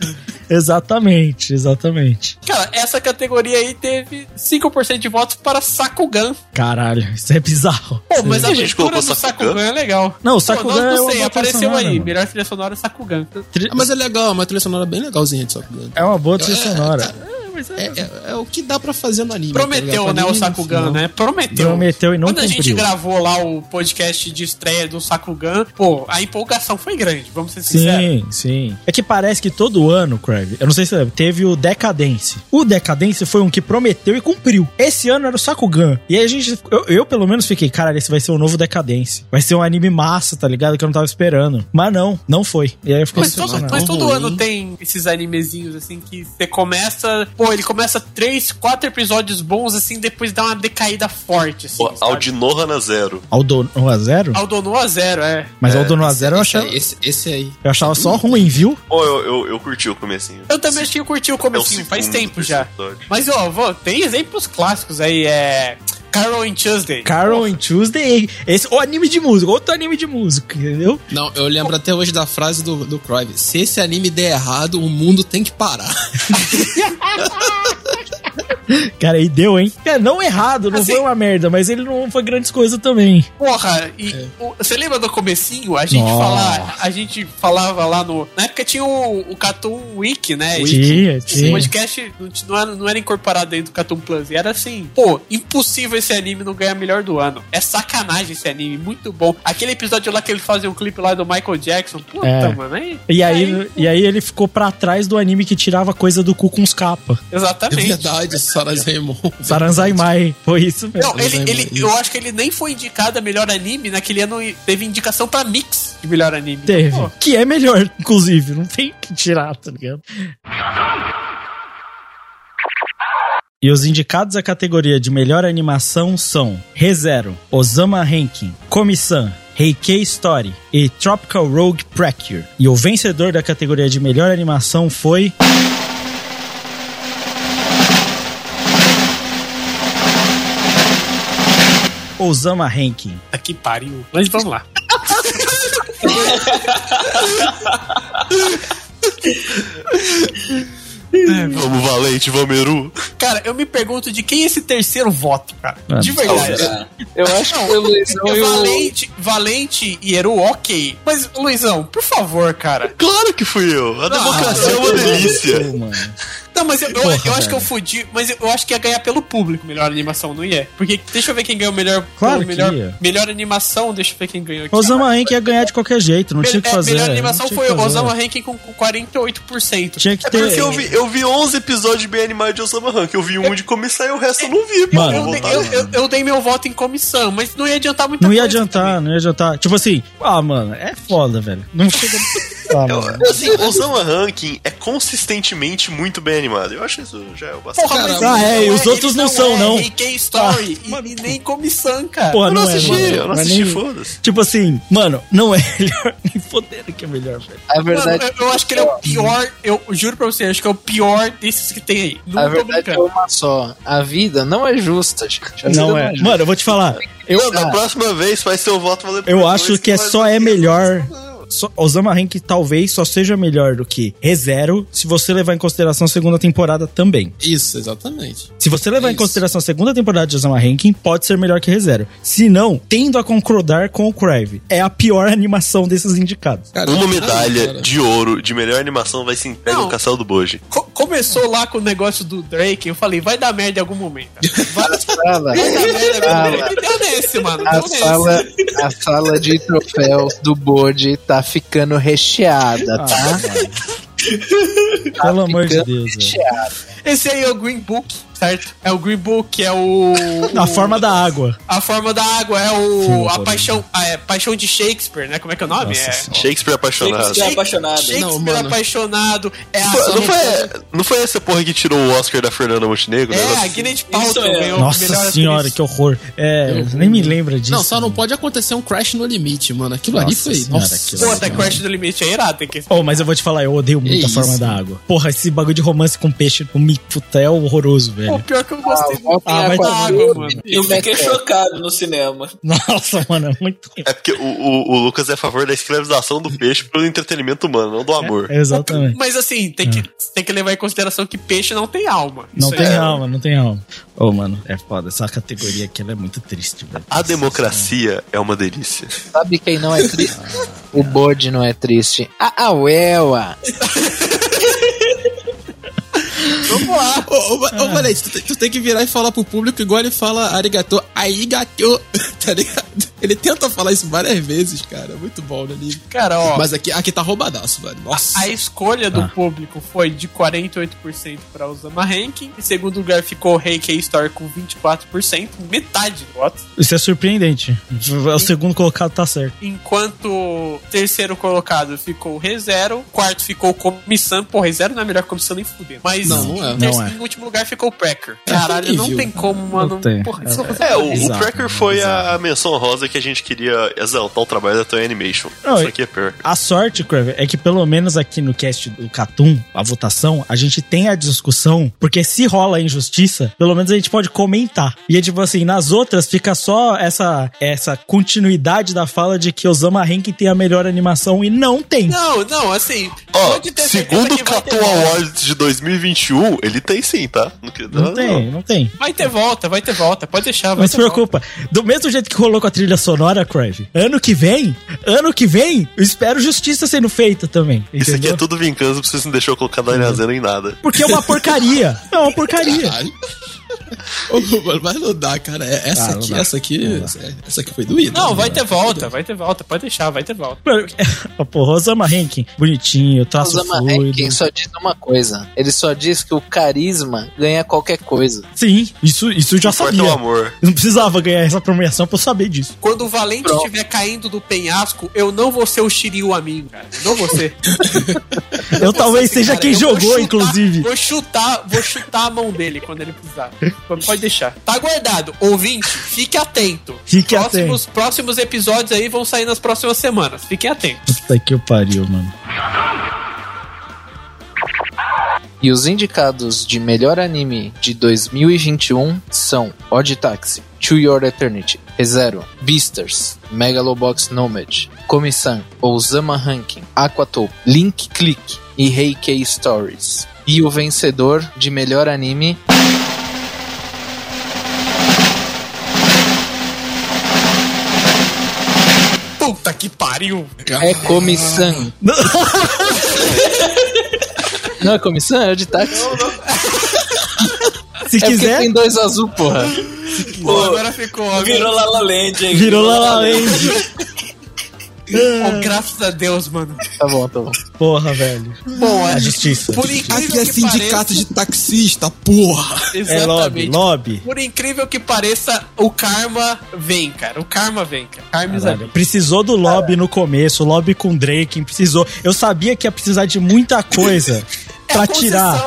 exatamente, exatamente. Cara, essa categoria aí teve 5% de votos para Sakugan. Caralho, isso é bizarro. Pô, mas a a gente colocou do Sakugan? Sakugan é legal. Não, o Pô, Sakugan não, é não uma sei, boa apareceu sonora, aí. mano. Melhor trilha sonora Sakugan. Tri- Ah, mas é legal, é uma trilha sonora bem legalzinha de Sakugan. É uma boa trilha É, sonora. é, É, é- é o que dá pra fazer no anime. tá Prometeu, ligado? né, o Sakugan, né? Prometeu. Prometeu e não Quando a gente cumpriu. gravou lá o podcast de estreia do Sakugan, pô, a empolgação foi grande, vamos ser sinceros. Sim, sim. É que parece que todo ano, Crave, eu não sei se você lembra, teve o Decadence. O Decadence foi um que prometeu e cumpriu. Esse ano era o Sakugan. E aí a gente, eu, eu, pelo menos fiquei, caralho, esse vai ser o novo Decadence. Vai ser um anime massa, tá ligado? Que eu não tava esperando. Mas não, não foi. E aí eu fiquei Mas todo, decepcionado. mas todo ano tem esses animezinhos, assim, que você começa. Pô, ele começa três, quatro episódios bons, assim, depois dá uma decaída forte, assim. Pô? Aldinoha na zero. Aldo a zero? Aldonoa zero, é. Mas Aldono a zero eu achava, esse, esse aí. eu achava só ruim, viu? Pô, eu, eu, eu curti o comecinho. Eu também achei que eu curti o É o comecinho, faz tempo já. episódio. Mas, ó, vou, tem exemplos clássicos aí, é. Carol in Tuesday. Carol and Tuesday. Esse, o anime de música, outro anime de música, entendeu? Não, eu lembro até hoje da frase do, do Cruyff. Se esse anime der errado, o mundo tem que parar. Cara, aí deu, hein? É, não errado, não Assim- foi uma merda, mas ele não foi grandes coisas também. Porra, e o- você lembra do comecinho? A gente, fala, a gente falava lá no. Na época tinha o, o Cartoon Week, né? E Tinha, O tinha. podcast não, era, não era incorporado dentro do Cartoon Plus. E era assim, pô, impossível esse anime não ganhar melhor do ano. É sacanagem esse anime, muito bom. Aquele episódio lá que ele fazia um clipe lá do Michael Jackson. Puta, É. mano, aí. E aí, e aí ele ficou pra trás do anime que tirava coisa do cu com os capa. É Exatamente. Verdade, Sarazemon. Saranzaimai, foi isso mesmo. Não, ele, ele, eu acho que ele nem foi indicado a melhor anime. Naquele ano teve indicação pra mix de melhor anime. Teve. Pô, Que é melhor, inclusive. Não tem que tirar, tá ligado? E os indicados à categoria de melhor animação são ReZero, Osama Rankin, Komi-san, Heikei Story e Tropical Rogue Precure. E o vencedor da categoria de melhor animação foi... Osama Rankin. Puta que pariu. Mas vamos lá. Vamos, Valente, vamos, Eru. Cara, eu me pergunto de quem é esse terceiro voto, cara. Ah, De verdade. Será? Eu acho que o Luizão É e o. Valente, Valente e Eru, ok. Mas, Luizão, por favor, cara. Claro que fui eu. A democracia é uma delícia. Mano. Não, mas eu, eu, Porra, eu acho que eu fudi, mas eu acho que ia ganhar pelo público melhor animação, não ia? Porque deixa eu ver quem ganhou melhor, Claro melhor, ia. melhor animação, deixa eu ver quem ganhou aqui. Osama Henk ia ganhar de qualquer jeito, não Mel- tinha o que é, fazer. melhor não animação tinha foi o. Osama Rankin com, com 48%. Tinha que É ter. porque eu vi, eu vi 11 episódios bem animados de Osama Rank. Eu vi um de comissão e o resto eu não vi. Mano, Eu, eu, eu, eu dei meu voto em comissão, mas não ia adiantar muita Não ia coisa adiantar, não ia adiantar. Tipo assim, ah, mano, é foda, velho. Não chega. Ah, mano. Assim, Osama Ranking é consistentemente muito bem animado. Eu acho isso já é o bastante. Porra, mas Ah, é, e os é- outros não são, é não. AK Story e, e nem comissão, cara. Porra, eu não não é, assisti, mano. eu não assisti, nem- foda-se. Tipo assim, mano, não é melhor. Nem fodendo que é melhor, velho. A Mano, verdade, eu, eu acho que ele é o pior, eu juro pra você, acho que é o pior desses que tem aí. Não a verdade é brincando. uma só. A vida não é justa, gente. Vida Não é. justa. Mano, eu vou te falar. Eu, Não, da próxima vez faz seu voto valer por eu acho que é vai- só é melhor. Osama Rank talvez só seja melhor do que ReZero se você levar em consideração a segunda temporada também. Isso, exatamente. Se você levar em consideração a segunda temporada de Osama Ranking, pode ser melhor que ReZero. Se não, tendo a concordar com o Crave, é a pior animação desses indicados. Cara, Uma medalha cara. de ouro de melhor animação vai ser entregue Não. no Castelo do Boji. Co- começou lá com o negócio do Drake, eu falei, vai dar merda em algum momento. Vai, vai Sala, dar merda em algum Fala. momento. Deu nesse, mano. a Deu nesse. sala, a sala de troféus do Bode tá ficando recheada, tá? Pelo amor de Deus, recheada. Esse aí é o Green Book, certo? É o Green Book, é o. A forma da água. A forma da água é o. Filme a paixão. A, é, paixão de Shakespeare, né? Como é que é o nome? Nossa é. Shakespeare apaixonado. Shakespeare apaixonado. Shakespeare Não, mano. apaixonado. É a. Não foi, não foi essa porra que tirou o Oscar da Fernanda Montenegro? É, né? a Gwyneth Paltrow é. ganhou Nossa senhora, atriz. que horror. É, nem me lembra disso. Não, só não pode acontecer um crash no limite, mano. Aquilo ali Nossa foi. senhora, Nossa. aquilo Pô, ali. até Crash do Limite é irado, tem que. Oh, mas eu vou te falar, eu odeio muito Que a forma isso, da água. Porra, esse bagulho de romance com peixe, com mi- puta, é horroroso, Pô, velho. pior que eu gostei Ah, muito vai da tomar água, mano. Eu fiquei chocado no cinema. Nossa, mano, é muito. É porque o, o- o Lucas é a favor da escravização do peixe pelo entretenimento humano, não do amor. Exatamente. Mas assim, tem que, tem que levar em consideração que peixe não tem alma. Não Isso tem é- alma, não tem alma. Ô, mano, é foda. Essa categoria aqui ela é muito triste, velho. A democracia é uma delícia. Sabe quem não é triste? O Bode não é triste. A Auela. Vamos lá. Ô, ô, ô, Valente, tu, tem- tu tem que virar e falar pro público igual ele fala arigato, arigato, tá ligado? Ele tenta falar isso várias vezes, cara. Muito bom no anime. Cara, ó. Mas aqui, aqui tá roubadaço, velho. Nossa. A escolha do Ah. público foi de 48% para Osama Ranking. Em segundo lugar ficou Reiki Store com 24%, metade do voto. Isso é surpreendente. O segundo colocado tá certo. Enquanto terceiro colocado ficou ReZero, quarto ficou Comissão. Pô, ReZero não é melhor que Comissão nem fudendo. Mas Não, não é. Não é. em último lugar ficou o Pracker. Caralho, não tem como, mano. tem. Porra, isso É, o, o Exato, Cracker foi exato. a menção rosa que a gente queria exaltar o trabalho da Toei Animation. Não, Isso aqui é pior. A sorte, Crave, é que pelo menos aqui no cast do Catum, a votação, a gente tem a discussão, porque se rola injustiça, pelo menos a gente pode comentar. E é tipo assim, nas outras fica só essa, essa continuidade da fala de que Osama Rankin tem a melhor animação e não tem. Não, não, assim. Ó, pode ter certeza segundo o volta. Awards de 2021, ele tem sim, tá? Não, Não tem, não tem. Vai ter volta, vai ter volta. Pode deixar, vai Não se ter volta. preocupa. Do mesmo jeito que rolou com a trilha sonora, Crave, ano que vem, ano que vem, eu espero justiça sendo feita também. Isso aqui Entendeu? é tudo vingança pra vocês não deixou eu colocar a Daria Zeno em nada. Porque é uma porcaria. É uma porcaria. Caralho. Ô, mano, mas não dá, cara. É- Essa Ah, não aqui, dá. essa aqui, essa, aqui foi doída. Não, né? vai ter volta, vai ter volta. Pode deixar, vai ter volta. Mano, Porra, Osama Rankin, bonitinho, traço Osama fluido. Rankin só diz uma coisa. Ele só diz que o carisma ganha qualquer coisa. Sim, isso, isso eu já Importa sabia. o amor. Eu não precisava ganhar essa premiação pra eu saber disso. Quando o Valente Pronto. estiver caindo do penhasco, eu não vou ser o Shiryu amigo, cara. Não vou ser. Eu talvez Assim, seja cara, quem eu vou jogou, chutar- inclusive. Vou chutar, vou chutar a mão dele quando ele precisar. Pode deixar. Tá guardado. Ouvinte, fique atento. Fique próximos, Próximos episódios aí vão sair nas próximas semanas. Fiquem atentos. Puta que eu pariu, mano. E os indicados de melhor anime de 2021 são Odd Taxi, To Your Eternity, ReZero, Beasters, Megalobox Nomad, Komi-san, Osama Ranking, Aquatop, Link Click e Heikei Stories. E o vencedor de melhor anime Puta que pariu. é Komi-san. Não é comissão? É de táxi. Se É quiser, tem dois azul, porra. Pô, agora ficou óbvio. Virou La La Land, hein? virou La La Land. Pô, graças a Deus, mano. Tá bom, tá bom. Porra, velho. Bom, A justiça. Por incrível Aqui é que sindicato pareça, de taxista, porra. É lobby, lobby. Por incrível que pareça, o karma vem, cara. O karma vem, cara. Precisou do lobby no começo, lobby com Drake, precisou. Eu sabia que ia precisar de muita coisa pra É tirar.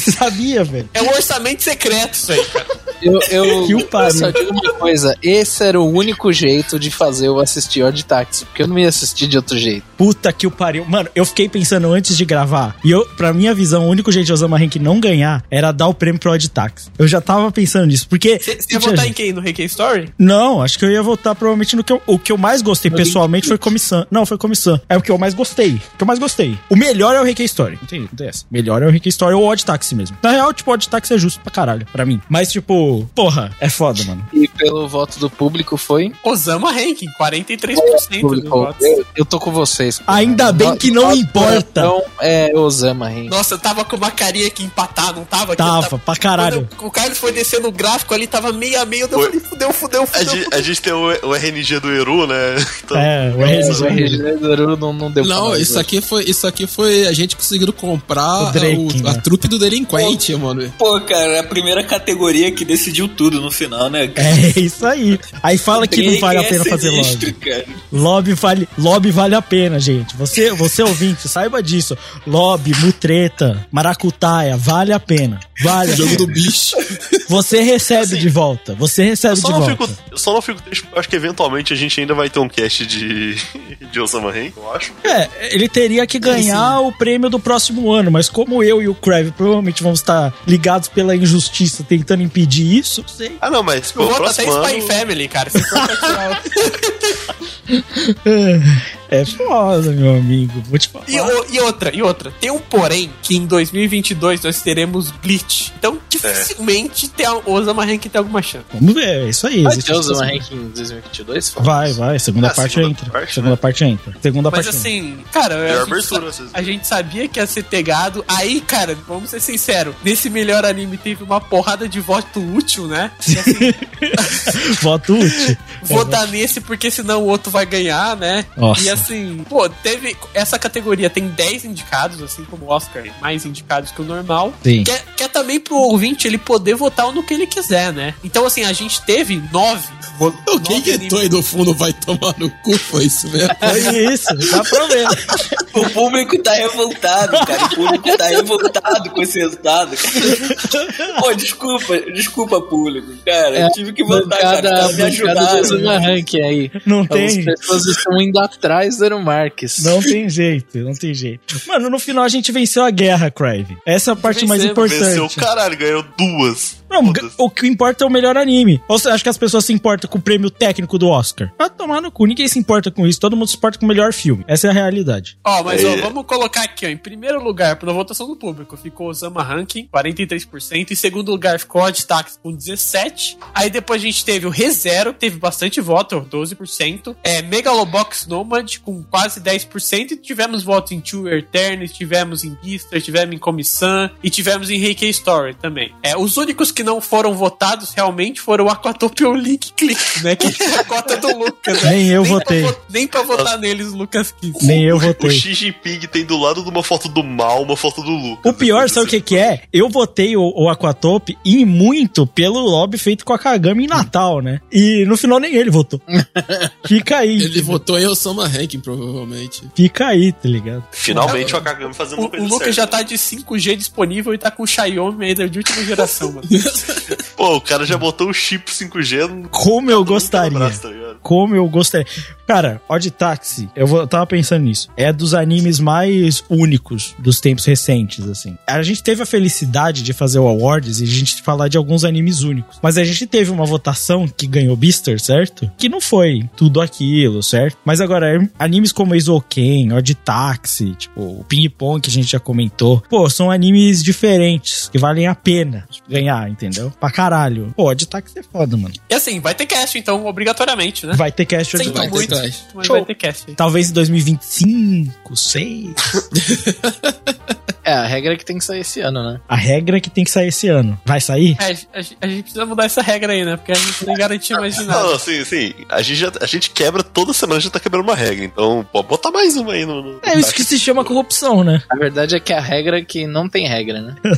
Concessão. Sabia, velho. É um orçamento secreto isso aí, cara. Eu, eu, Que pariu. só digo uma coisa: esse era o único jeito de fazer eu assistir Odd Taxi, porque eu não ia assistir de outro jeito. Puta que o pariu. Mano, eu fiquei pensando antes de gravar. E eu, pra minha visão, o único jeito de Osama Rank não ganhar era dar o prêmio pro Odd Tax. Eu já tava pensando nisso. Porque. Você ia votar em quem? No Reiki Story? Não, acho que eu ia votar provavelmente no que eu, o que eu mais gostei pessoalmente foi comissão. Não, foi comissão. É o que eu mais gostei. O que eu mais gostei. O melhor é o Reiki Story. Não tem, não tem essa. Melhor é o Reiki Story ou o Odd Taxi mesmo. Na real, tipo, o Odd Taxi é justo pra caralho, pra mim. Mas, tipo, porra, é foda, mano. E pelo voto do público foi. Osama Ranking, 43% dos Público, votos. eu, eu tô com vocês. Ainda bem que não Nosso importa. coração É Osama, hein? Nossa, eu tava com uma carinha aqui empatar, não tava? Aqui, Tava, eu pra caralho. Eu- o Carlos foi descendo o gráfico ali, tava meio a meio, eu falei, fudeu, fudeu, A fudeu. gente, a gente tem o, o RNG do Eru, né? Então, É, o O RG. RG do Eru não, não deu pra Não, isso aqui foi, isso aqui foi a gente conseguindo comprar O Drake, o- né? a trupe do delinquente, mano. Pô, cara, é a primeira categoria que decidiu tudo no final, né? cara? É isso aí. Aí fala que não vale a é pena fazer lobby. cara. Lobby vale, lobby vale a pena, gente. Você, você ouvinte, saiba disso. Lobby, mutreta, maracutaia, vale a pena. Vale a Jogo do bicho. Você recebe de volta. Você recebe de volta. fico, eu só não fico triste, acho que eventualmente a gente ainda vai ter um cast de, de Osama Rank, eu acho. É, ele teria que ganhar o prêmio do próximo ano, mas como eu e o Crave provavelmente vamos estar ligados pela injustiça tentando impedir isso, não sei. Ah, não, mas pô, Eu o voto até próximo Spy ano... Family, cara. Se for É foda, meu amigo. Vou te falar. E, o- e outra, e outra. Tem um porém que em 2022 nós teremos Bleach. Então, dificilmente tem a Osama Rank tem alguma chance. Vamos ver, é isso aí. Vai ter Osama Ranking em 2022? Vai, vai. Segunda Ah, parte segunda entra. parte, segunda né? parte entra. Segunda Mas parte entra. assim, cara, a Melhor gente, abertura, vocês- a gente sabia que ia ser pegado. Aí, cara, vamos ser sinceros. Nesse melhor anime teve uma porrada de voto útil, né? E assim, Voto útil. vou dar nesse porque senão o outro vai ganhar, né? Nossa. E assim, assim, pô, teve. Essa categoria tem 10 indicados, assim como o Oscar, mais indicados que o normal. Sim. É, que é, também pro ouvinte ele poder votar no que ele quiser, né? Então, assim, a gente teve 9 Vou... O que inventou aí do fundo vai tomar no cu? Foi isso mesmo? Foi isso, dá pra ver. O público tá revoltado, cara. O público tá revoltado com esse resultado. Pô, desculpa, desculpa, público, cara. É, tive que voltar, bancada, cara. Me ajudaram. Né? Rank aí. Não então, tem. As pessoas estão indo atrás do Marques. Não tem jeito, não tem jeito. Mano, no final a gente venceu a guerra, Crave. Essa é a parte mais importante. Venceu, caralho, ganhou duas. Não, o que importa é o melhor anime. Ou você acha que as pessoas se importam com o prêmio técnico do Oscar? Vai tomar no cu, ninguém se importa com isso. Todo mundo se importa com o melhor filme. Essa é a realidade. Ó, mas ó, É. vamos colocar aqui, ó. Em primeiro lugar, pela votação do público, ficou Osama Ranking, 43%. Em segundo lugar, ficou Odd Tax com 17%. Aí depois a gente teve o ReZero, que teve bastante voto, 12%. É, Megalobox Nomad, com quase 10%. E tivemos votos em Two Eternity, tivemos em Beaster, tivemos em Comissão e tivemos em Reiki Story também. É, os únicos que não foram votados realmente foram o Aquatopia e o Link Click, né? Que é a cota do Lucas, né? Nem eu pra votei. vo- nem pra votar neles, o Lucas quis. Nem eu O votei. Xi Jinping tem do lado de uma foto do mal, uma foto do Lucas. O pior, sabe o que que é? Eu votei o, o Aquatope e muito pelo lobby feito com a Kagami em Natal, né? E no final nem ele votou. Fica aí. Ele votou em Osama Ranking, provavelmente. Fica aí, tá ligado? Finalmente o Akagami fazendo O, uma o coisa Lucas certa. já tá de 5G disponível e tá com o Xiaomi ainda de última geração, mano. Pô, o cara já botou o chip 5G no Como eu gostaria. braço, tá? Como eu gostaria. Cara, Odd Taxi, eu, vou- eu tava pensando nisso. É dos animes mais únicos dos tempos recentes, assim. A gente teve a felicidade de fazer o Awards e a gente falar de alguns animes únicos. Mas a gente teve uma votação que ganhou Beaster, certo? Que não foi tudo aquilo, certo? Mas agora, animes como Eizouken, Odd Taxi, tipo, o Ping Pong que a gente já comentou. Pô, são animes diferentes, que valem a pena ganhar, entendeu? Pra caralho. Pô, Odd Taxi é foda, mano. E assim, vai ter cast, então, obrigatoriamente, né? Vai ter cast Sinto vai ter muito, cast. mas Show. vai ter cast. Talvez em 2025, 6. É a regra é que tem que sair esse ano, né? A regra é que tem que sair esse ano. Vai sair? É, a, a gente precisa mudar essa regra aí, né? Porque a gente nem garantia mais de nada. Não, sim, sim. A gente, já, a gente quebra toda semana, a gente tá quebrando uma regra. Então, pode botar mais uma aí no. no É isso que se chama corrupção, né? A verdade é que a regra é que não tem regra, né?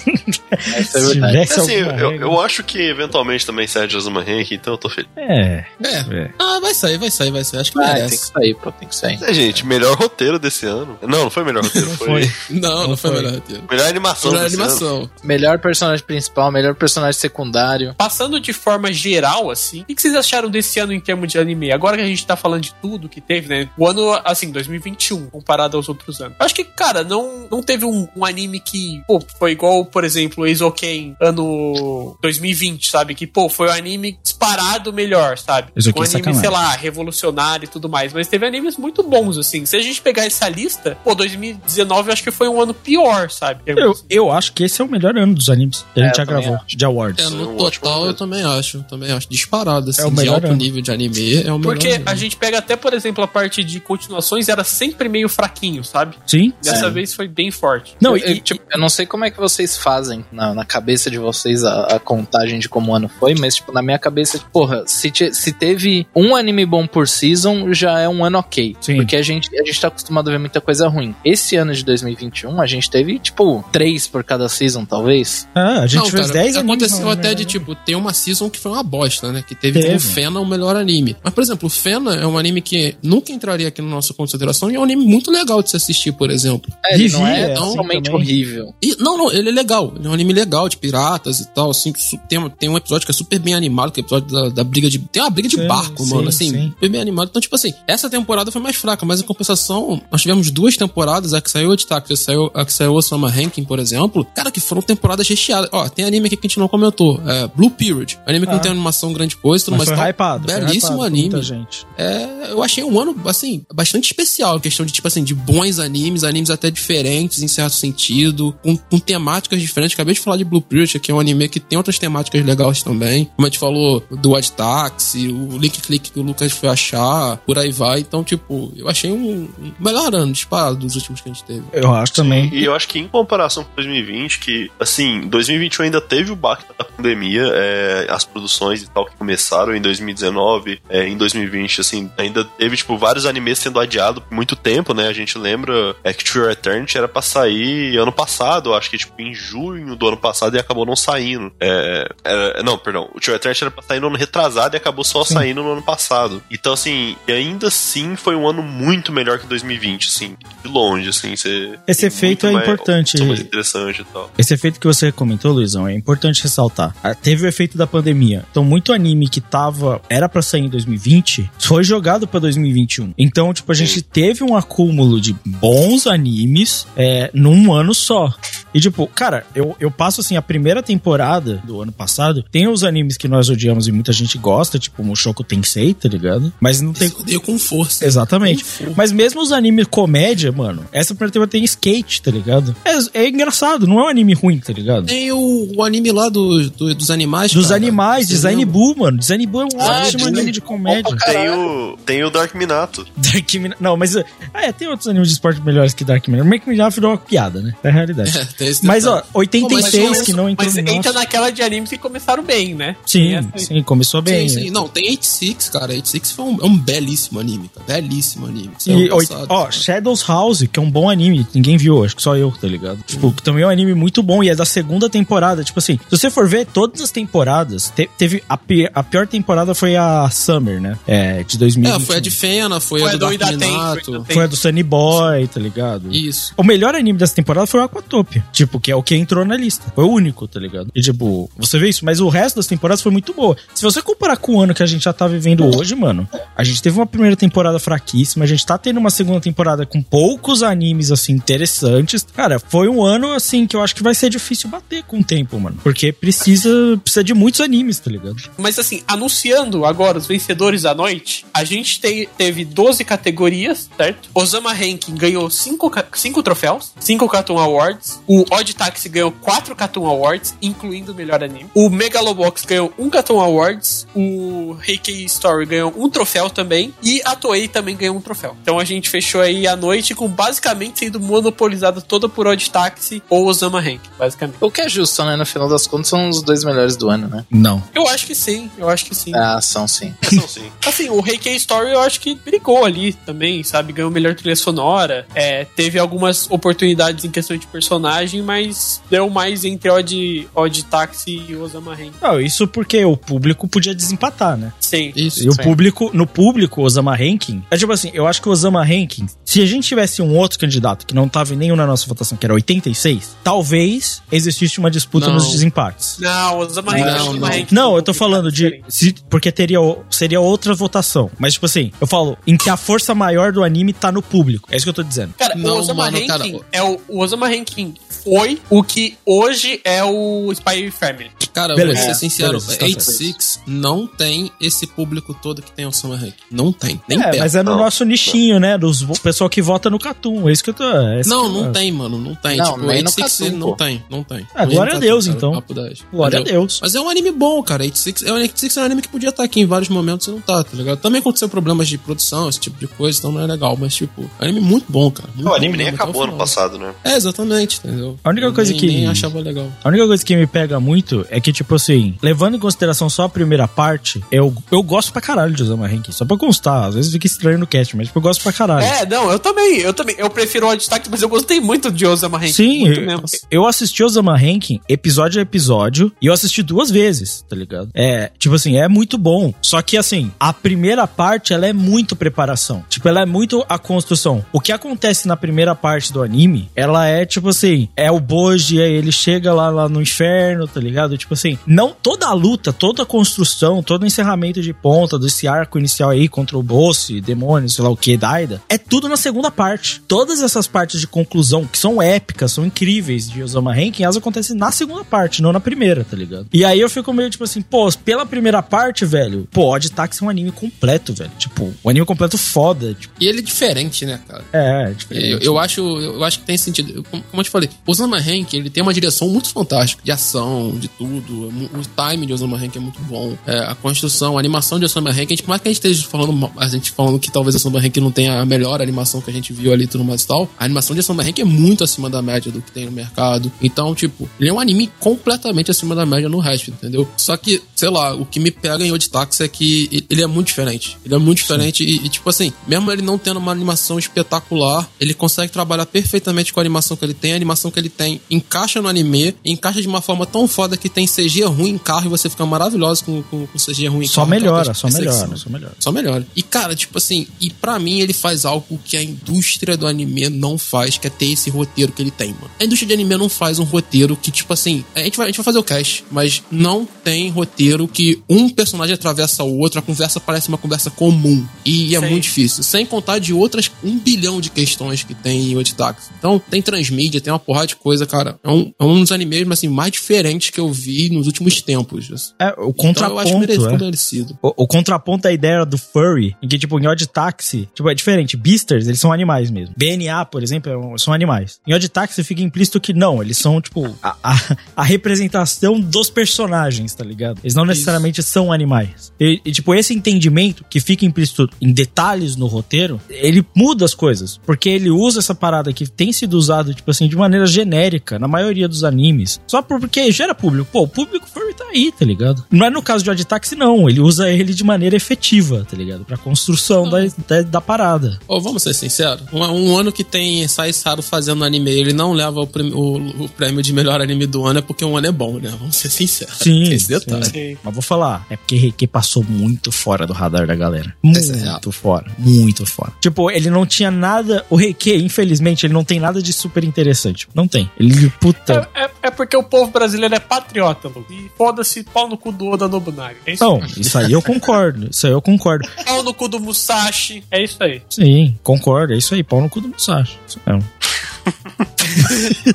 Essa é a Se verdade. tivesse Assim, alguma eu, regra. eu acho que eventualmente também sai de Azuma Rank, então eu tô feliz. É. É. É. Ah, vai sair, vai sair, vai sair. Acho que Ah, tem que merece. sair, pô, tem que sair. É, gente, melhor roteiro desse ano. Não, não foi melhor roteiro, foi. Não, não, Não foi foi. melhor Melhor animação Melhor desse ano. animação. Melhor personagem principal, melhor personagem secundário. Passando de forma geral, assim, o que vocês acharam desse ano em termos de anime? Agora que a gente tá falando de tudo que teve, né? O ano, assim, 2021, comparado aos outros anos. Acho que, cara, não, não teve um, um anime que, pô, foi igual, por exemplo, Eizouken ano 2020, sabe? Que, pô, foi o anime disparado melhor, sabe? Eizouken um anime, sacanagem. sei lá, revolucionário e tudo mais. Mas teve animes muito bons, assim. Se a gente pegar essa lista, pô, 2019 eu acho que foi um ano pior, sabe? Eu, eu acho que esse é o melhor ano dos animes que a É, gente já eu gravou, de awards. É, É no ótimo total eu também acho. Também acho. Disparado, assim, É o de melhor alto ano. nível de anime. É o melhor Porque ano. a gente pega até, por exemplo, a parte de continuações era sempre meio fraquinho, sabe? Sim. Dessa Sim. vez foi bem forte. Não, eu, e, tipo, eu não sei como é que vocês fazem na, na cabeça de vocês a, a contagem de como o ano foi, mas, tipo, na minha cabeça, tipo, porra, se, te- se teve um anime bom por season, já é um ano ok. Sim. Porque a gente, a gente tá acostumado a ver muita coisa ruim. Esse ano de 2021, a gente teve, tipo, três por cada season, talvez. ah, a gente Não, fez cara, 10 animes. Aconteceu até de, verdade. tipo, ter uma season que foi uma bosta, né? Que teve, Teve. como Fena o melhor anime. Mas, por exemplo, o Fena é um anime que nunca entraria aqui na nossa consideração e é um anime muito legal de se assistir, por exemplo. É, ele não Vivi, é é, assim totalmente também. horrível. E, não, não, ele é legal. Ele é um anime legal, de piratas e tal. Assim, tem, tem um episódio que é super bem animado, que é o episódio da, da briga de. Tem uma briga de Sim, barco, sim, mano. Assim, sim. super bem animado. Então, tipo assim, essa temporada foi mais fraca, mas em compensação, nós tivemos duas temporadas, a que saiu de Taxi, a que saiu, a que saiu Osama Ranking, por exemplo. Cara, que foram temporadas recheadas. Ó, tem anime aqui que a gente não comentou. É Blue Period. Anime que Ah. não tem animação grande coisa, tudo Mas mais. foi tal. hypado. foi Belíssimo hypado por anime. Muita gente. É, eu achei um ano, assim, bastante especial. Questão de, tipo assim, de bons animes, animes até diferentes, em certo sentido, com, com temáticas diferentes. Acabei de falar de Blue Period, que é um anime que tem outras temáticas legais também. Como a gente falou, do Odd Taxi, o Link Click que o Lucas foi achar, por aí vai. Então, tipo, eu achei um, um melhor ano disparado dos últimos que a gente teve. Eu acho também. E eu acho que em comparação com 2020, que, assim, 2021 ainda teve o baque da pandemia, é, as produções e tal que começaram em 2019, é, em 2020, assim, ainda teve, tipo, vários animes sendo adiados por muito tempo, né? A gente lembra é, que True Eternity era pra sair ano passado, acho que, tipo, em junho do ano passado e acabou não saindo. É, é, não, perdão, o True Eternity era pra sair no ano retrasado e acabou só Sim. saindo no ano passado. Então, assim, e ainda assim foi um ano muito melhor que 2020, assim, de longe, assim, você... Esse efeito é mais- importante. São mais interessante e tal. Esse efeito que você comentou, Luizão, é importante ressaltar. Ah, Teve o efeito da pandemia. Então, muito anime que tava. Era pra sair em 2020 foi jogado pra 2021. Então, tipo, a gente teve um acúmulo de bons animes é, num ano só. E, tipo, cara, eu, eu passo assim, a primeira temporada do ano passado. Tem os animes que nós odiamos e muita gente gosta, tipo Mushoku Tensei, tá ligado? Mas não tem. Esse odeio com força. Exatamente. Com força. Mas mesmo os animes comédia, mano, essa primeira temporada tem skate, tá ligado? É, é engraçado, não é um anime ruim, tá ligado? Tem o, o anime lá do, do- dos animais. Dos cara. animais, Design? Boo, mano. Design Boo é um Ah, ótimo anime de comédia. Tem o, tem o Dark Minato. Dark Min- Não, mas. ah, É, tem outros animes de esporte melhores que Dark Minute. Dark Minute virou uma piada, né? É a realidade. É, tem esse Mas, ó, detalhe. 86 mas que não entrou Mas entra nosso. naquela de animes que começaram bem, né? Sim, sim, começou bem. Sim, sim. Não, tem 86, cara. 86 foi um, é um belíssimo anime, cara. Belíssimo anime. Saiu E, oit- passado, ó. Shadows House, que é um bom anime, ninguém viu, acho que só eu, tá ligado? Tipo, que também é um anime muito bom e é da segunda temporada. Tipo assim, se você for ver todas as temporadas, te- teve a, pi- a pior temporada foi a Summer, né? É, de 2020. É, foi a de Fena, foi, Foi a do do Dark Foi a do Sunny Boy, tá ligado? Isso. O melhor anime dessa temporada foi o Aquatopia. Tipo, que é o que entrou na lista. Foi o único, tá ligado? E tipo, você vê isso, mas o resto das temporadas foi muito boa. Se você comparar com o ano que a gente já tá vivendo hoje, mano, a gente teve uma primeira temporada fraquíssima, a gente tá tendo uma segunda temporada com poucos animes, assim, interessantes. Cara, foi um ano, assim, que eu acho que vai ser difícil bater com o tempo, mano. Porque precisa, precisa de muitos animes, tá ligado? Mas assim, anunciando agora os vencedores da noite, a gente te- teve 12 categorias, certo? Osama Ranking ganhou 5 cinco, troféus, 5 Cartoon Awards. O O Odd Taxi ganhou 4 Cartoon Awards, incluindo o melhor anime. O Megalobox ganhou um Cartoon Awards. O Heikei Story ganhou um troféu também. E a Toei também ganhou um troféu. Então a gente fechou aí a noite com basicamente sendo monopolizada toda por Odd Taxi ou Osama Hank, basicamente. O que é justo, né? No final das contas, são os dois melhores do ano, né? Não. Eu acho que sim, eu acho que sim. Ah, são sim. São sim. Assim, o Heikei Story eu acho que brigou ali também, sabe? Ganhou melhor trilha sonora. É, teve algumas oportunidades em questão de personagem, mas deu mais entre Odd, Odd Taxi e Osama Hank. Não, isso porque o público podia desempatar, né? Sim. Isso. E o Sim. público, no público, o Osama Ranking, é tipo assim, eu acho que o Osama Ranking, se a gente tivesse um outro candidato que não tava em nenhum na nossa votação, que era 86, talvez existisse uma disputa Não. nos desempates. Não, Osama Hank. Não, Osama não. Hank Não, eu tô falando de. se- porque teria, o- seria outra votação. Mas, tipo assim, eu falo em que a força maior do anime tá no público. É isso que eu tô dizendo. Cara, Não, o Osama cara, é o, o Osama Ranking foi o que hoje é o Spy Family. Cara, Beleza. vou ser É, sincero, beleza, tá 86 não tem esse público todo que tem o Summer Rank. Não tem, nem é, perto. mas é no Não, nosso nichinho, né? Dos pessoal que vota no Catum. É isso que eu tô. é Não, que eu- não tem, mano, não tem. Não, tipo, nem no 86 Cartoon, não pô. tem, não tem. Ah, glória a Deus, cara, então. papo 10. Glória a? Deus. Mas é um anime bom, cara. 86, é, 86 é um anime que podia estar aqui em vários momentos e não tá, tá ligado? Também aconteceu problemas de produção, esse tipo de coisa, então não é legal. Mas, tipo, é um anime muito bom, cara. Muito O anime bom nem acabou ano final. passado, né? É, exatamente, entendeu? A única Eu coisa nem, que- Nem achava legal. A única coisa que me pega muito é que, tipo assim, levando em consideração só a primeira parte, eu, eu gosto pra caralho de Osama Ranking. Só pra constar, às vezes fica estranho no cast, mas tipo, eu gosto pra caralho. É, não, eu também, eu também. Eu prefiro o Taxi, mas eu gostei muito de Osama Ranking. Sim, muito eu, eu assisti Osama Ranking episódio a episódio e eu assisti duas vezes, tá ligado? É, tipo assim, é muito bom. Só que assim, a primeira parte ela é muito preparação. Tipo, ela é muito a construção. O que acontece na primeira parte do anime, ela é tipo assim, é o Boji, aí ele chega lá, lá no inferno, tá ligado? Tipo assim, não toda a luta, toda a construção, todo o encerramento de ponta desse arco inicial aí contra o boss, demônio, sei lá o que, Daida, é tudo na segunda parte. Todas essas partes de conclusão, que são épicas, são incríveis de Osama Ranking, elas acontecem na segunda parte, não na primeira, tá ligado? E aí eu fico meio tipo assim, pô, pela primeira parte, velho, pô, Odd Taxi é um anime completo, velho. Tipo, um anime completo foda. Tipo, E ele é diferente, né, cara? é, é diferente. Eu, eu acho, eu acho que tem sentido. Eu- como, como eu te falei, Osama Rank, ele tem uma direção muito fantástica, de ação, de tudo. O time de Osama Rank é muito bom. É, a construção, a animação de Osama Rank, a gente, por mais que a gente esteja falando, a gente falando que talvez Osama Rank não tenha a melhor animação que a gente viu ali tudo mais e tal, a animação de Osama Rank é muito acima da média do que tem no mercado. Então, tipo, ele é um anime completamente acima da média no resto, entendeu? Só que, sei lá, o que me pega em Odd Taxi é que ele é muito diferente. Ele é muito diferente e, e, tipo assim, mesmo ele não tendo uma animação espetacular, ele consegue trabalhar perfeitamente com a animação que ele tem. A animação que ele tem encaixa no anime, encaixa de uma forma tão foda que tem CG ruim em carro e você fica maravilhoso com, com, com CG ruim em Só carro. melhora, aquela só melhora, só melhora. Só melhora. E, cara, tipo assim, e pra mim ele faz algo que a indústria do anime não faz, que é ter esse roteiro que ele tem, mano. A indústria de anime não faz um roteiro que, tipo assim, a gente vai, a gente vai fazer o cast, mas não tem roteiro que um personagem atravessa o outro, a conversa parece uma conversa comum. E é Sim. muito difícil. Sem contar de outras um bilhão de questões que tem em Otaku. Então, tem transmídia, tem uma porrada de coisa, cara. É um, é um dos animes, assim, mais diferentes que eu vi nos últimos tempos. É, o Então, eu acho contraponto, merecido. é. merecido. O, o contraponto é a ideia do furry, em que, tipo, em Odd Taxi, tipo, é diferente. Beasters, eles são animais mesmo. BNA, por exemplo, é um- são animais. Em Odd Taxi fica implícito que não, eles são, tipo, a, a, a representação dos personagens, tá ligado? Eles não necessariamente são animais. E, e, tipo, esse entendimento que fica implícito em detalhes no roteiro, ele muda as coisas. Porque ele usa essa parada que tem sido usado, tipo assim, de maneira genérica na maioria dos animes. Só por- porque gera público. Pô, o público furry tá aí, tá ligado? Não é no caso de Odd Taxi, não. Ele usa ele de maneira efetiva, tá ligado? Pra construção da, da, da parada. Ô, vamos ser sinceros. Um, um ano que tem Sai Saru fazendo anime, ele não leva o, prêmio- o- o prêmio de melhor anime do ano, é porque um ano é bom, né? Vamos ser sinceros. Sim, Tem esse detalhe. Sim. Mas vou falar, é porque Reiki passou muito fora do radar da galera. É. Muito fora, muito fora. Tipo, ele não tinha nada. O Reiki, infelizmente, ele não tem nada de super interessante. Não tem. Ele, puta. É, é- é porque o povo brasileiro é patriota, Lu. E foda-se pau no cu do Oda Nobunaga. É isso Não, isso aí eu concordo. Isso aí eu concordo. Pau no cu do Musashi. É isso aí. Sim, concordo. É isso aí. Pau no cu do Musashi. Isso mesmo.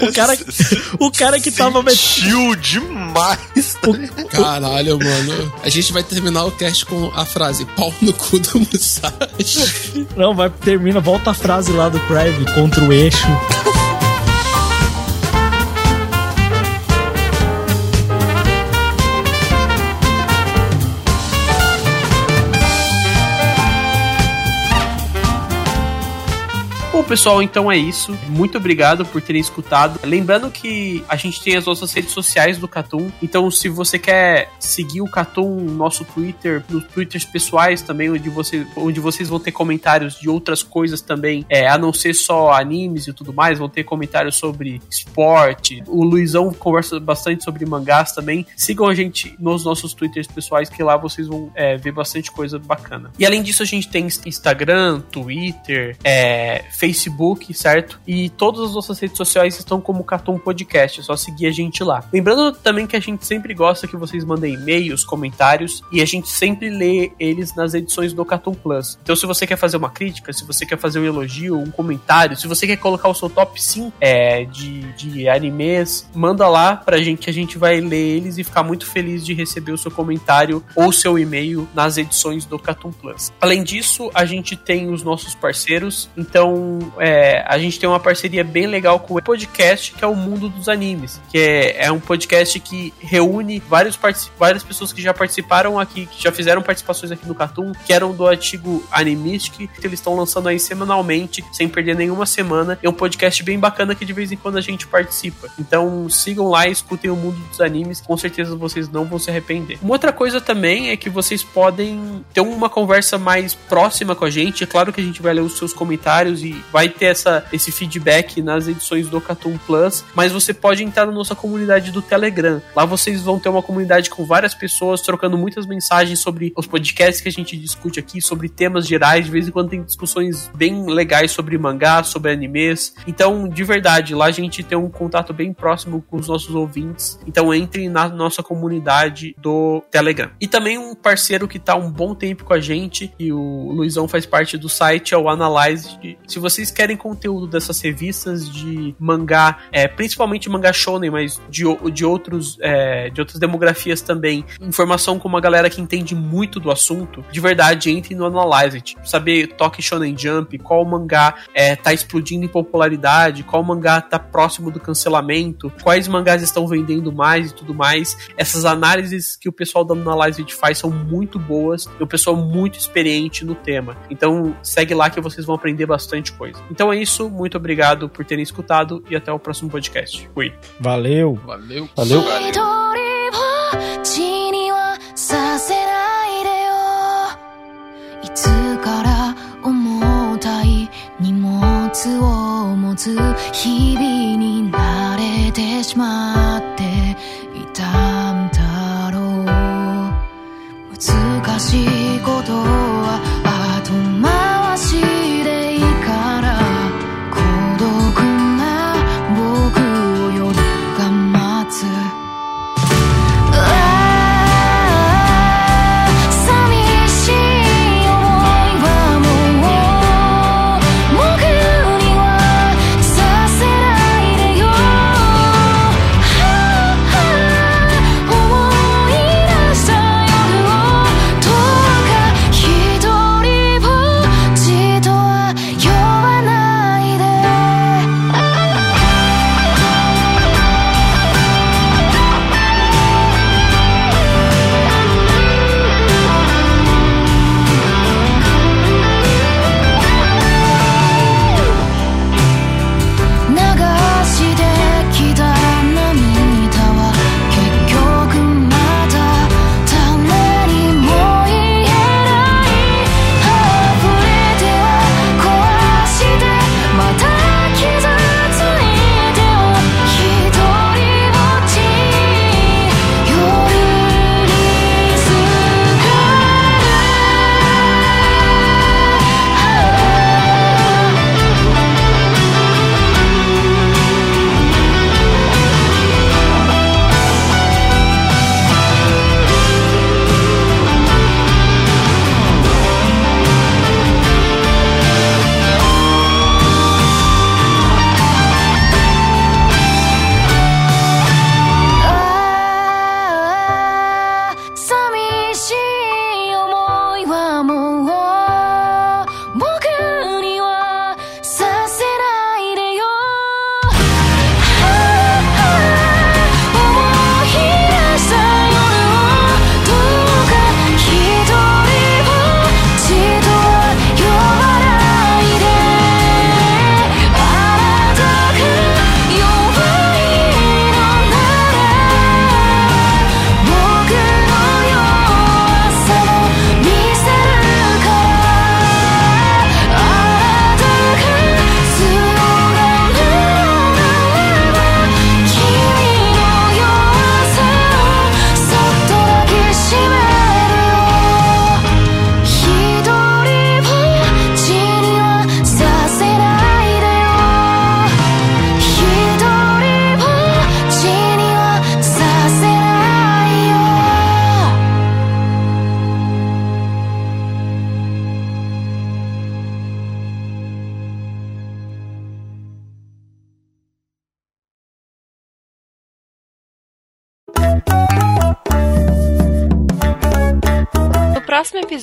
O cara, o cara que tava Sentiu demais. Caralho, mano. A gente vai terminar o cast com a frase pau no cu do Musashi. Não, vai, termina, volta a frase lá do Crave contra o eixo. Pessoal, então é isso. Muito obrigado por terem escutado. Lembrando que a gente tem as nossas redes sociais do Catum. Então, se você quer seguir o Catum no nosso Twitter, nos Twitters pessoais também, onde, você, onde vocês vão ter comentários de outras coisas também, é, a não ser só animes e tudo mais, vão ter comentários sobre esporte. O Luizão conversa bastante sobre mangás também. Sigam a gente nos nossos Twitters pessoais, que lá vocês vão é, ver bastante coisa bacana. E além disso, a gente tem Instagram, Twitter, é, Facebook, certo? E todas as nossas redes sociais estão como Catum Podcast, é só seguir a gente lá. Lembrando também que a gente sempre gosta que vocês mandem e-mails, comentários, e a gente sempre lê eles nas edições do Catum Plus. Então, se você quer fazer uma crítica, se você quer fazer um elogio, um comentário, se você quer colocar o seu top 5 é, de, de animes, manda lá pra gente que a gente vai ler eles e ficar muito feliz de receber o seu comentário ou seu e-mail nas edições do Catum Plus. Além disso, a gente tem os nossos parceiros, então é, a gente tem uma parceria bem legal com o podcast, que é o Mundo dos Animes, que é, é um podcast que reúne vários várias pessoas que já participaram aqui, que já fizeram participações aqui no Cartoon, que eram do antigo Animistic, que eles estão lançando aí semanalmente, sem perder nenhuma semana. É um podcast bem bacana que de vez em quando a gente participa. Então sigam lá e escutem o Mundo dos Animes, com certeza vocês não vão se arrepender. Uma outra coisa também é que vocês podem ter uma conversa mais próxima com a gente. É claro que a gente vai ler os seus comentários e vai ter essa, esse feedback nas edições do Cartoon Plus, mas você pode entrar na nossa comunidade do Telegram. Lá vocês vão ter uma comunidade com várias pessoas trocando muitas mensagens sobre os podcasts que a gente discute aqui, sobre temas gerais. De vez em quando tem discussões bem legais sobre mangá, sobre animes. Então, de verdade, lá a gente tem um contato bem próximo com os nossos ouvintes. Então, entrem na nossa comunidade do Telegram. E também um parceiro que tá um bom tempo com a gente, e o Luizão faz parte do site, é o Analyze. Se vocês querem conteúdo dessas revistas de mangá, é, principalmente mangá shonen, mas de, de, outros, é, de outras demografias também, informação com uma galera que entende muito do assunto, de verdade, entre no Analyze. Saber Toque Shonen Jump, qual mangá é, tá explodindo em popularidade, qual mangá tá próximo do cancelamento, quais mangás estão vendendo mais e tudo mais. Essas análises que o pessoal da Analyze faz são muito boas e o pessoal muito experiente no tema. Então segue lá que vocês vão aprender bastante coisa. Então é isso, muito obrigado por terem escutado e até o próximo podcast. Fui. Valeu. Valeu. Valeu. 一人ぼっちにはさせないでよいつから重たい荷物を持つ日々に慣れてしまっていたんだろう難しいことは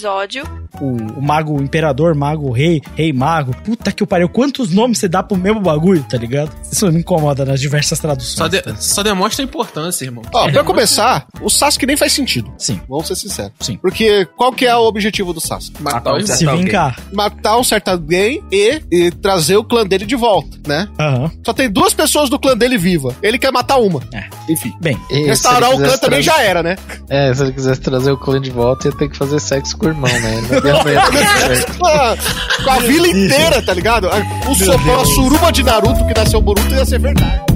Episódio. O, o mago imperador, mago rei, rei mago. Puta que o pariu. Quantos nomes você dá pro mesmo bagulho, tá ligado? Isso me incomoda nas diversas traduções. Só, de- tá? só demonstra a importância, irmão. Ó, pra começar, o Sasuke nem faz sentido. Sim. Vamos ser sinceros. Sim. Porque qual que é o objetivo do Sasuke? Matar o irmão. Se vingar. Matar um certo alguém e, e trazer o clã dele de volta, né? Aham. Só tem duas pessoas do clã dele viva. Ele quer matar uma. É. Enfim. Bem, Restaurar o clã quisesse também trazer- já era, né? É, se ele quisesse trazer o clã de volta, ia ter que fazer sexo com o irmão, né? Ah, Com a vila inteira, tá ligado? O sopão, a suruba de Naruto que nasceu Boruto ia ser verdade.